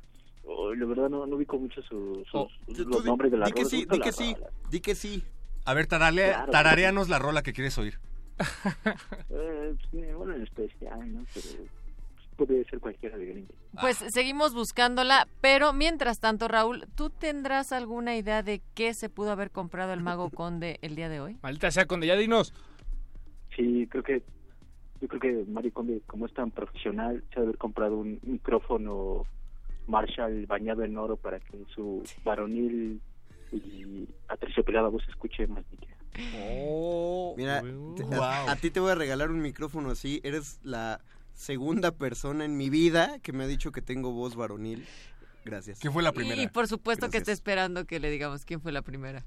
Oh, la verdad no, no ubico mucho su, sus- Oh, los Tú nombres de las di que sí, di que sí, di que sí. A ver, tararea- Claro. tarareanos la rola que quieres oír. Eh, pues, ninguna en especial, ¿no? Pero puede ser cualquiera de Green Day. Pues seguimos buscándola, pero mientras tanto, Raúl, ¿tú tendrás alguna idea de qué se pudo haber comprado el Mago *laughs* Conde el día de hoy? Maldita sea, Conde, ya dinos. Sí, creo que yo creo que Mario Conde, como es tan profesional, se ha de haber comprado un micrófono Marshall bañado en oro para que su varonil y aterciopelada voz se escuche más nítida. Mira, te- a, a ti te voy a regalar un micrófono así. Eres la segunda persona en mi vida que me ha dicho que tengo voz varonil. Gracias. ¿Quién fue la Y por supuesto que está esperando que le digamos quién fue la primera.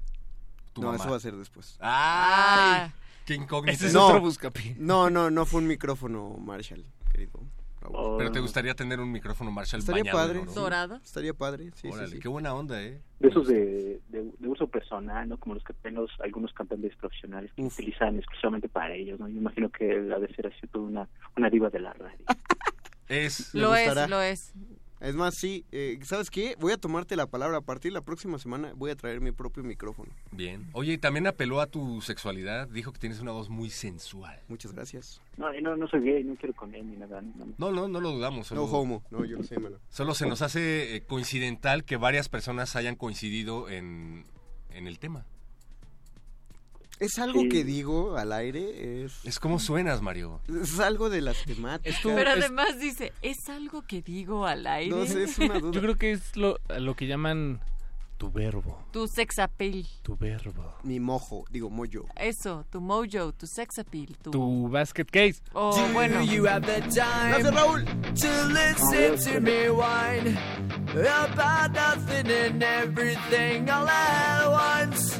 Tu no, mamá. eso va a ser después. ¡Ay! Ah. ¡Qué incógnito! Ese es no, otro buscapi. no, no, no fue un micrófono Marshall, querido. Raúl. Oh, Pero te gustaría tener un micrófono Marshall Estaría bañado en padre. oro? ¿Dorado? Estaría padre, sí, Órale, sí, sí. qué buena onda, ¿eh? De esos de, de, de uso personal, ¿no? Como los que tienen los- algunos cantantes profesionales que Uf. utilizan exclusivamente para ellos, ¿no? Yo imagino que él ha de ser así toda una, una diva de la radio. *laughs* Es... Lo gustará. es, lo es. Es más, sí, eh, ¿sabes qué? Voy a tomarte la palabra. A partir de la próxima semana voy a traer mi propio micrófono. Bien. Oye, y también apeló a tu sexualidad. Dijo que tienes una voz muy sensual. Muchas gracias. No, y no, no soy gay, no quiero con él ni nada. No, No, no, no lo dudamos. Solo, No homo. No, yo no sé, mano. solo se nos hace eh, coincidental que varias personas hayan coincidido en, en el tema. Es algo Sí. que digo al aire, es, Es como suenas, Mario. es algo de las temáticas. Pero es- además dice, es algo que digo al aire. No sé, es una duda. Yo creo que es lo, lo que llaman tu verbo. Tu sex appeal. Tu verbo. Mi mojo, digo moyo. Eso, tu mojo, tu sex appeal. Tu... Tu basket case. Oh, bueno. Gracias, Raúl. to listen to me whine about nothing and everything all at once.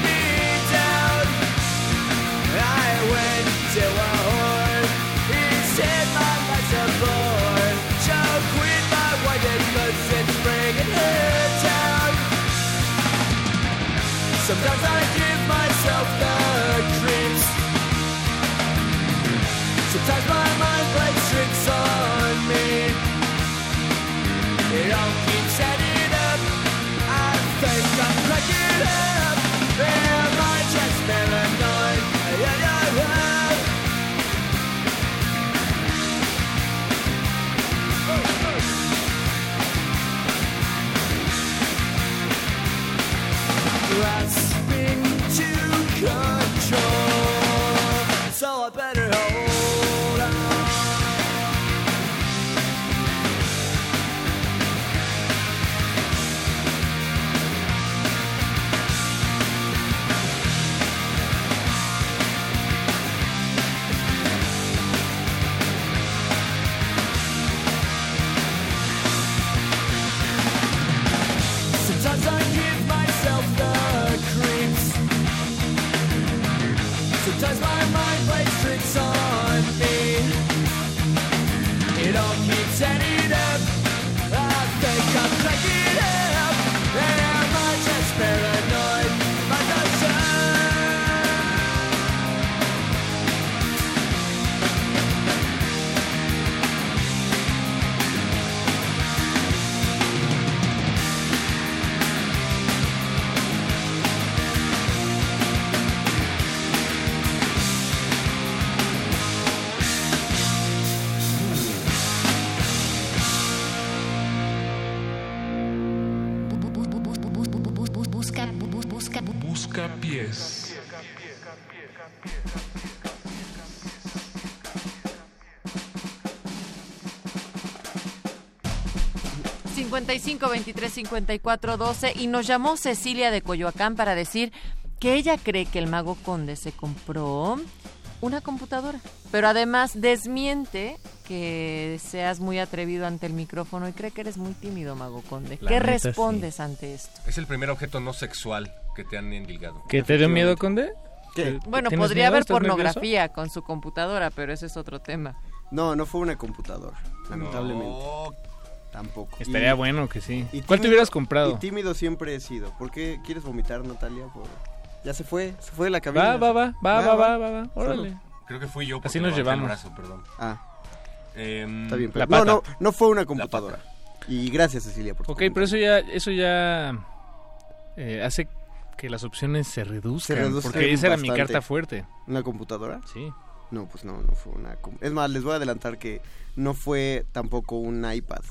55 23 54 12 y nos llamó Cecilia de Coyoacán para decir que ella cree que el mago conde se compró una computadora, pero además desmiente que seas muy atrevido ante el micrófono y cree que eres muy tímido, mago conde. La ¿Qué neta, sí. respondes ante esto? Es el primer objeto no sexual que te han endilgado. ¿Que te dio miedo, Conde? ¿Qué? Bueno, ¿Tienes podría miedo? haber pornografía con su computadora, pero ese es otro tema. No, no fue una computadora, lamentablemente. Tampoco. Estaría Y- bueno que sí. y ¿Cuál te hubieras comprado? Y tímido siempre he sido. ¿Por qué quieres vomitar, Natalia? Por- Ya se fue, se fue de la cabina. Va, va, va, va, va, va, va, va, órale. Creo que fui yo. Así nos llevamos. brazo, perdón. Ah. Em, Está bien, pero La no, no, pata. no fue una computadora. Y gracias, Cecilia, por tu Ok, pero eso ya, eso ya eh, hace que las opciones se reduzcan. Se reduzcan porque esa era mi carta fuerte. ¿Una computadora? Sí. No, pues no, no fue una... Es más, les voy a adelantar que no fue tampoco un iPad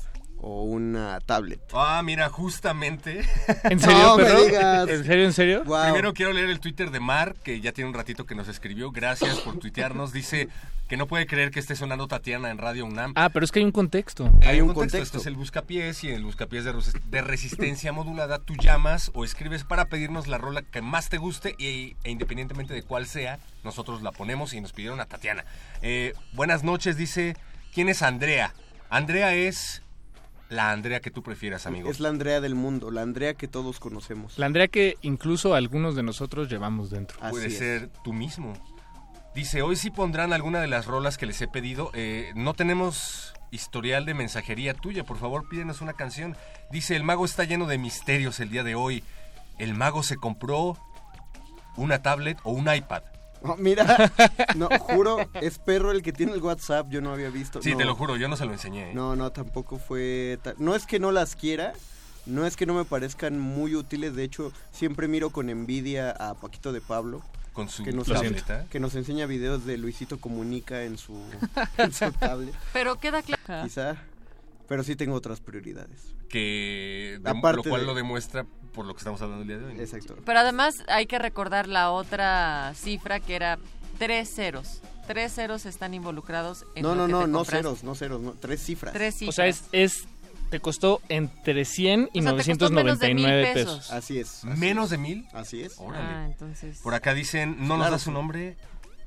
o una tablet. Ah, mira, justamente. ¿En serio, No me perro? digas. ¿En serio, en serio? Wow. Primero quiero leer el Twitter de Mar, que ya tiene un ratito que nos escribió. Gracias por tuitearnos. Dice que no puede creer que esté sonando Tatiana en Radio UNAM. Ah, pero es que hay un contexto. Hay un contexto. Este es el buscapiés y en el buscapiés de, de resistencia *laughs* modulada tú llamas o escribes para pedirnos la rola que más te guste y, e independientemente de cuál sea, nosotros la ponemos y nos pidieron a Tatiana. Eh, buenas noches, dice. ¿Quién es Andrea? Andrea es la Andrea que tú prefieras, amigo. Es la Andrea del mundo, la Andrea que todos conocemos. La Andrea que incluso algunos de nosotros llevamos dentro. Puede ser tú mismo. Dice, hoy sí pondrán alguna de las rolas que les he pedido. Eh, no tenemos historial de mensajería tuya. Por favor, pídenos una canción. Dice, el mago está lleno de misterios el día de hoy. El mago se compró una tablet o un iPad. *laughs* Oh, mira, no, juro, es perro el que tiene el WhatsApp, yo no había visto. Sí, no. te lo juro, yo no se lo enseñé. ¿eh? No, no, tampoco fue... ta- No es que no las quiera, no es que no me parezcan muy útiles, de hecho, siempre miro con envidia a Paquito de Pablo, Con su que nos, que nos enseña videos de Luisito Comunica en su, *laughs* en su tablet. Pero queda claro. Quizá, pero sí tengo otras prioridades. Que de- lo cual de- lo demuestra por lo que estamos hablando el día de hoy. Exacto. Pero además hay que recordar la otra cifra que era tres ceros. Tres ceros están involucrados en No, lo no, que no, te no compraste. ceros, no ceros, no, tres cifras. Tres cifras. O sea, es, es te costó entre 100 y O sea, te costó menos de 999 mil pesos. pesos. Así es. ¿Menos de mil? Así es. Órale. Ah, entonces. Por acá dicen, no nos Claro, da su sí. nombre,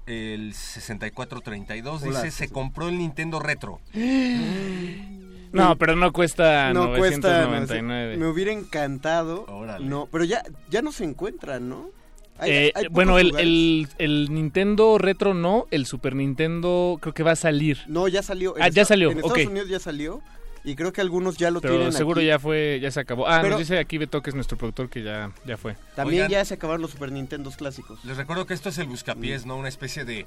el 6432, Hola, dice, se compró el Nintendo Retro. *gasps* *gasps* *gasps* No, pero no cuesta no cuesta 999. Me hubiera encantado. Órale. No, pero ya ya no se encuentran, ¿no? Hay- Eh, hay bueno, el, el, el Nintendo Retro no, el Super Nintendo creo que va a salir. No, ya salió. En Ah, ya salió, En Estados. Unidos ya salió. Y creo que algunos ya lo Pero tienen seguro aquí. ya fue, ya se acabó. Ah, Pero- nos dice aquí Beto que es nuestro productor que ya, ya fue. También Oigan. ya se acabaron los Super Nintendos clásicos. Les recuerdo que esto es el buscapiés, ¿no? Una especie de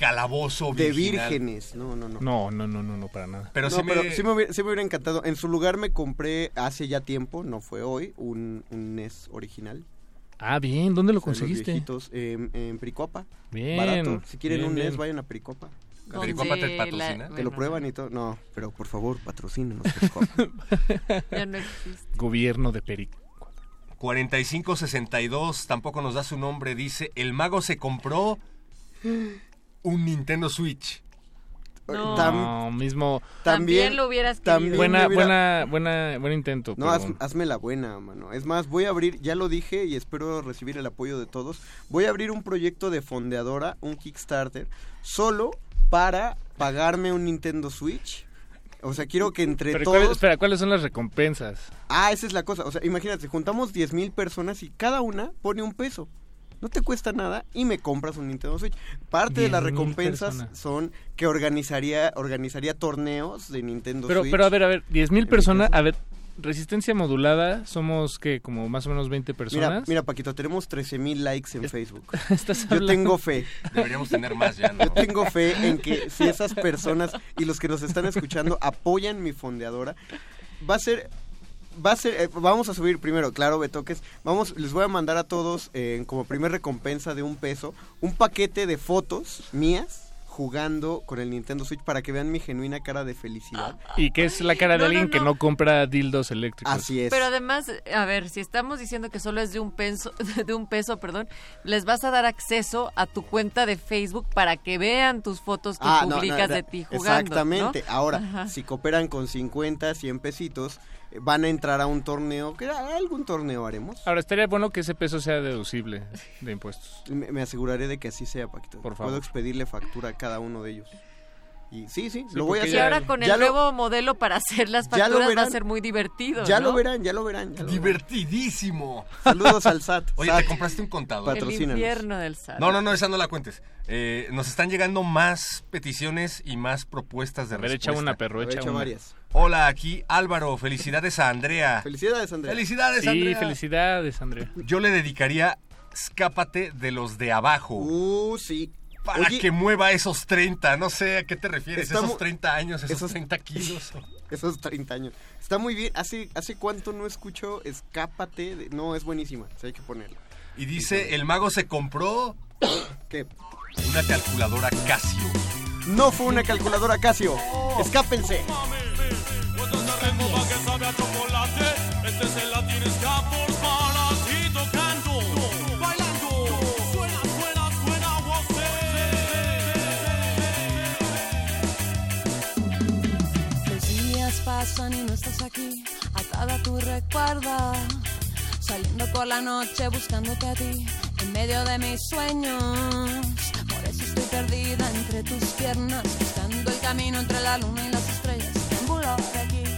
calabozo De virginal. vírgenes. No, no, no. No, no, no, no, no, para nada. Pero no, sí me... pero sí me, hubiera, sí me hubiera encantado. En su lugar me compré hace ya tiempo, no fue hoy, un, un NES original. Ah, bien, ¿dónde lo O sea, los conseguiste? viejitos, en, en Pericopa. Bien, Barato. Si quieren bien, un NES, bien. vayan a Pericopa. Pericopa te la- patrocina? Que lo bueno, prueban y todo. No, pero por favor, patrocínenos. *laughs* Pericopa. Ya no existe. Gobierno de Perico. 4562, tampoco nos da su nombre, dice, el mago se compró un Nintendo Switch. No. Tam- mismo. También lo hubieras querido. también Buena, hubiera- buena, buena, buen intento. No, haz- hazme la buena, mano. Es más, voy a abrir, ya lo dije y espero recibir el apoyo de todos. Voy a abrir un proyecto de fondeadora, un Kickstarter, solo para pagarme un Nintendo Switch. O sea, quiero que entre Pero todos... ¿cuáles- espera, ¿cuáles son las recompensas? Ah, esa es la cosa. O sea, imagínate, juntamos 10 mil personas y cada una pone un peso. No te cuesta nada y me compras un Nintendo Switch. Parte de las 10,000 recompensas son que organizaría organizaría torneos de Nintendo Pero, Switch. pero a ver, a ver, 10 mil En mi personas, caso. a ver, resistencia modulada, somos que como más o menos 20 Mira, personas. mira, Paquito, tenemos 13 mil likes en Facebook. *laughs* Estás Yo tengo fe. Deberíamos tener más ya, ¿no? Yo tengo fe en que si esas personas y los que nos están escuchando apoyan mi fondeadora, va a ser va a ser eh, vamos a subir primero, claro, Betoques, vamos les voy a mandar a todos eh, como primer recompensa de un peso un paquete de fotos mías jugando con el Nintendo Switch para que vean mi genuina cara de felicidad. Y que es la cara de No, no, alguien que no. compra dildos eléctricos. Así es. Pero además, a ver, si estamos diciendo que solo es de un peso, *laughs* de un peso, perdón, les vas a dar acceso a tu cuenta de Facebook para que vean tus fotos que Ah, publicas no, de ti jugando. Exactamente. ¿no? Ahora, Ajá. si cooperan con 50, 100 pesitos, van a entrar a un torneo, que algún torneo haremos. Ahora, estaría bueno que ese peso sea deducible de impuestos. *laughs* Me, me aseguraré de que así sea, Paquito. Por Puedo favor. expedirle factura a cada uno de ellos. Y sí, sí, Sí, lo voy a porque Y hacer. ahora con el Ya lo- nuevo modelo para hacer las facturas va a ser muy divertido. Ya ¿no? lo verán, ya lo verán. ya lo verán. Divertidísimo. Saludos al SAT. *laughs* Oye, SAT. te compraste un contador. El infierno del SAT. No, no, no, esa no la cuentes. Eh, nos están llegando más peticiones y más propuestas de A ver, echa respuesta. una, perro, A ver, echa echa una. varias. Hola, aquí Álvaro. Felicidades a Andrea. Felicidades, Andrea. Felicidades, Sí, Andrea. felicidades, Andrea. Yo le dedicaría Escápate de los de abajo. Uh, sí. para Oye, que mueva esos 30. No sé a qué te refieres. Esos mu- 30 años, esos, esos- 30 kilos. *laughs* Esos 30 años. Está muy bien. ¿Hace, hace cuánto no escucho Escápate? de- No, es buenísima. o sea, hay que ponerla. Y dice, el mago se compró *coughs* ¿Qué? una calculadora Casio. No fue una calculadora Casio. Escápense. Que sabe a chocolate. Este es el Latin Ska por para ti tocando, bailando. Suena, suena, suena, Los días pasan y no estás aquí, atada a tu recuerdo. Saliendo por la noche buscándote a ti, en medio de mis sueños. Por eso estoy perdida entre tus piernas, buscando el camino entre la luna y las estrellas. De aquí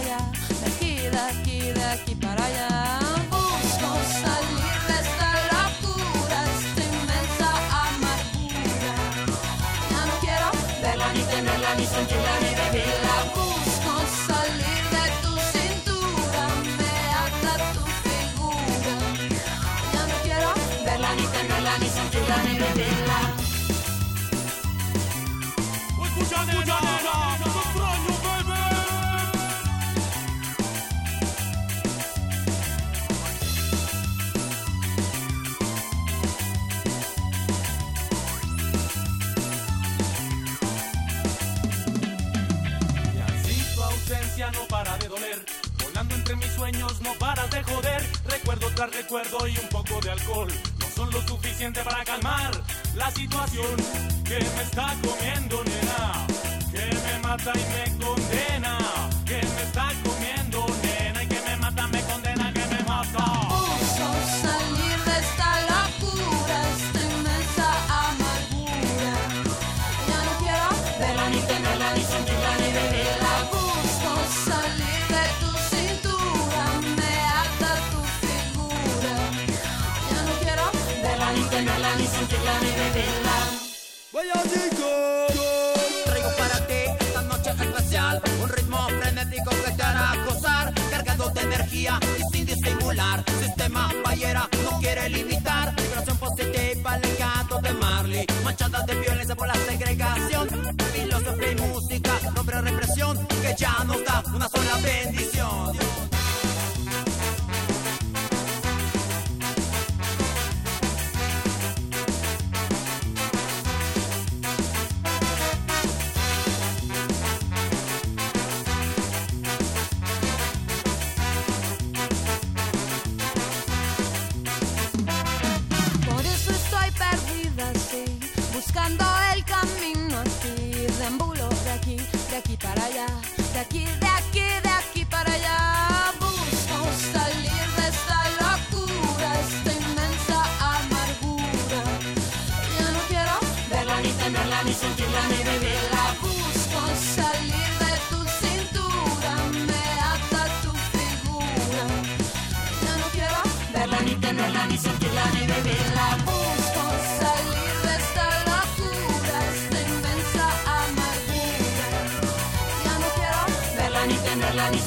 de aquí, de aquí, de aquí para allá. Busco salir de esta locura, esta inmensa amargura. Ya no quiero verla ni tenerla ni sentirla ni vivirla. Busco salir de tu cintura, me ata tu figura. Ya no quiero verla ni tenerla ni sentirla ni vivirla. Escucha, nena, de joder. Recuerdo tras recuerdo y un poco de alcohol no son lo suficiente para calmar la situación que me está comiendo, nena. Que me mata y me condena. Que me está comiendo, energía y sin disimular. Sistema fallera no quiere limitar. Vibración positiva, legado de Marley. Manchada de violencia por la segregación. Filosofía y música, nombre represión Que ya nos da una sola bendición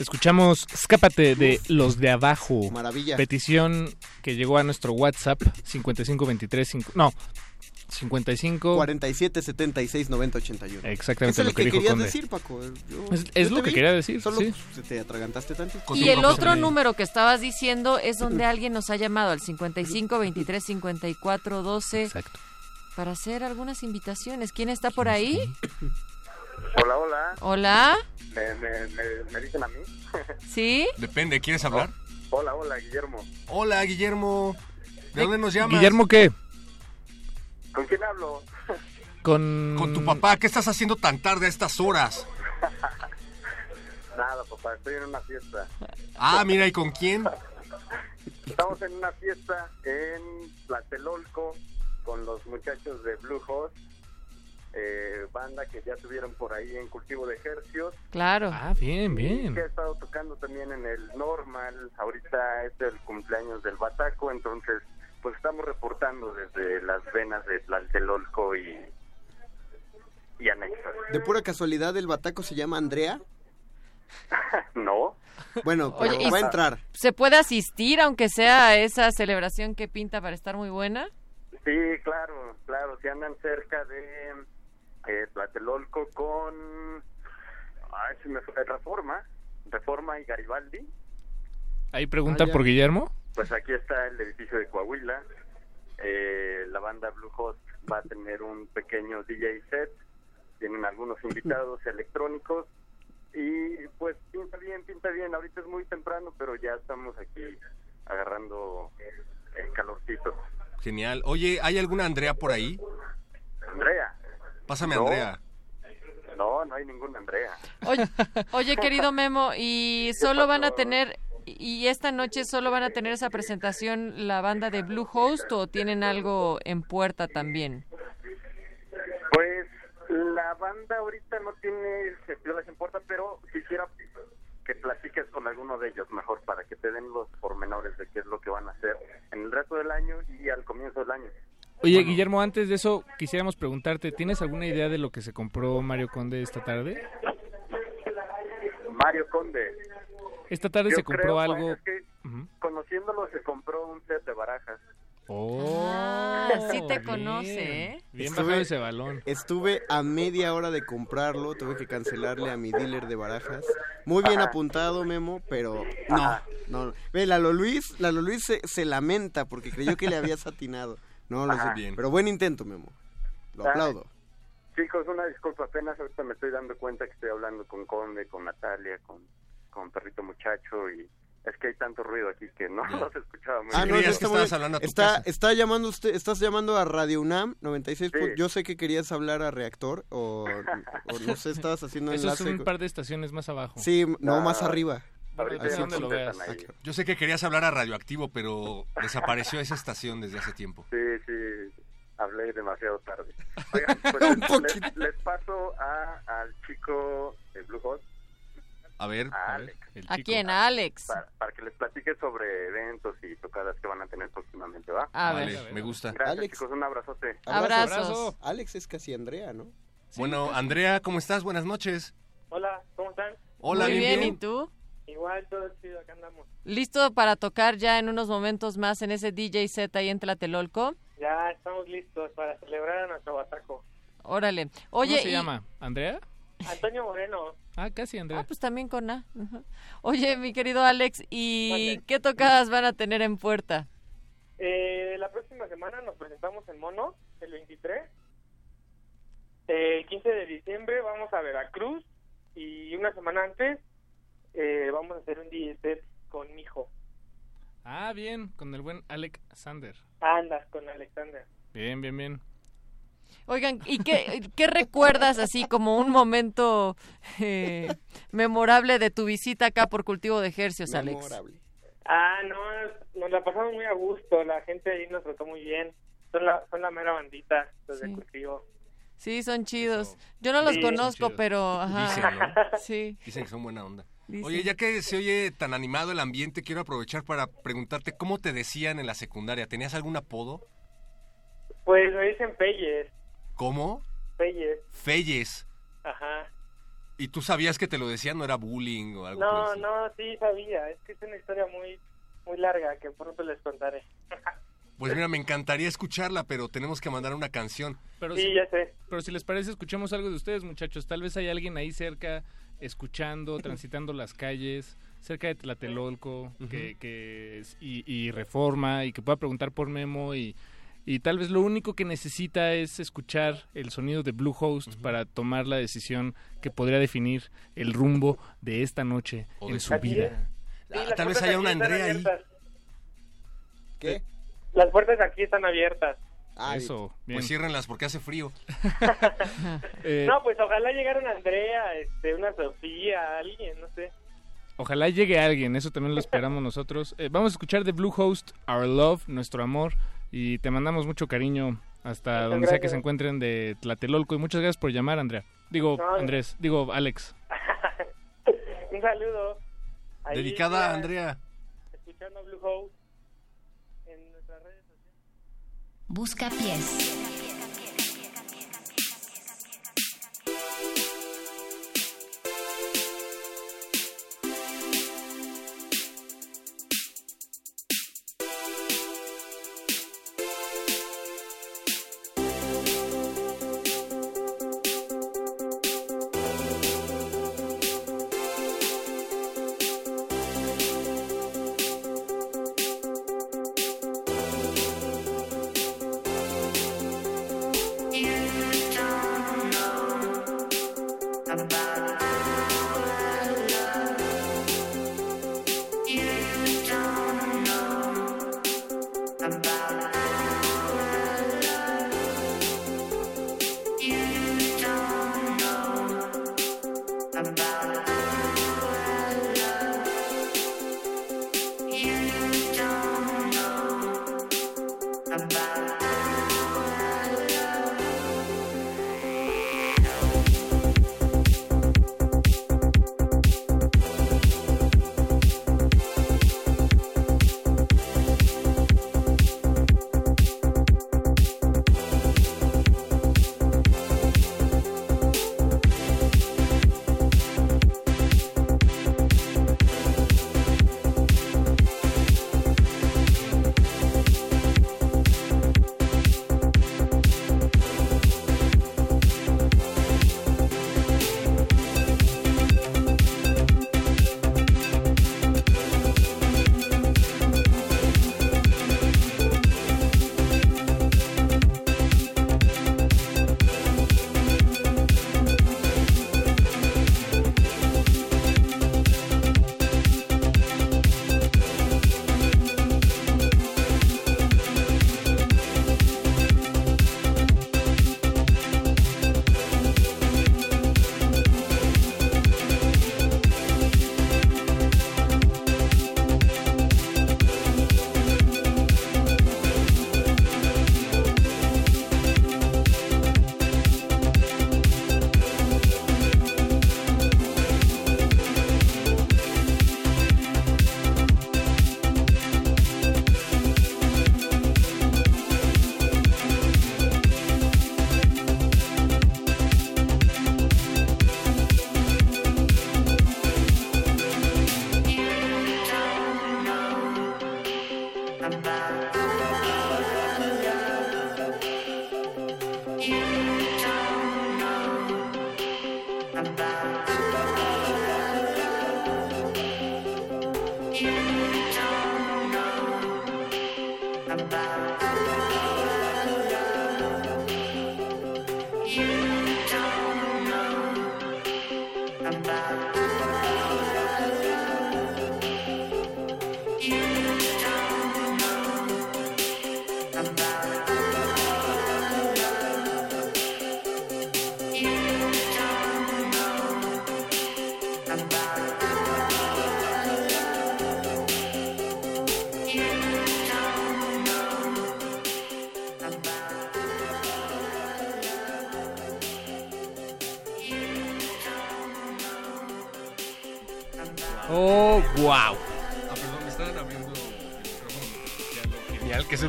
Escuchamos Escápate de Los de Abajo. Maravilla. Petición que llegó a nuestro WhatsApp 5523. cinco- no, 55. 47 76 90 81. Exactamente es lo que dijo querías Conde. decir, Paco. Yo- Es- lo que vi, quería decir, Solo sí. se te atragantaste tantito. Y el otro número que estabas diciendo es donde alguien nos ha llamado al 55 23 54 12 Exacto. para hacer algunas invitaciones. ¿Quién está por ahí? Hola, hola. Hola. ¿Me, me, me, me dicen a mí? *laughs* ¿Sí? Depende, ¿quieres hablar? Hola, hola, Guillermo. Hola, Guillermo. ¿De dónde nos llamas? Guillermo, ¿qué? ¿Con quién hablo? *laughs* Con... Con tu papá. ¿Qué estás haciendo tan tarde a estas horas? *laughs* Nada, papá, estoy en una fiesta. Ah, mira, ¿y con quién? Estamos en una fiesta en Tlatelolco con los muchachos de Blue Host, eh, banda que ya tuvieron por ahí en Cultivo de Ejercios. Claro. Ah, bien, bien. Que ha estado tocando también en el Normal. Ahorita es el cumpleaños del Bataco, entonces pues estamos reportando desde las venas de Tlatelolco y, y anexas. De pura casualidad, el bataco se llama Andrea. *laughs* No. Bueno, Oye, pero ¿y va a entrar. ¿Se puede asistir aunque sea a esa celebración que pinta para estar muy buena? Sí, claro, claro, si andan cerca de eh, Tlatelolco con ay, se me fue, Reforma, Reforma y Garibaldi, Ahí pregunta Ah, por Guillermo. pues aquí está el edificio de Coahuila. Eh, la banda Blue Host va a tener un pequeño DJ set, tienen algunos invitados *laughs* electrónicos y pues pinta bien, pinta bien. Ahorita es muy temprano, pero ya estamos aquí agarrando el calorcito. Genial. Oye, ¿hay alguna Andrea por ahí? Andrea. Pásame No. Andrea. No, no hay ninguna Andrea. Oye, *laughs* oye, querido Memo, ¿y solo van a tener, y esta noche solo van a tener esa presentación la banda de Blue Host o tienen algo en puerta también? Pues la banda ahorita no tiene certidumbre en puerta, pero quisiera que platiques con alguno de ellos mejor para que te den los pormenores de qué es lo que van a hacer en el resto del año y al comienzo del año. Oye, Guillermo, antes de eso, quisiéramos preguntarte, ¿tienes alguna idea de lo que se compró Mario Conde esta tarde? Mario Conde. Esta tarde Yo se compró creo, algo... pues, es que conociéndolo se compró un set de barajas. Ah, sí te bien. conoce, ¿eh? Bien Estuve- bajado ese balón. Estuve a media hora de comprarlo, tuve que cancelarle a mi dealer de barajas. Muy bien apuntado, Memo, pero no, no. Ve, Lalo Luis, Lalo Luis se, se lamenta porque creyó que le habías atinado. No lo sé Ajá. bien. Pero buen intento, Memo. Lo Ah, aplaudo. Chicos, una disculpa, apenas ahorita me estoy dando cuenta que estoy hablando con Conde, con Natalia, con, con Perrito Muchacho y es que hay tanto ruido aquí que no *laughs* los escuchaba muy Ah, no, bien. eso está muy bien. está, está llamando usted, estás llamando a Radio UNAM 96. Sí. Yo sé que querías hablar a Reactor o, *laughs* o no sé, estabas haciendo Eso es enlace. un par de estaciones más abajo. Sí, no, más arriba. Ahorita Así ya donde lo veas. Claro. Yo sé que querías hablar a Radioactivo, pero desapareció esa estación desde hace tiempo. Sí, sí, hablé demasiado tarde. *laughs* Oigan, pues les, les paso a, al chico de Blue Hot, A ver, a Alex. ¿A quién? ¿A Alex? Para, para que les platique sobre eventos y tocadas que van a tener próximamente, ¿va? A Vale, ver. me gusta. Gracias, Alex. chicos, un abrazote. Abrazos. Alex es casi Andrea, ¿no? Bueno, Andrea, ¿cómo estás? Buenas noches. Hola, ¿cómo están? Hola, Muy bien, bien, bien. ¿y tú? Igual, todo chido, acá andamos. ¿Listo para tocar ya en unos momentos más en ese DJ set ahí en Tlatelolco? Ya estamos listos para celebrar a nuestro bataco. Órale. Oye, ¿Cómo se y- llama? ¿Andrea? Antonio Moreno. Ah, casi Andrea. Ah, pues también con A. Oye, mi querido Alex, ¿y qué tocadas van a tener en puerta? Eh, la próxima semana nos presentamos en Mono, el 23. Eh, el 15 de diciembre vamos a Veracruz y una semana antes eh, vamos a hacer un DJ set con mi hijo. Ah, bien, con el buen Alec Sander. Andas con Alexander. Bien, bien, bien. Oigan, ¿y qué, qué recuerdas así como un momento eh, memorable de tu visita acá por cultivo de ejercicios, Alex? Ah, no, nos la pasamos muy a gusto. La gente ahí nos trató muy bien. Son la, son la mera bandita, los de cultivo. Sí, son chidos. Yo no los Sí. conozco, pero... Ajá. Dicen, ¿no? *laughs* Sí. Dicen que son buena onda. Oye, ya que se oye tan animado el ambiente, quiero aprovechar para preguntarte cómo te decían en la secundaria. ¿Tenías algún apodo? Pues me dicen Peyes. ¿Cómo? Peyes. Feyes. Ajá. ¿Y tú sabías que te lo decían? ¿No era bullying o algo por No, no, sí sabía. Es que es una historia muy muy larga que pronto les contaré. Pues mira, *laughs* me encantaría escucharla, pero tenemos que mandar una canción. Pero Sí, si, ya sé. Pero si les parece, escuchemos algo de ustedes, muchachos. Tal vez hay alguien ahí cerca, escuchando, *laughs* transitando las calles, cerca de Tlatelolco, que, que es- y, y Reforma, y que pueda preguntar por Memo. Y, y tal vez lo único que necesita es escuchar el sonido de Bluehost para tomar la decisión que podría definir el rumbo de esta noche O en de su vida. Sí, Ah, tal vez haya una Andrea ahí. ¿Qué? Las puertas aquí están abiertas. Ah, Eso, bien. Pues ciérrenlas porque hace frío. *laughs* Eh, No, pues ojalá llegara una Andrea, este, una Sofía, alguien, no sé. Ojalá llegue alguien, eso también lo esperamos nosotros. Eh, vamos a escuchar de Bluehost, Our Love, nuestro amor, y te mandamos mucho cariño hasta Muchas donde sea que se encuentren de Tlatelolco. Y muchas gracias por llamar, Andrea. Digo, No, Andrés, digo, Alex. *laughs* Un saludo. Ahí Dedicada a Andrea. Escuchando Blue House en nuestras redes sociales. Busca pies.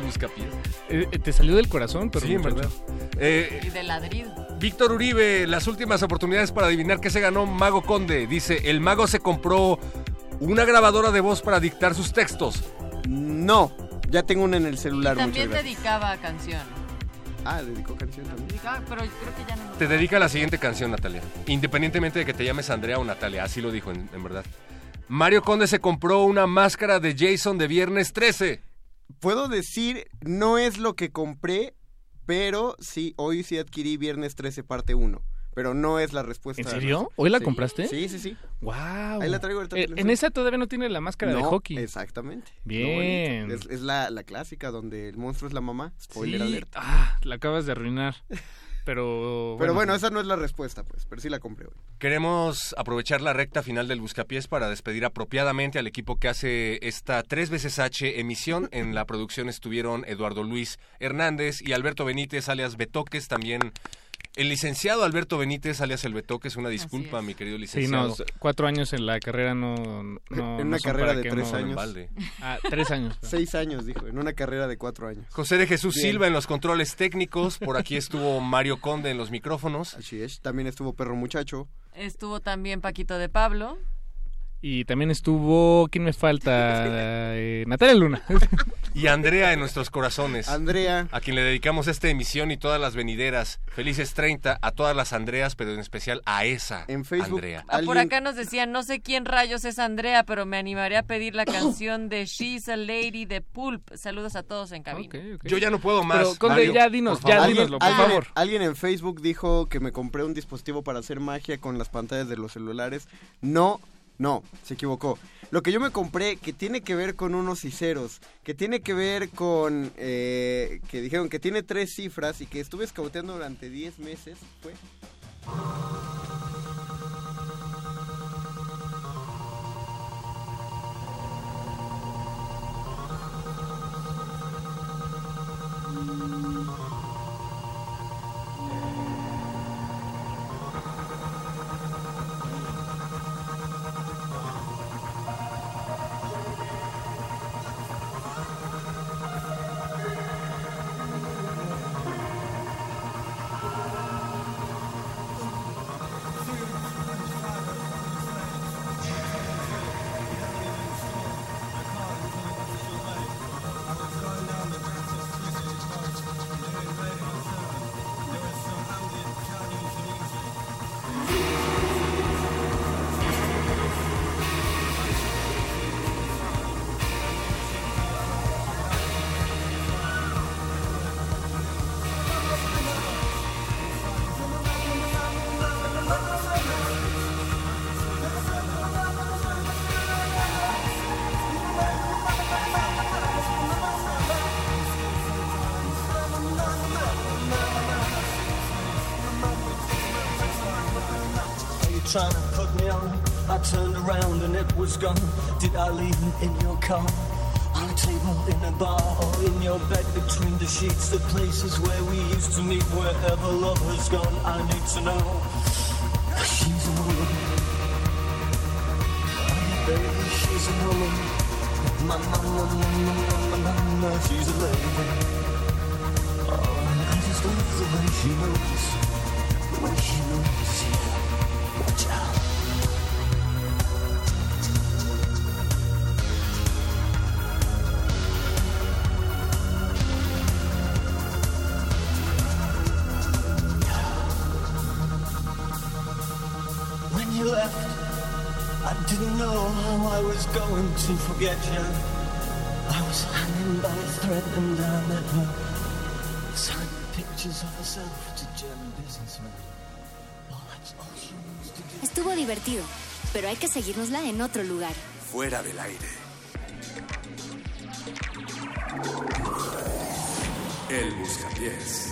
Lo genial que es el buscapiés. Eh, eh, te salió del corazón, pero Sí, en verdad. Eh, Y de ladrido. Víctor Uribe, las últimas oportunidades para adivinar qué se ganó Mago Conde. Dice, el mago se compró una grabadora de voz para dictar sus textos. No, ya tengo una en el celular. También muchas gracias. dedicaba canción. Ah, dedicó canción también. Dedicaba, pero creo que ya no. Te dedica la siguiente canción, Natalia. Independientemente de que te llames Andrea o Natalia, así lo dijo en, en verdad. Mario Conde se compró una máscara de Jason de viernes 13. Puedo decir, no es lo que compré, pero sí, hoy sí adquirí Viernes 13 parte 1. Pero no es la respuesta. ¿En serio? ¿Hoy la Sí. compraste? Sí, sí, sí. Wow. Ahí la traigo ahorita. Eh, en esa todavía no tiene la máscara de hockey. Exactamente. Bien. Es la, la clásica donde el monstruo es la mamá. Spoiler Sí. alert. Ah, la acabas de arruinar. *laughs* Pero. Pero bueno, esa no es la respuesta, pues. Pero sí la compré hoy. Queremos aprovechar la recta final del Buscapiés para despedir apropiadamente al equipo que hace esta tres veces H emisión. En la producción estuvieron Eduardo Luis Hernández y Alberto Benítez, alias Betoques, también el licenciado Alberto Benítez, alias el Betoques. Una disculpa, mi querido Sí, licenciado. no, cuatro años en la carrera no. no en una carrera de tres años. balde. Ah, tres años. Seis años, dijo. En una carrera de cuatro años. José de Jesús Bien. Silva en los controles técnicos. Por aquí estuvo Mario Conde en los micrófonos. Así es. También estuvo Perro Muchacho. Estuvo también Paquito de Pablo. Y también estuvo. ¿Quién me falta? *laughs* Eh, Natalia Luna. *laughs* Y Andrea en nuestros corazones. Andrea. A quien le dedicamos esta emisión y todas las venideras. Felices 30 a todas las Andreas, pero en especial a esa En Facebook, Andrea. Ah, Por acá nos decían, no sé quién rayos es Andrea, pero me animaré a pedir la *coughs* canción de She's a Lady de Pulp. Saludos a todos en cabina. Yo ya no puedo más. Pero, Conde, Mario, ya dinos, por ya por alguien, favor. alguien en Facebook dijo que me compré un dispositivo para hacer magia con las pantallas de los celulares. No, no, se equivocó. Lo que yo me compré, que tiene que ver con unos y ceros, que tiene que ver con, eh, que dijeron que tiene tres cifras y que estuve escauteando durante 10 meses, fue... trying to put me on? I turned around and it was gone. Did I leave it in your car? On a table in a bar or in your bed between the sheets? The places where we used to meet, wherever love has gone, I need to know. She's a woman. Oh, baby, she's a woman. My mama, mama, mama, mama, she's a lady. Oh, I just love the way she moves. Going to forget you. I was hanging by a thread and I met her. Signed pictures of herself to German businessmen. Oh, that's all she wants to do. Estuvo divertido, pero hay que seguirnosla en otro lugar. Fuera del aire. El Buscapiés.